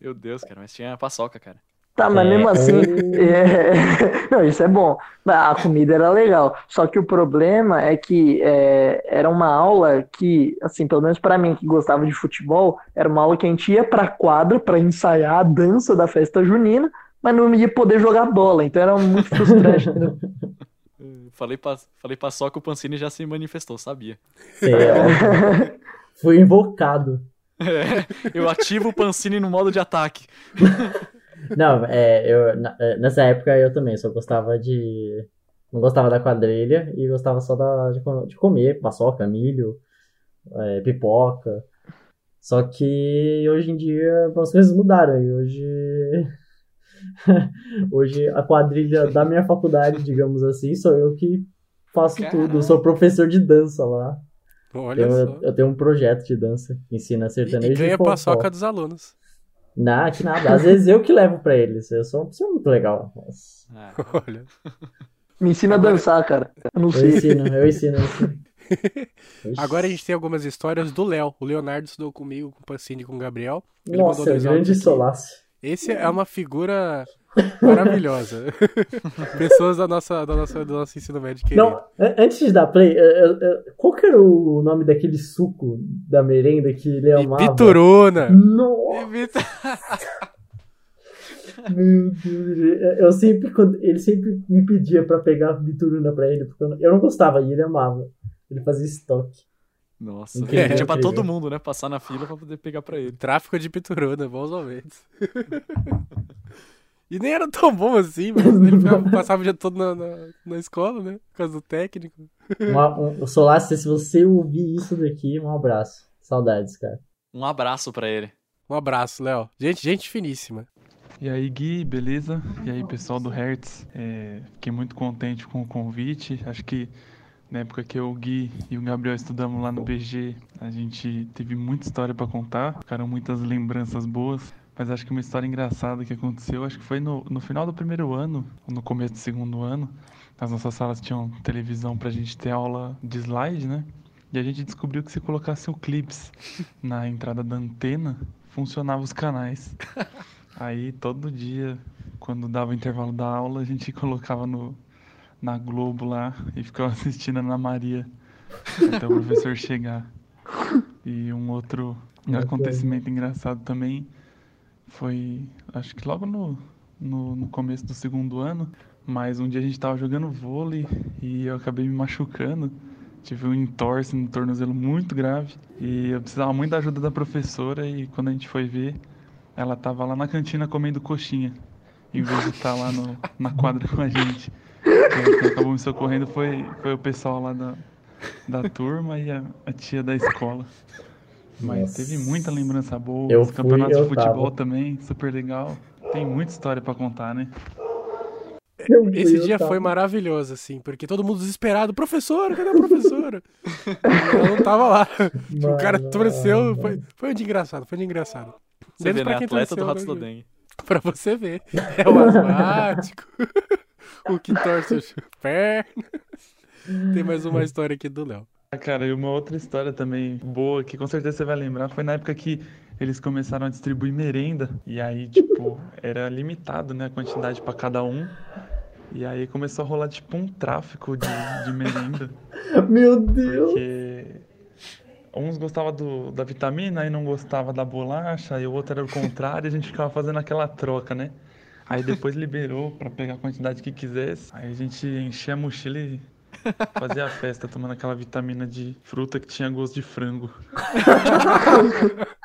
Meu Deus, cara, mas tinha a paçoca, cara. Tá, mas É, mesmo assim, (laughs) é, (laughs) não, isso é bom. A comida era legal. Só que o problema é que é, era uma aula que, assim, pelo menos pra mim que gostava de futebol, era uma aula que a gente ia pra quadra pra ensaiar a dança da festa junina, mas não ia poder jogar bola. Então era muito frustrante. entendeu? Eu (laughs) Falei, pa, falei paçoca, o Pancini já se manifestou, sabia. É. Fui invocado. É, eu ativo o Pancini no modo de ataque. Não, é, eu, na- é, nessa época eu também só gostava de. Não gostava da quadrilha e gostava só da, de, de comer paçoca, milho, é, pipoca. Só que hoje em dia as coisas mudaram e hoje. (laughs) Hoje a quadrilha da minha faculdade, digamos assim, sou eu que faço tudo. Eu sou professor de dança lá. Olha Eu, só. eu tenho um projeto de dança que ensina sertanejo e ganha e forró. paçoca dos alunos. Não, que nada. Às vezes eu que levo pra eles. Eu sou uma pessoa muito legal. Mas Ah, Olha. Me ensina a dançar, cara. Eu não eu sei. ensino, eu ensino, eu ensino. (laughs) Agora a gente tem algumas histórias do Léo. O Leonardo estudou comigo, com o Pacini e com o Gabriel. Ele mandou Nossa, dois grande solaço. Esse é uma figura maravilhosa. (laughs) Pessoas da nossa, da nossa, do nosso ensino médio querido. Não, an- antes de dar play, eu- eu- eu- qual que era o nome daquele suco da merenda que ele amava? Bituruna. Nossa, Bitu- (laughs) meu Deus. Eu sempre, quando, ele sempre me pedia pra pegar bituruna pra ele, porque eu não, eu não gostava e ele amava. Ele fazia estoque. nossa, Incrível, pedia pra todo mundo, né? Passar na fila pra poder pegar pra ele. Tráfico de bituruna, bons momentos. (laughs) E nem era tão bom assim, mas ele passava o dia todo na, na, na escola, né? Por causa do técnico. Um, um, Solace, se você ouvir isso daqui, um abraço. Saudades, cara. Um abraço pra ele. Um abraço, Léo. Gente, gente finíssima. E aí, Gui, beleza? E aí, pessoal do Hertz? É, fiquei muito contente com o convite. Acho que na época que eu, o Gui e o Gabriel estudamos lá no BG, a gente teve muita história para contar, ficaram muitas lembranças boas. Mas acho que uma história engraçada que aconteceu, acho que foi no, no final do primeiro ano, ou no começo do segundo ano. As nossas salas tinham televisão pra gente ter aula de slide, né? E a gente descobriu que se colocasse o clips (laughs) na entrada da antena, funcionava os canais. Aí todo dia, quando dava o intervalo da aula, a gente (laughs) colocava no, na Globo lá e ficava assistindo a Ana Maria até o professor chegar. (laughs) E um outro acontecimento engraçado também foi, acho que logo no, no, no começo do segundo ano, mas um dia a gente tava jogando vôlei e eu acabei me machucando. Tive um entorse no tornozelo muito grave e eu precisava muito da ajuda da professora e quando a gente foi ver, ela tava lá na cantina comendo coxinha. em vez de estar lá no, na quadra com a gente. Então, quem acabou me socorrendo foi, foi o pessoal lá da, da turma e a, a tia da escola. Mas Nossa. teve muita lembrança boa. Eu Os fui, campeonatos eu de futebol tava. também, super legal. Tem muita história pra contar, né? Eu fui, Esse eu dia foi maravilhoso, assim, porque todo mundo desesperado, professora, cadê a professora? Ela não tava lá. (laughs) o cara Mano, torceu, mano. foi, foi um dia engraçado, foi um dia engraçado. Você Menos vê, pra né? quem Atleta do torceu, Ratos né, da Dengue. Pra você ver. É o asmático, (laughs) o que torce as pernas. Tem mais uma (laughs) história aqui do Léo. Ah, Cara, e uma outra história também boa, que com certeza você vai lembrar, foi na época que eles começaram a distribuir merenda. E aí, tipo, era limitado, né, a quantidade pra cada um. E aí começou a rolar, tipo, um tráfico de, de merenda. (laughs) Meu Deus. Porque uns gostavam do, da vitamina, aí não gostava da bolacha, e o outro era o contrário, e a gente ficava fazendo aquela troca, né? Aí depois liberou pra pegar a quantidade que quisesse. Aí a gente enchia a mochila e fazia a festa tomando aquela vitamina de fruta que tinha gosto de frango. (laughs)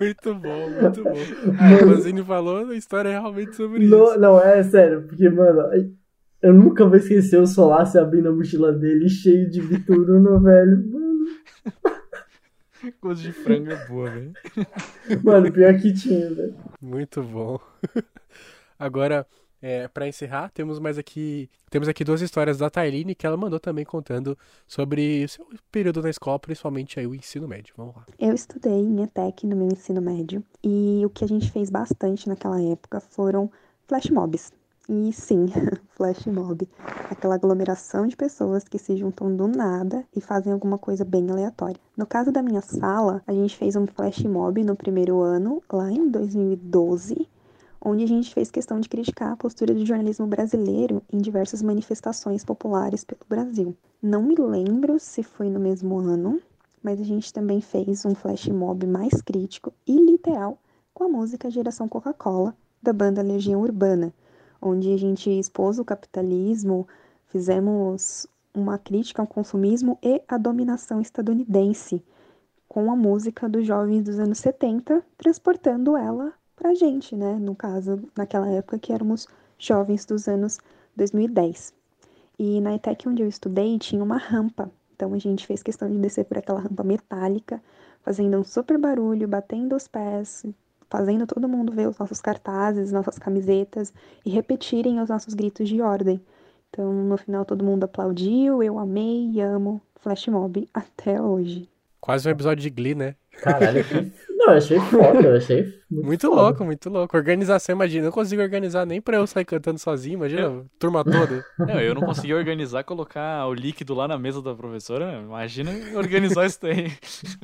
Muito bom, muito bom. Ah, o Manzini falou, a história é realmente sobre Não, isso. não, é sério, porque, mano, eu nunca vou esquecer o Solácio abrindo a mochila dele cheio de bituruna, velho. Mano, (laughs) Gosto de frango é boa, velho. mano, pior que tinha, velho. Muito bom. (laughs) Agora, é, para encerrar, temos mais aqui. Temos aqui duas histórias da Tailine que ela mandou também contando sobre o seu período na escola, principalmente aí o ensino médio. Vamos lá. Eu estudei em ETEC no meu ensino médio e o que a gente fez bastante naquela época foram flash mobs. E sim, (laughs) flash mob, aquela aglomeração de pessoas que se juntam do nada e fazem alguma coisa bem aleatória. No caso da minha sala, a gente fez um flash mob no primeiro ano, lá em 2012, onde a gente fez questão de criticar a postura do jornalismo brasileiro em diversas manifestações populares pelo Brasil. Não me lembro se foi no mesmo ano, mas a gente também fez um flash mob mais crítico e literal com a música Geração Coca-Cola, da banda Legião Urbana, onde a gente expôs o capitalismo, fizemos uma crítica ao consumismo e à dominação estadunidense, com a música dos jovens dos anos 70, transportando ela pra gente, né? No caso, naquela época que éramos jovens dos anos 2010. E na ETEC onde eu estudei tinha uma rampa, então a gente fez questão de descer por aquela rampa metálica, fazendo um super barulho, batendo os pés, fazendo todo mundo ver os nossos cartazes, nossas camisetas e repetirem os nossos gritos de ordem. Então, no final, todo mundo aplaudiu, eu amei e amo Flash Mob (laughs) até hoje. Quase um episódio de Glee, né? Caralho, que. Não, eu achei foda, eu achei muito, Muito foda. louco, muito louco. Organização, imagina. Eu não consigo organizar nem pra eu sair cantando sozinho, imagina, a turma toda. (laughs) Não, eu não consegui organizar, colocar o líquido lá na mesa da professora. Imagina organizar isso daí.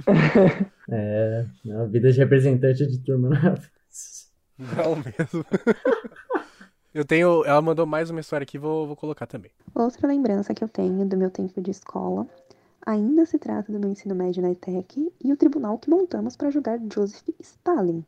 (laughs) É, a vida de representante de turma não é Não mesmo. (laughs) Eu tenho. Ela mandou mais uma história aqui, vou, vou colocar também. Outra lembrança que eu tenho do meu tempo de escola ainda se trata do meu ensino médio na ETEC e o tribunal que montamos para julgar Joseph Stalin.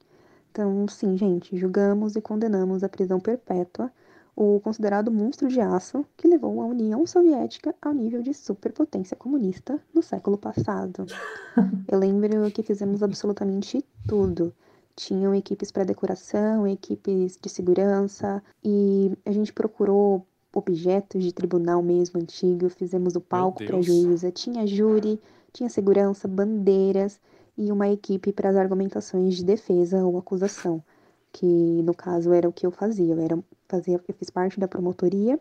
Então, sim, gente, julgamos e condenamos à prisão perpétua o considerado monstro de aço que levou a União Soviética ao nível de superpotência comunista no século passado. (laughs) Eu lembro que fizemos absolutamente tudo. Tinham equipes para decoração, equipes de segurança e a gente procurou objetos de tribunal mesmo antigo, fizemos o palco para juíza, tinha júri, tinha segurança, bandeiras e uma equipe para as argumentações de defesa ou acusação, que no caso era o que eu fazia, eu era fazia, eu fiz parte da promotoria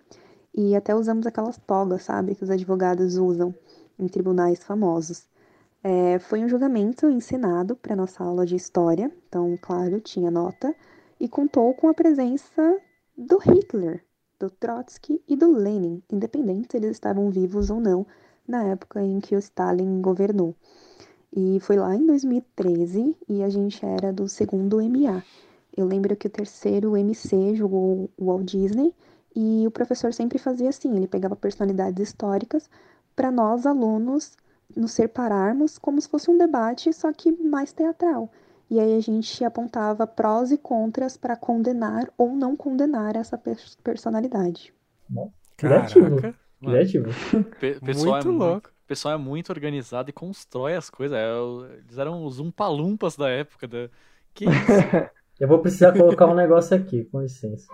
e até usamos aquelas togas, sabe, que os advogados usam em tribunais famosos. É, foi um julgamento ensinado para nossa aula de história, então, claro, tinha nota, e contou com a presença do Hitler, do Trotsky e do Lenin, independente se eles estavam vivos ou não na época em que o Stalin governou. E foi lá em 2013 e a gente era do segundo MA. Eu lembro que o terceiro MC jogou o Walt Disney e o professor sempre fazia assim, ele pegava personalidades históricas para nós alunos nos separarmos como se fosse um debate, só que mais teatral. E aí a gente apontava prós e contras para condenar ou não condenar essa pers- personalidade. Criativo. Caraca, Criativo. Pe- (laughs) pessoal muito é louco. O pessoal é muito organizado e constrói as coisas. É eles eram os umpalumpas da época. Da... Que isso? (laughs) Eu vou precisar colocar um negócio aqui, com licença.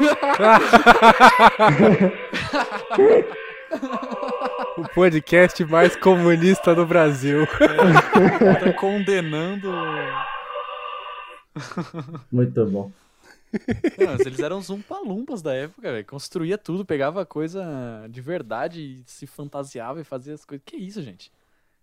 (laughs) o podcast mais comunista do Brasil. tá condenando. Muito bom. Não, eles eram os umpalumpas da época, velho. Construía tudo, pegava coisa de verdade e se fantasiava e fazia as coisas. Que isso, gente?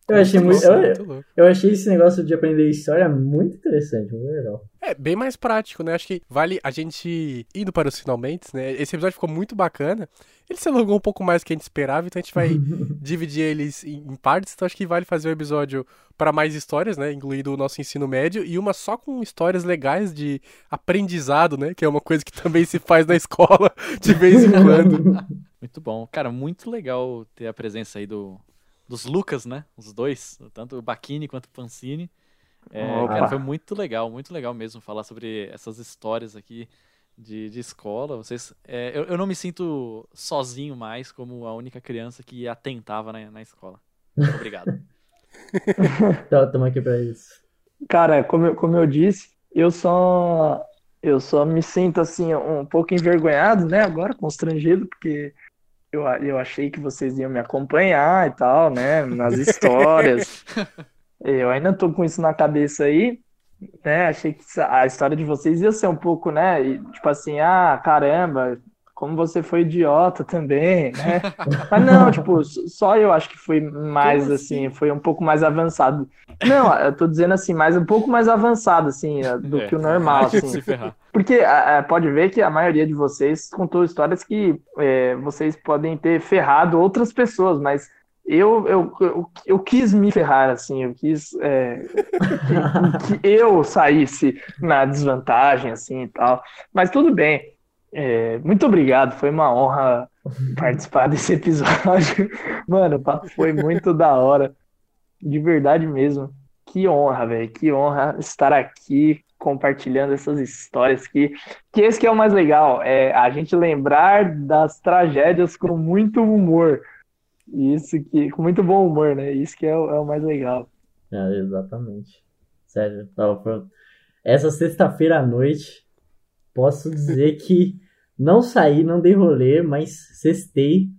Eu achei, muito, eu, eu, achei esse negócio de aprender história muito interessante, muito legal. É, bem mais prático, né? Acho que vale a gente indo para os finalmente, né? Esse episódio ficou muito bacana. Ele se alongou um pouco mais do que a gente esperava, então a gente vai (laughs) dividir eles em, em, partes. Então acho que vale fazer um episódio para mais histórias, né? Incluindo o nosso ensino médio e uma só com histórias legais de aprendizado, né? Que é uma coisa que também se faz na (laughs) escola de vez em quando. (laughs) Muito bom. Cara, muito legal ter a presença aí do, dos Lucas, né? Os dois, tanto o Bacchini quanto o Pancini. É, cara, foi muito legal, muito legal mesmo falar sobre essas histórias aqui de, de escola. Vocês, é, eu, eu não me sinto sozinho mais como a única criança que atentava na, na escola. (laughs) Obrigado. Estamos aqui para isso. Cara, como, como eu disse, eu só eu só me sinto assim um pouco envergonhado, né? Agora constrangido porque eu, eu achei que vocês iam me acompanhar e tal, né? Nas histórias. (laughs) eu ainda tô com isso na cabeça aí, né? Achei que a história de vocês ia ser um pouco, né? Tipo assim, ah, caramba, como você foi idiota também, né? (laughs) Mas não, tipo, só eu acho que foi mais assim? assim, foi um pouco mais avançado. Não, eu tô dizendo assim, mais um pouco mais avançado, assim, eh, do é, que o normal, (laughs) assim. Porque é, pode ver que a maioria de vocês contou histórias que é, vocês podem ter ferrado outras pessoas, mas eu, eu, eu, eu, quis me ferrar, assim, eu quis é, (laughs) que, que, eu saísse na desvantagem, assim, e tal. Mas tudo bem. É, muito obrigado, foi uma honra participar (laughs) desse episódio. Mano, foi muito da hora. De verdade mesmo. Que honra, velho. Que honra estar aqui compartilhando essas histórias que, que esse que é o mais legal, é a gente lembrar das tragédias com muito humor. Isso que com muito bom humor, né? Isso que é o, é o mais legal. É, exatamente. Sério, essa sexta-feira à noite posso dizer que não saí, não dei rolê, mas cestei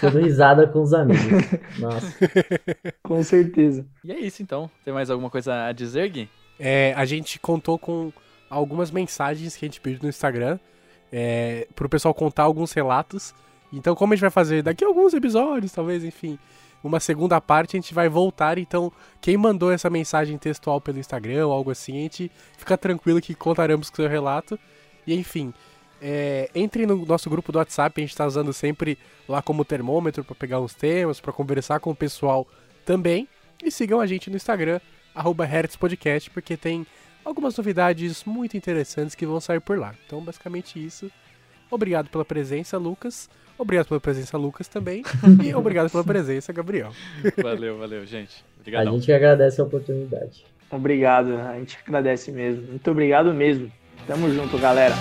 dando risada com os amigos. (laughs) Nossa. com certeza. E é isso então. Tem mais alguma coisa a dizer, Gui? É, a gente contou com algumas mensagens que a gente pediu no Instagram é, pro pessoal contar alguns relatos. Então, como a gente vai fazer daqui a alguns episódios, talvez, enfim, uma segunda parte, a gente vai voltar. Então, quem mandou essa mensagem textual pelo Instagram ou algo assim, a gente fica tranquilo que contaremos com o seu relato. E enfim, é, entre no nosso grupo do WhatsApp, a gente está usando sempre lá como termômetro para pegar uns temas, para conversar com o pessoal também. E sigam a gente no Instagram, HertzPodcast, porque tem algumas novidades muito interessantes que vão sair por lá. Então, basicamente isso. Obrigado pela presença, Lucas. Obrigado pela presença, Lucas, também. (laughs) e obrigado pela presença, Gabriel. Valeu, valeu, gente. Obrigado. A gente agradece a oportunidade. Obrigado, a gente agradece mesmo. Muito obrigado mesmo. Tamo junto, galera.